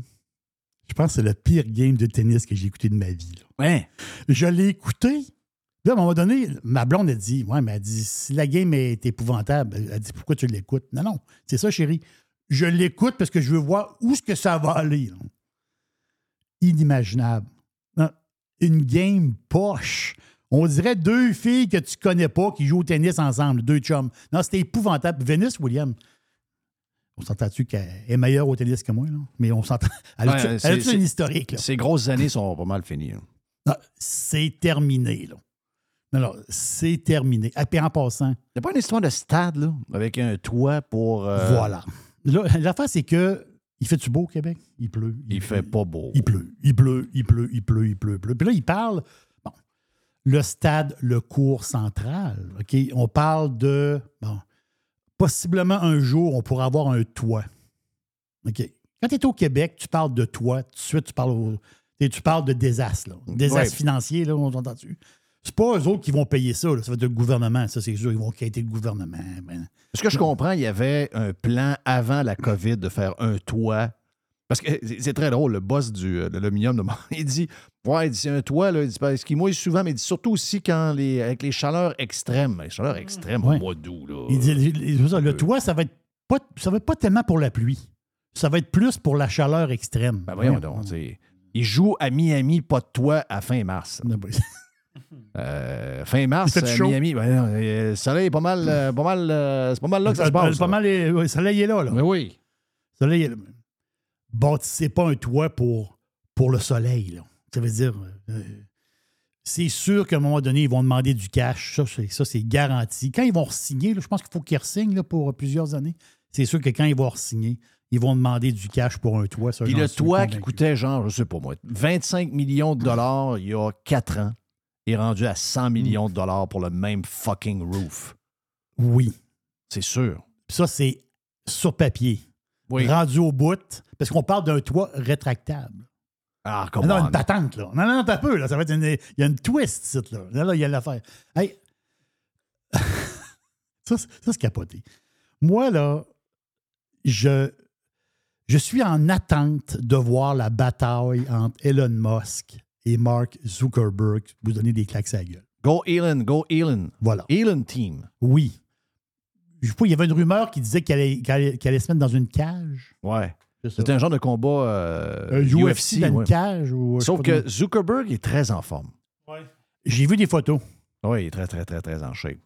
Je pense que c'est le pire game de tennis que j'ai écouté de ma vie. là. Ouais. Je l'ai écouté. Là, à un moment donné, ma blonde a dit Ouais, mais elle dit si la game est épouvantable, elle dit Pourquoi tu l'écoutes? Non, non, c'est ça, chérie. Je l'écoute parce que je veux voir où que ça va aller. là. Inimaginable. Non, Une game poche. On dirait deux filles que tu connais pas qui jouent au tennis ensemble, deux chums. Non, c'était épouvantable. Venus Williams, on s'entend-tu qu'elle est meilleure au tennis que moi, là? Mais on s'entend. Elle a-tu- Ouais, elle c'est- a-tu c'est- une historique, là? Ces grosses années sont pas mal finies. là. Non, c'est terminé, là. Non, non, c'est terminé. Et puis en passant. Il a pas une histoire de stade, là, avec un toit pour. euh, Voilà. Là, l'affaire, c'est que. Il fait-tu beau au Québec? Il pleut. Il fait pas beau. Il pleut, il pleut, il pleut, il pleut, il pleut, il pleut. Puis là, il parle. Bon, le stade, le cours central. OK? On parle de. Bon, possiblement un jour, on pourra avoir un toit. OK? Quand tu es au Québec, tu parles de toit, tout de suite, tu parles, au- tu parles de désastre. Là. Désastre Ouais. financier, là, on s'entend-tu? C'est pas eux autres qui vont payer ça, là. ça va être le gouvernement, ça c'est sûr, ils vont quitter le gouvernement. Ben, Ce que je comprends, il y avait un plan avant la COVID de faire un toit. Parce que c'est très drôle, le boss du, euh, de l'aluminium, il dit Ouais, il dit, c'est un toit, là, il dit, parce qu'il mouille souvent, mais il dit surtout aussi quand les, avec les chaleurs extrêmes. Les chaleurs extrêmes Ouais. au mois d'août. Là. Il dit, le- le toit, ça va être pas, ça va être pas tellement pour la pluie. Ça va être plus pour la chaleur extrême. Ben voyons donc. Il joue à Miami, pas de toit, à fin mars. Euh, fin mars, à chaud. Miami, ben non, euh, le soleil est pas mal, euh, pas mal, euh, c'est pas mal là que ça se passe. Pas mal, le soleil est là. là. Mais oui. Le soleil est là. Bâtissez pas un toit pour, pour le soleil. là. Ça veut dire. euh, c'est sûr qu'à un moment donné, ils vont demander du cash. Ça, c'est, ça, c'est garanti. Quand ils vont signer, je pense qu'il faut qu'ils re-signent pour plusieurs années. C'est sûr que quand ils vont signer, ils vont demander du cash pour un toit. Puis le toit qui coûtait, genre, je sais pas moi, 25 millions de dollars il y a 4 ans est rendu à 100 millions de dollars pour le même fucking roof. Oui. C'est sûr. Puis ça, c'est sur papier. Oui. Rendu au bout, parce qu'on parle d'un toit rétractable. Ah, non, come non, on. une patente, là. Non, non, t'as peu, là. Ça va être une, il y a une twist, là. Là, là, il y a l'affaire. Hey. ça, c'est- ça, c'est capoté. Moi, là, je, je suis en attente de voir la bataille entre Elon Musk et Mark Zuckerberg. Vous donner des claques à la gueule. Go Elon, go Elon. Voilà. Elon Team. Oui. Je sais pas, il y avait une rumeur qui disait qu'elle allait, se mettre dans une cage. Ouais. C'est un genre de combat euh, Un UFC dans une ouais. cage ou, Sauf que. Zuckerberg est très en forme. J'ai vu des photos. Oui, il est très, très, très, très en shape.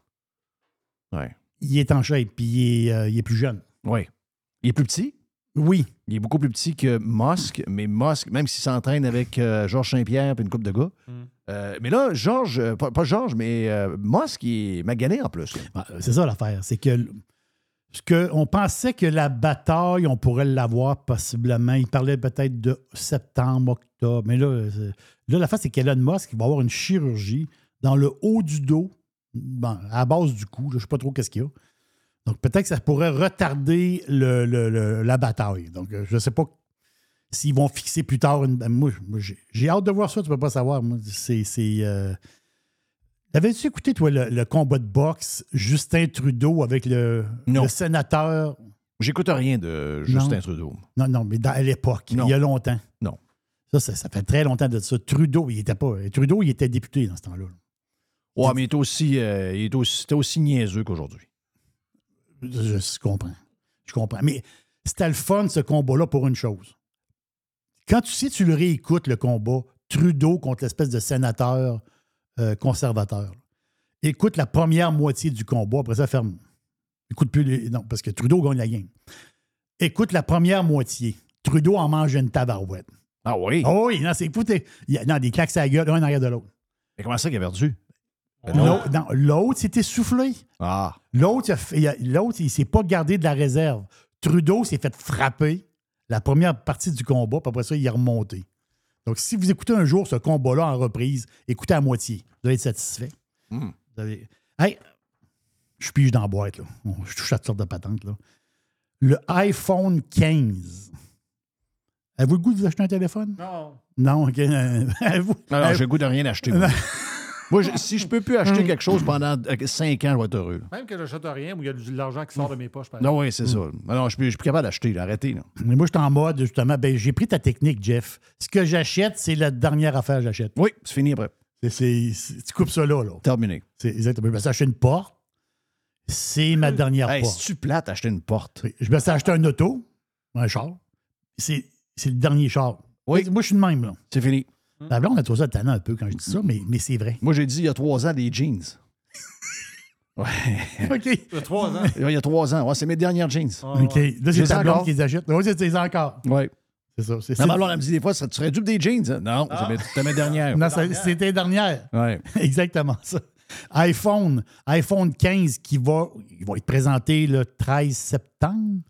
Ouais. Il est en shape, puis il est, euh, il est plus jeune. Oui. Il est plus petit? Oui. Il est beaucoup plus petit que Musk, mais Musk, même s'il s'entraîne avec euh, Georges Saint-Pierre et une coupe de gars. euh, mais là, Georges, euh, pas, pas Georges, mais euh, Musk, il est magané en plus. Ah, C'est ça l'affaire. C'est que, que on pensait que la bataille, on pourrait l'avoir possiblement. Il parlait peut-être de septembre, octobre. Mais là, là l'affaire, c'est qu'Elon Musk il va avoir une chirurgie dans le haut du dos, bon, à la base du cou. là, je ne sais pas trop qu'est-ce qu'il y a. Donc peut-être que ça pourrait retarder le- le- le- la bataille. Donc euh, je ne sais pas s'ils vont fixer plus tard une. Moi, j'ai hâte de voir ça, tu ne peux pas savoir. C'est. euh, Avais-tu écouté, toi, le, combat de boxe Justin Trudeau avec le, le sénateur? J'écoute rien de Justin Trudeau. Non, non, mais dans- à l'époque, il y a longtemps. Non. Ça, ça, ça fait très longtemps de ça. Trudeau, il était pas. Trudeau, il était député dans ce temps-là. Ouais, mais il est aussi, euh, il est aussi, c'était aussi niaiseux qu'aujourd'hui. Je, je comprends. Je comprends. Mais c'était le fun, ce combat-là, pour une chose. Quand tu sais, tu le réécoutes, le combat, Trudeau contre l'espèce de sénateur euh, conservateur. Écoute la première moitié du combat, après ça, ferme. Écoute plus les. Non, parce que Trudeau gagne la game. Écoute la première moitié. Trudeau en mange une tabarouette. Ah oui? Oh oui, non, c'est écoutez. Il y a, non, des claques à la gueule, un en arrière de l'autre. Mais comment ça qu'il a perdu? L'autre, non, l'autre s'est essoufflé. Ah. L'autre, il a fait- il a- l'autre, il s'est pas gardé de la réserve. Trudeau s'est fait frapper la première partie du combat, puis après ça, il est remonté. Donc, si vous écoutez un jour ce combat-là en reprise, écoutez à moitié. Vous allez être satisfait. Hmm. Vous allez- Hey, je pige dans la boîte, là. Bon, Je touche à toutes sortes de patentes, là. Le iPhone 15. Avez-vous le goût de vous acheter un téléphone? Non. Non, OK. Avez-vous- Non, non, j'ai le goût de rien acheter. Moi, je- si je peux plus acheter quelque chose pendant 5 ans, je vais être heureux. là. Même que j'achète rien, où il y a de l'argent qui sort de mes poches. par Non, oui, c'est ça. Alors, je ne suis plus capable d'acheter. là. Arrêtez. Là. Mais moi, je suis en mode, justement, ben, j'ai pris ta technique, Jeff. Ce que j'achète, c'est la dernière affaire que j'achète. Oui, c'est fini après. C'est- c'est- c'est- tu coupes ça là. là. Terminé. C'est exactement. Je me suis acheté une porte. C'est ma dernière Hey, porte. C'est-tu plate acheter une porte? Oui. Je me suis acheté un auto, un char. C'est c'est le dernier char. Oui. Moi, je suis de même. là. C'est fini. La blonde a trouvé ça tannant un peu quand je dis ça, mais, mais c'est vrai. Moi, j'ai dit il y a trois ans des jeans. Ouais. OK. Il y a trois ans. Il y a trois ans. Ouais, c'est mes dernières jeans. OK. Là, c'est les ta blonde encore. qui les achète. Oui, c'est c'est encore. Oui. C'est ça. C'est ma blonde, elle me dit des fois, ça- tu serais dû des jeans. hein? Non, c'est mes- c'était mes dernières. Non, c'était dernière. Ouais. Exactement ça. iPhone, iPhone 15 qui va, il va être présenté le 13 septembre.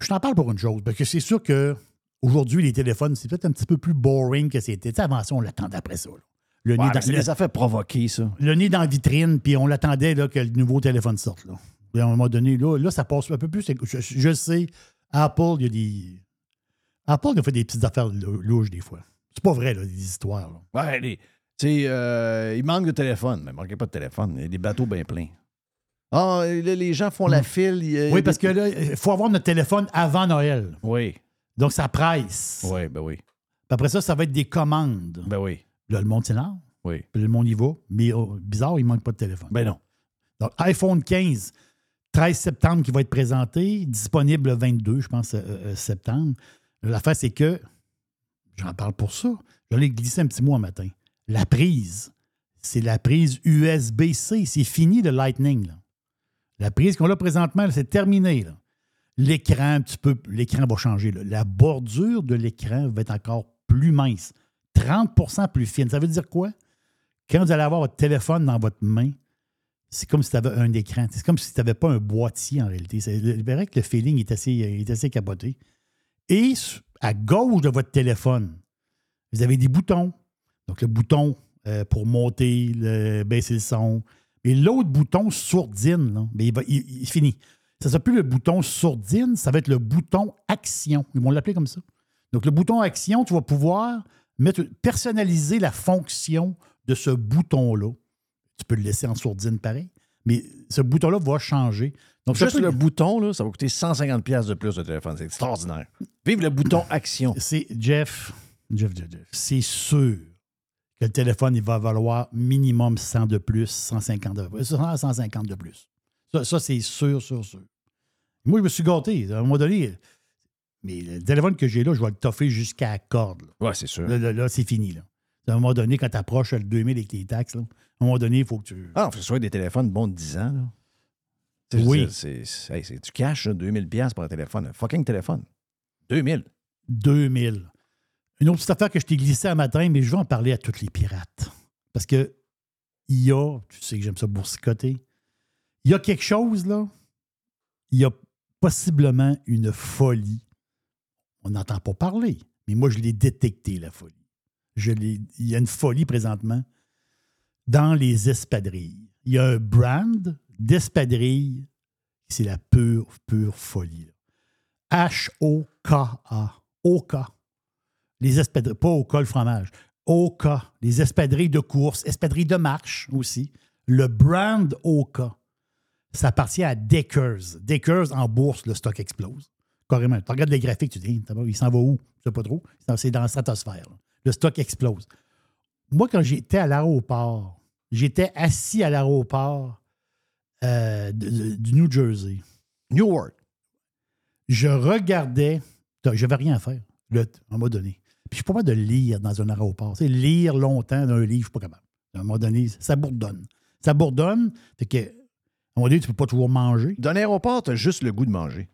Je t'en parle pour une chose, parce que c'est sûr que aujourd'hui, les téléphones, c'est peut-être un petit peu plus boring que c'était. Tu sais, avant ça, on l'attendait après ça. là. Le, Ouais, nez dans, c'est le- des affaires provoquées, ça. le nez dans la vitrine, puis on l'attendait là, que le nouveau téléphone sorte. Là. À un moment donné, là, là, ça passe un peu plus. Je, je sais, Apple, il y a des. Apple il a fait des petites affaires lou- louches des fois. C'est pas vrai, là, des histoires. là. Ouais, les- tu sais, euh, il manque de téléphone. Mais il manquait pas de téléphone. Il y a des bateaux bien pleins. Ah, là, les gens font la file. y a- Oui, parce que là, il faut avoir notre téléphone avant Noël. Oui. Donc, ça presse. Oui, ben oui. Puis après ça, ça va être des commandes. Ben oui. Là, le monde s'énerve. Oui. Puis le monde y va. Mais oh, bizarre, il manque pas de téléphone. Ben non. Donc, iPhone 15, 13 septembre, qui va être présenté, disponible le 22, je pense, euh, euh, septembre. L'affaire, c'est que, j'en parle pour ça, je l'ai glissé un petit mot un matin. La prise, c'est la prise USB-C. C'est fini le Lightning. là. La prise qu'on a présentement, c'est terminé. là. L'écran, un petit peu, l'écran va changer. La bordure de l'écran va être encore plus mince. 30% plus fine. Ça veut dire quoi? Quand vous allez avoir votre téléphone dans votre main, c'est comme si tu avais un écran. C'est comme si tu n'avais pas un boîtier en réalité. C'est vrai que le feeling est assez, est assez capoté. Et à gauche de votre téléphone, vous avez des boutons. Donc, le bouton euh, pour monter, baisser le son. Mais l'autre bouton sourdine, là, ben, il finit. Ça ne sera plus le bouton sourdine, ça va être le bouton action. Ils vont l'appeler comme ça. Donc, le bouton action, tu vas pouvoir mettre, personnaliser la fonction de ce bouton-là. Tu peux le laisser en sourdine pareil, mais ce bouton-là va changer. Donc, Juste peut- le bouton, là, ça va coûter 150$ piastres de plus de téléphone. C'est extraordinaire. Vive le bouton action. C'est Jeff, Jeff, Jeff, Jeff, c'est sûr que le téléphone, il va valoir minimum 100 de plus, 150 de plus, 100, 150 de plus. Ça, ça, c'est sûr, sûr, sûr. Moi, je me suis gâté. À un moment donné, mais le téléphone que j'ai là, je vais le toffer jusqu'à la corde. Ouais, c'est sûr. Là, là, là, c'est fini. Là. À un moment donné, quand tu approches le 2000 avec les taxes, là, à un moment donné, il faut que tu. Ah, que ce soit des téléphones bons de 10 ans. Là. Tu Oui. C'est, c'est, hey, cash, là, 2000$ piastres pour un téléphone. Un fucking téléphone. 2000. 2000. Une autre petite affaire que je t'ai glissée un matin, mais je vais en parler à tous les pirates. Parce que il y a, tu sais que j'aime ça boursicoter, il y a quelque chose, là, il y a possiblement une folie. On n'entend pas parler, mais moi, je l'ai détecté, la folie. Il y a une folie présentement dans les espadrilles. Il y a un brand d'espadrilles, c'est la pure, pure folie. H-O-K-A. O-K. Les espadrilles, pas O-K le fromage. O-K. Les espadrilles de course, espadrilles de marche aussi. Le brand O-K. Ça appartient à Deckers. Deckers, en bourse, le stock explose. Carrément. Tu regardes les graphiques, tu te dis, il s'en va où? Je sais pas trop. C'est dans la stratosphère. là. Le stock explose. Moi, quand j'étais à l'aéroport, j'étais assis à l'aéroport euh, du New Jersey. Newark. Je regardais, je n'avais rien à faire, là, à un moment donné. Puis je suis pas capable de lire dans un aéroport. Tu sais, lire longtemps dans un livre, je suis pas capable. À un moment donné, ça bourdonne. Ça bourdonne, fait que, à un moment donné, tu peux pas toujours manger. D'un aéroport, tu as juste le goût de manger.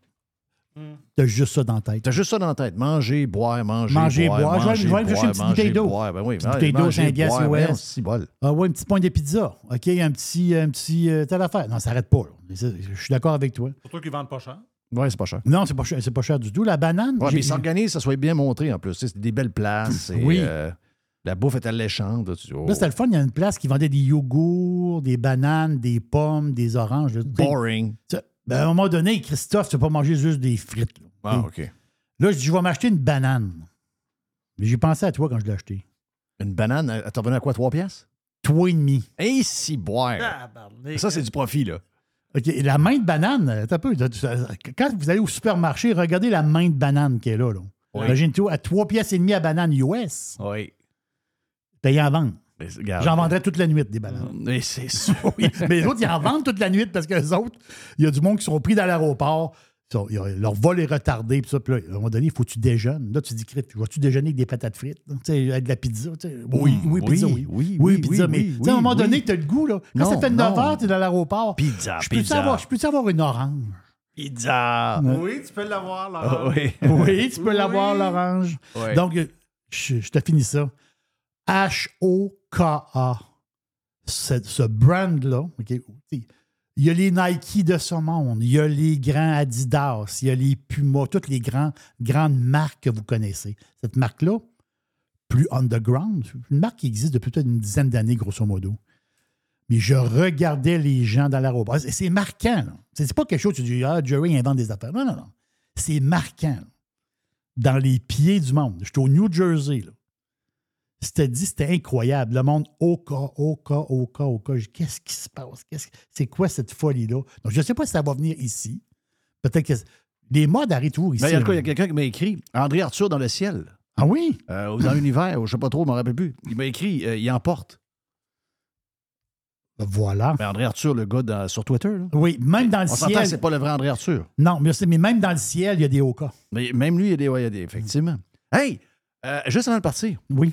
Tu as juste ça dans la tête. Tu as juste ça dans la tête. Manger, boire, manger, Manger, boire. boire. Je vais- manger, je vais aller chercher une petite bouteille d'eau. Ben oui, Petite bouteille d'eau, manger, 5 piastres boire, ben non, US. c'est bol. Ah ouais, un petit point de pizza. OK, un petit, un petit euh, telle affaire. Non, ça n'arrête pas. là. Je suis d'accord avec toi. Pour toi qui vendent pas cher. Ouais, c'est pas cher. Non, c'est pas cher, c'est pas cher du tout. La banane, j'ai- mais ils s'organisent, ça soit bien montré en plus. C'est des belles places. et, Oui. euh, la bouffe est alléchante. là, tu oh. Là, c'était le fun. Il y a une place qui vendait des yogourts, des bananes, des pommes, des oranges. là. Boring. Ben, à un moment donné, Christophe, tu ne peux pas manger juste des frites. là. Ah, OK. Là, je dis, je vais m'acheter une banane. Mais J'ai pensé à toi quand je l'ai acheté. Une banane, elle t'en revenait à quoi, 3 piastres? Toi et demi. Et si boire. Ça, c'est du profit, là. OK, la main de banane, un peu. Quand vous allez au supermarché, regardez la main de banane qui est là. là. Oui. Imagine-toi, à 3 pièces et demie à banane US. Oui. Payé en vente. regarde. J'en vendrais toute la nuit des bananes. Mais c'est sûr. Oui, mais les autres, ils en vendent toute la nuit parce que les autres, il y a du monde qui sont pris dans l'aéroport. Leur vol est retardé. Puis ça, puis là, à un moment donné, il faut que tu déjeunes. Là, tu dis, Crip, vas-tu déjeuner avec des patates frites? Tu sais, avec de la pizza? tu? Oui, oui, oui, pizza, oui. oui, oui, pizza. oui, mais tu à un moment donné, oui. tu as le goût. Là. Quand Non, ça fait 9 non. heures, tu es dans l'aéroport. Pizza, Je peux-tu pizza. avoir, je peux-tu avoir une orange? Pizza. Oui, tu peux l'avoir, là. Ah, oui. Oui, tu peux l'avoir, l'orange. Donc, euh, je te finis ça. H-O-K-A. Ce, ce brand-là, OK, il y a les Nike de ce monde, il y a les grands Adidas, il y a les Puma, toutes les grandes marques que vous connaissez. Cette marque-là, plus underground, une marque qui existe depuis peut-être une dizaine d'années, grosso modo. Mais je regardais les gens dans l'aéroport. C'est c'est marquant. là. C'est pas quelque chose, tu dis, ah, Jerry invente des affaires. Non, non, non. C'est marquant. là. Dans les pieds du monde. J'étais au New Jersey. Là. C'était dit, c'était incroyable. Le monde, OK, OK, OK, OK. Je dis, Qu'est-ce qui se passe? C'est quoi cette folie-là? Donc, je ne sais pas si ça va venir ici. Peut-être que les modes arrivent toujours ici. Ben, il y a là. quoi? Il y a quelqu'un qui m'a écrit André Arthur dans le ciel. Ah oui? Euh, dans l'univers, je ne sais pas trop, je ne me rappelle plus. Il m'a écrit euh, Il emporte. Voilà. Ben, André Arthur, le gars dans- sur Twitter. là. Oui, même dans le On ciel. c'est pas le vrai André Arthur. Non, mais, mais même dans le ciel, il y a des OK. Mais même lui, il y a des. ouais, il y a des effectivement. Hey! euh, juste avant de partir. Oui.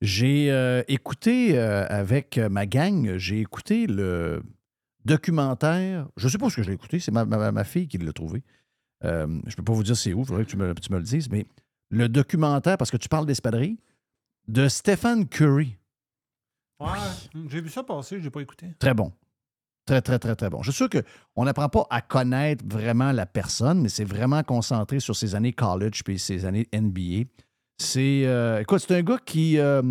J'ai euh, écouté euh, avec ma gang, j'ai écouté le documentaire. Je ne sais pas ce que je l'ai écouté, c'est ma, ma- ma fille qui l'a trouvé. Euh, je ne peux pas vous dire c'est où, il faudrait que tu me, tu me le dises, mais le documentaire, parce que tu parles d'espadrilles, de Stephen Curry. Ouais, j'ai vu ça passer, j'ai pas écouté. Très bon. Très, très, très, très bon. Je suis sûr qu'on n'apprend pas à connaître vraiment la personne, mais c'est vraiment concentré sur ses années college puis ses années NBA. C'est. euh, écoute, c'est un gars qui. euh,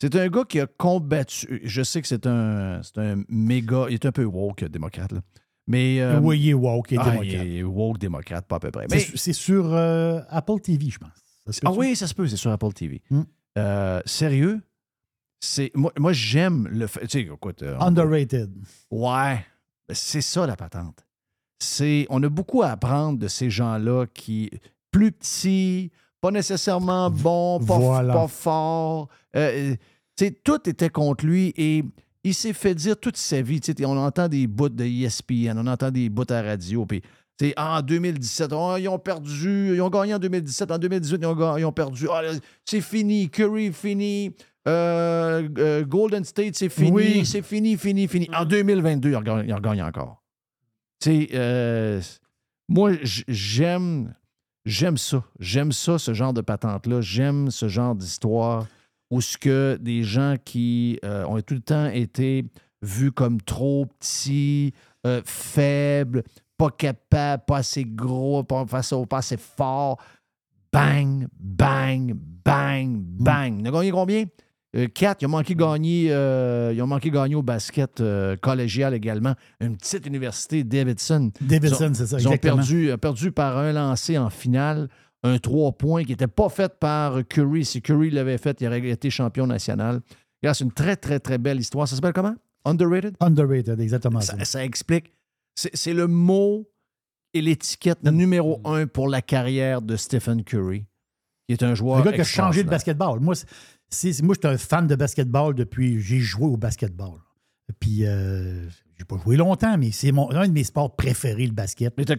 c'est un gars qui a combattu. Je sais que c'est un, c'est un méga. Il est un peu woke, démocrate, là. Mais. euh, oui, il est woke, il est ah, démocrate. il est woke, démocrate, pas à peu près. C'est Mais- C'est sur Apple TV, je pense. Ah oui, ça se peut, c'est sur Apple TV. Hmm. Sérieux? C'est, moi, moi j'aime le fait. Tu sais, écoute. on- Underrated. Ouais, c'est ça la patente. C'est, on a beaucoup à apprendre de ces gens-là qui, plus petits, pas nécessairement bons, pas, Voilà. pas forts. euh, euh, tout était contre lui et il s'est fait dire toute sa vie. On entend des bouts de ESPN, on entend des bouts à radio. Puis, en 2017, oh, ils ont perdu, ils ont gagné en 2017, en 2018, ils ont, ils ont perdu. Ah, c'est fini, Curry, fini. Euh, euh, Golden State, c'est fini, Oui. c'est fini, fini, fini. En 2022, ils ont ils ont gagné encore. Tu sais, euh, moi, j'aime, j'aime ça. J'aime ça, ce genre de patente-là. J'aime ce genre d'histoire où ce que des gens qui euh, ont tout le temps été vus comme trop petits, euh, faibles, pas capables, pas assez gros, pas, pas assez- forts, bang, bang, bang, bang. Il a gagné combien? Euh, quatre, ils ont manqué gagner, euh, ils ont manqué gagner au basket euh, collégial également. Une petite université, Davidson. Davidson, c'est ça, Ils ont perdu, euh, perdu par un lancé en finale, un 3 points qui n'était pas fait par Curry. Si Curry l'avait fait, il aurait été champion national. C'est une très, très, très belle histoire. Ça s'appelle comment? Underrated? Underrated, exactement. Ça, ça explique. C'est le mot et l'étiquette numéro un pour la carrière de Stephen Curry, qui est un joueur. Un gars qui a changé de basketball. Moi, moi je suis un fan de basketball depuis. J'ai joué au basketball. Puis, euh, j'ai pas joué longtemps, mais c'est un de mes sports préférés, le basket. Mais t'as,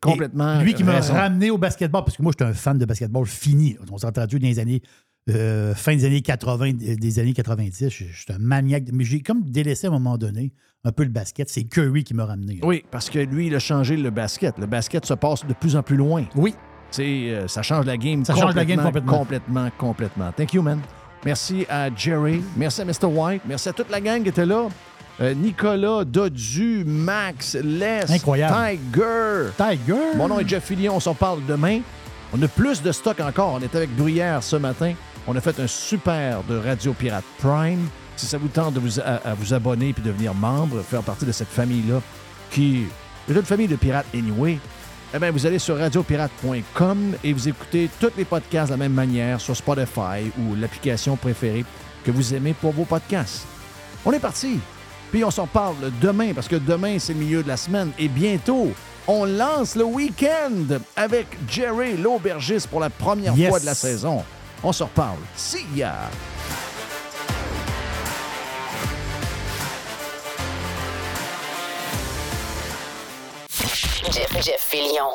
complètement. Et lui qui m'a ramené au basketball, parce que moi, j'étais un fan de basketball fini. On s'est entendu dans les années. euh, fin des années 80, euh, des années 90. Je je suis un maniaque. Mais j'ai comme délaissé à un moment donné un peu le basket. C'est Curry qui m'a ramené. là. Oui, parce que lui, il a changé le basket. Le basket se passe de plus en plus loin. Oui. C'est, ça change la game Ça change la game complètement. complètement. Complètement, complètement. Thank you, man. Merci à Jerry. Merci à Mr. White. Merci à toute la gang qui était là. Euh, Nicolas, Dodu, Max, Les, Incroyable. Tiger. Tiger? Mon nom est Jeff Fillion. On s'en parle demain. On a plus de stock encore. On était avec Bruyère ce matin. On a fait un super de Radio Pirate Prime. Si ça vous tente de vous, à, à vous abonner puis devenir membre, faire partie de cette famille-là, qui est une famille de pirates anyway, eh bien, vous allez sur radiopirate.com et vous écoutez tous les podcasts de la même manière sur Spotify ou l'application préférée que vous aimez pour vos podcasts. On est parti. Puis on s'en parle demain, parce que demain, c'est le milieu de la semaine. Et bientôt, on lance le week-end avec Jerry l'aubergiste pour la première Yes. fois de la saison. On se reparle. See ya! Jeff, Jeff Fillion.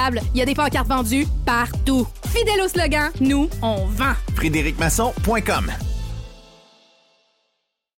il y a des pancartes vendues partout. Fidèle au slogan, nous, on vend. FrédéricMasson.com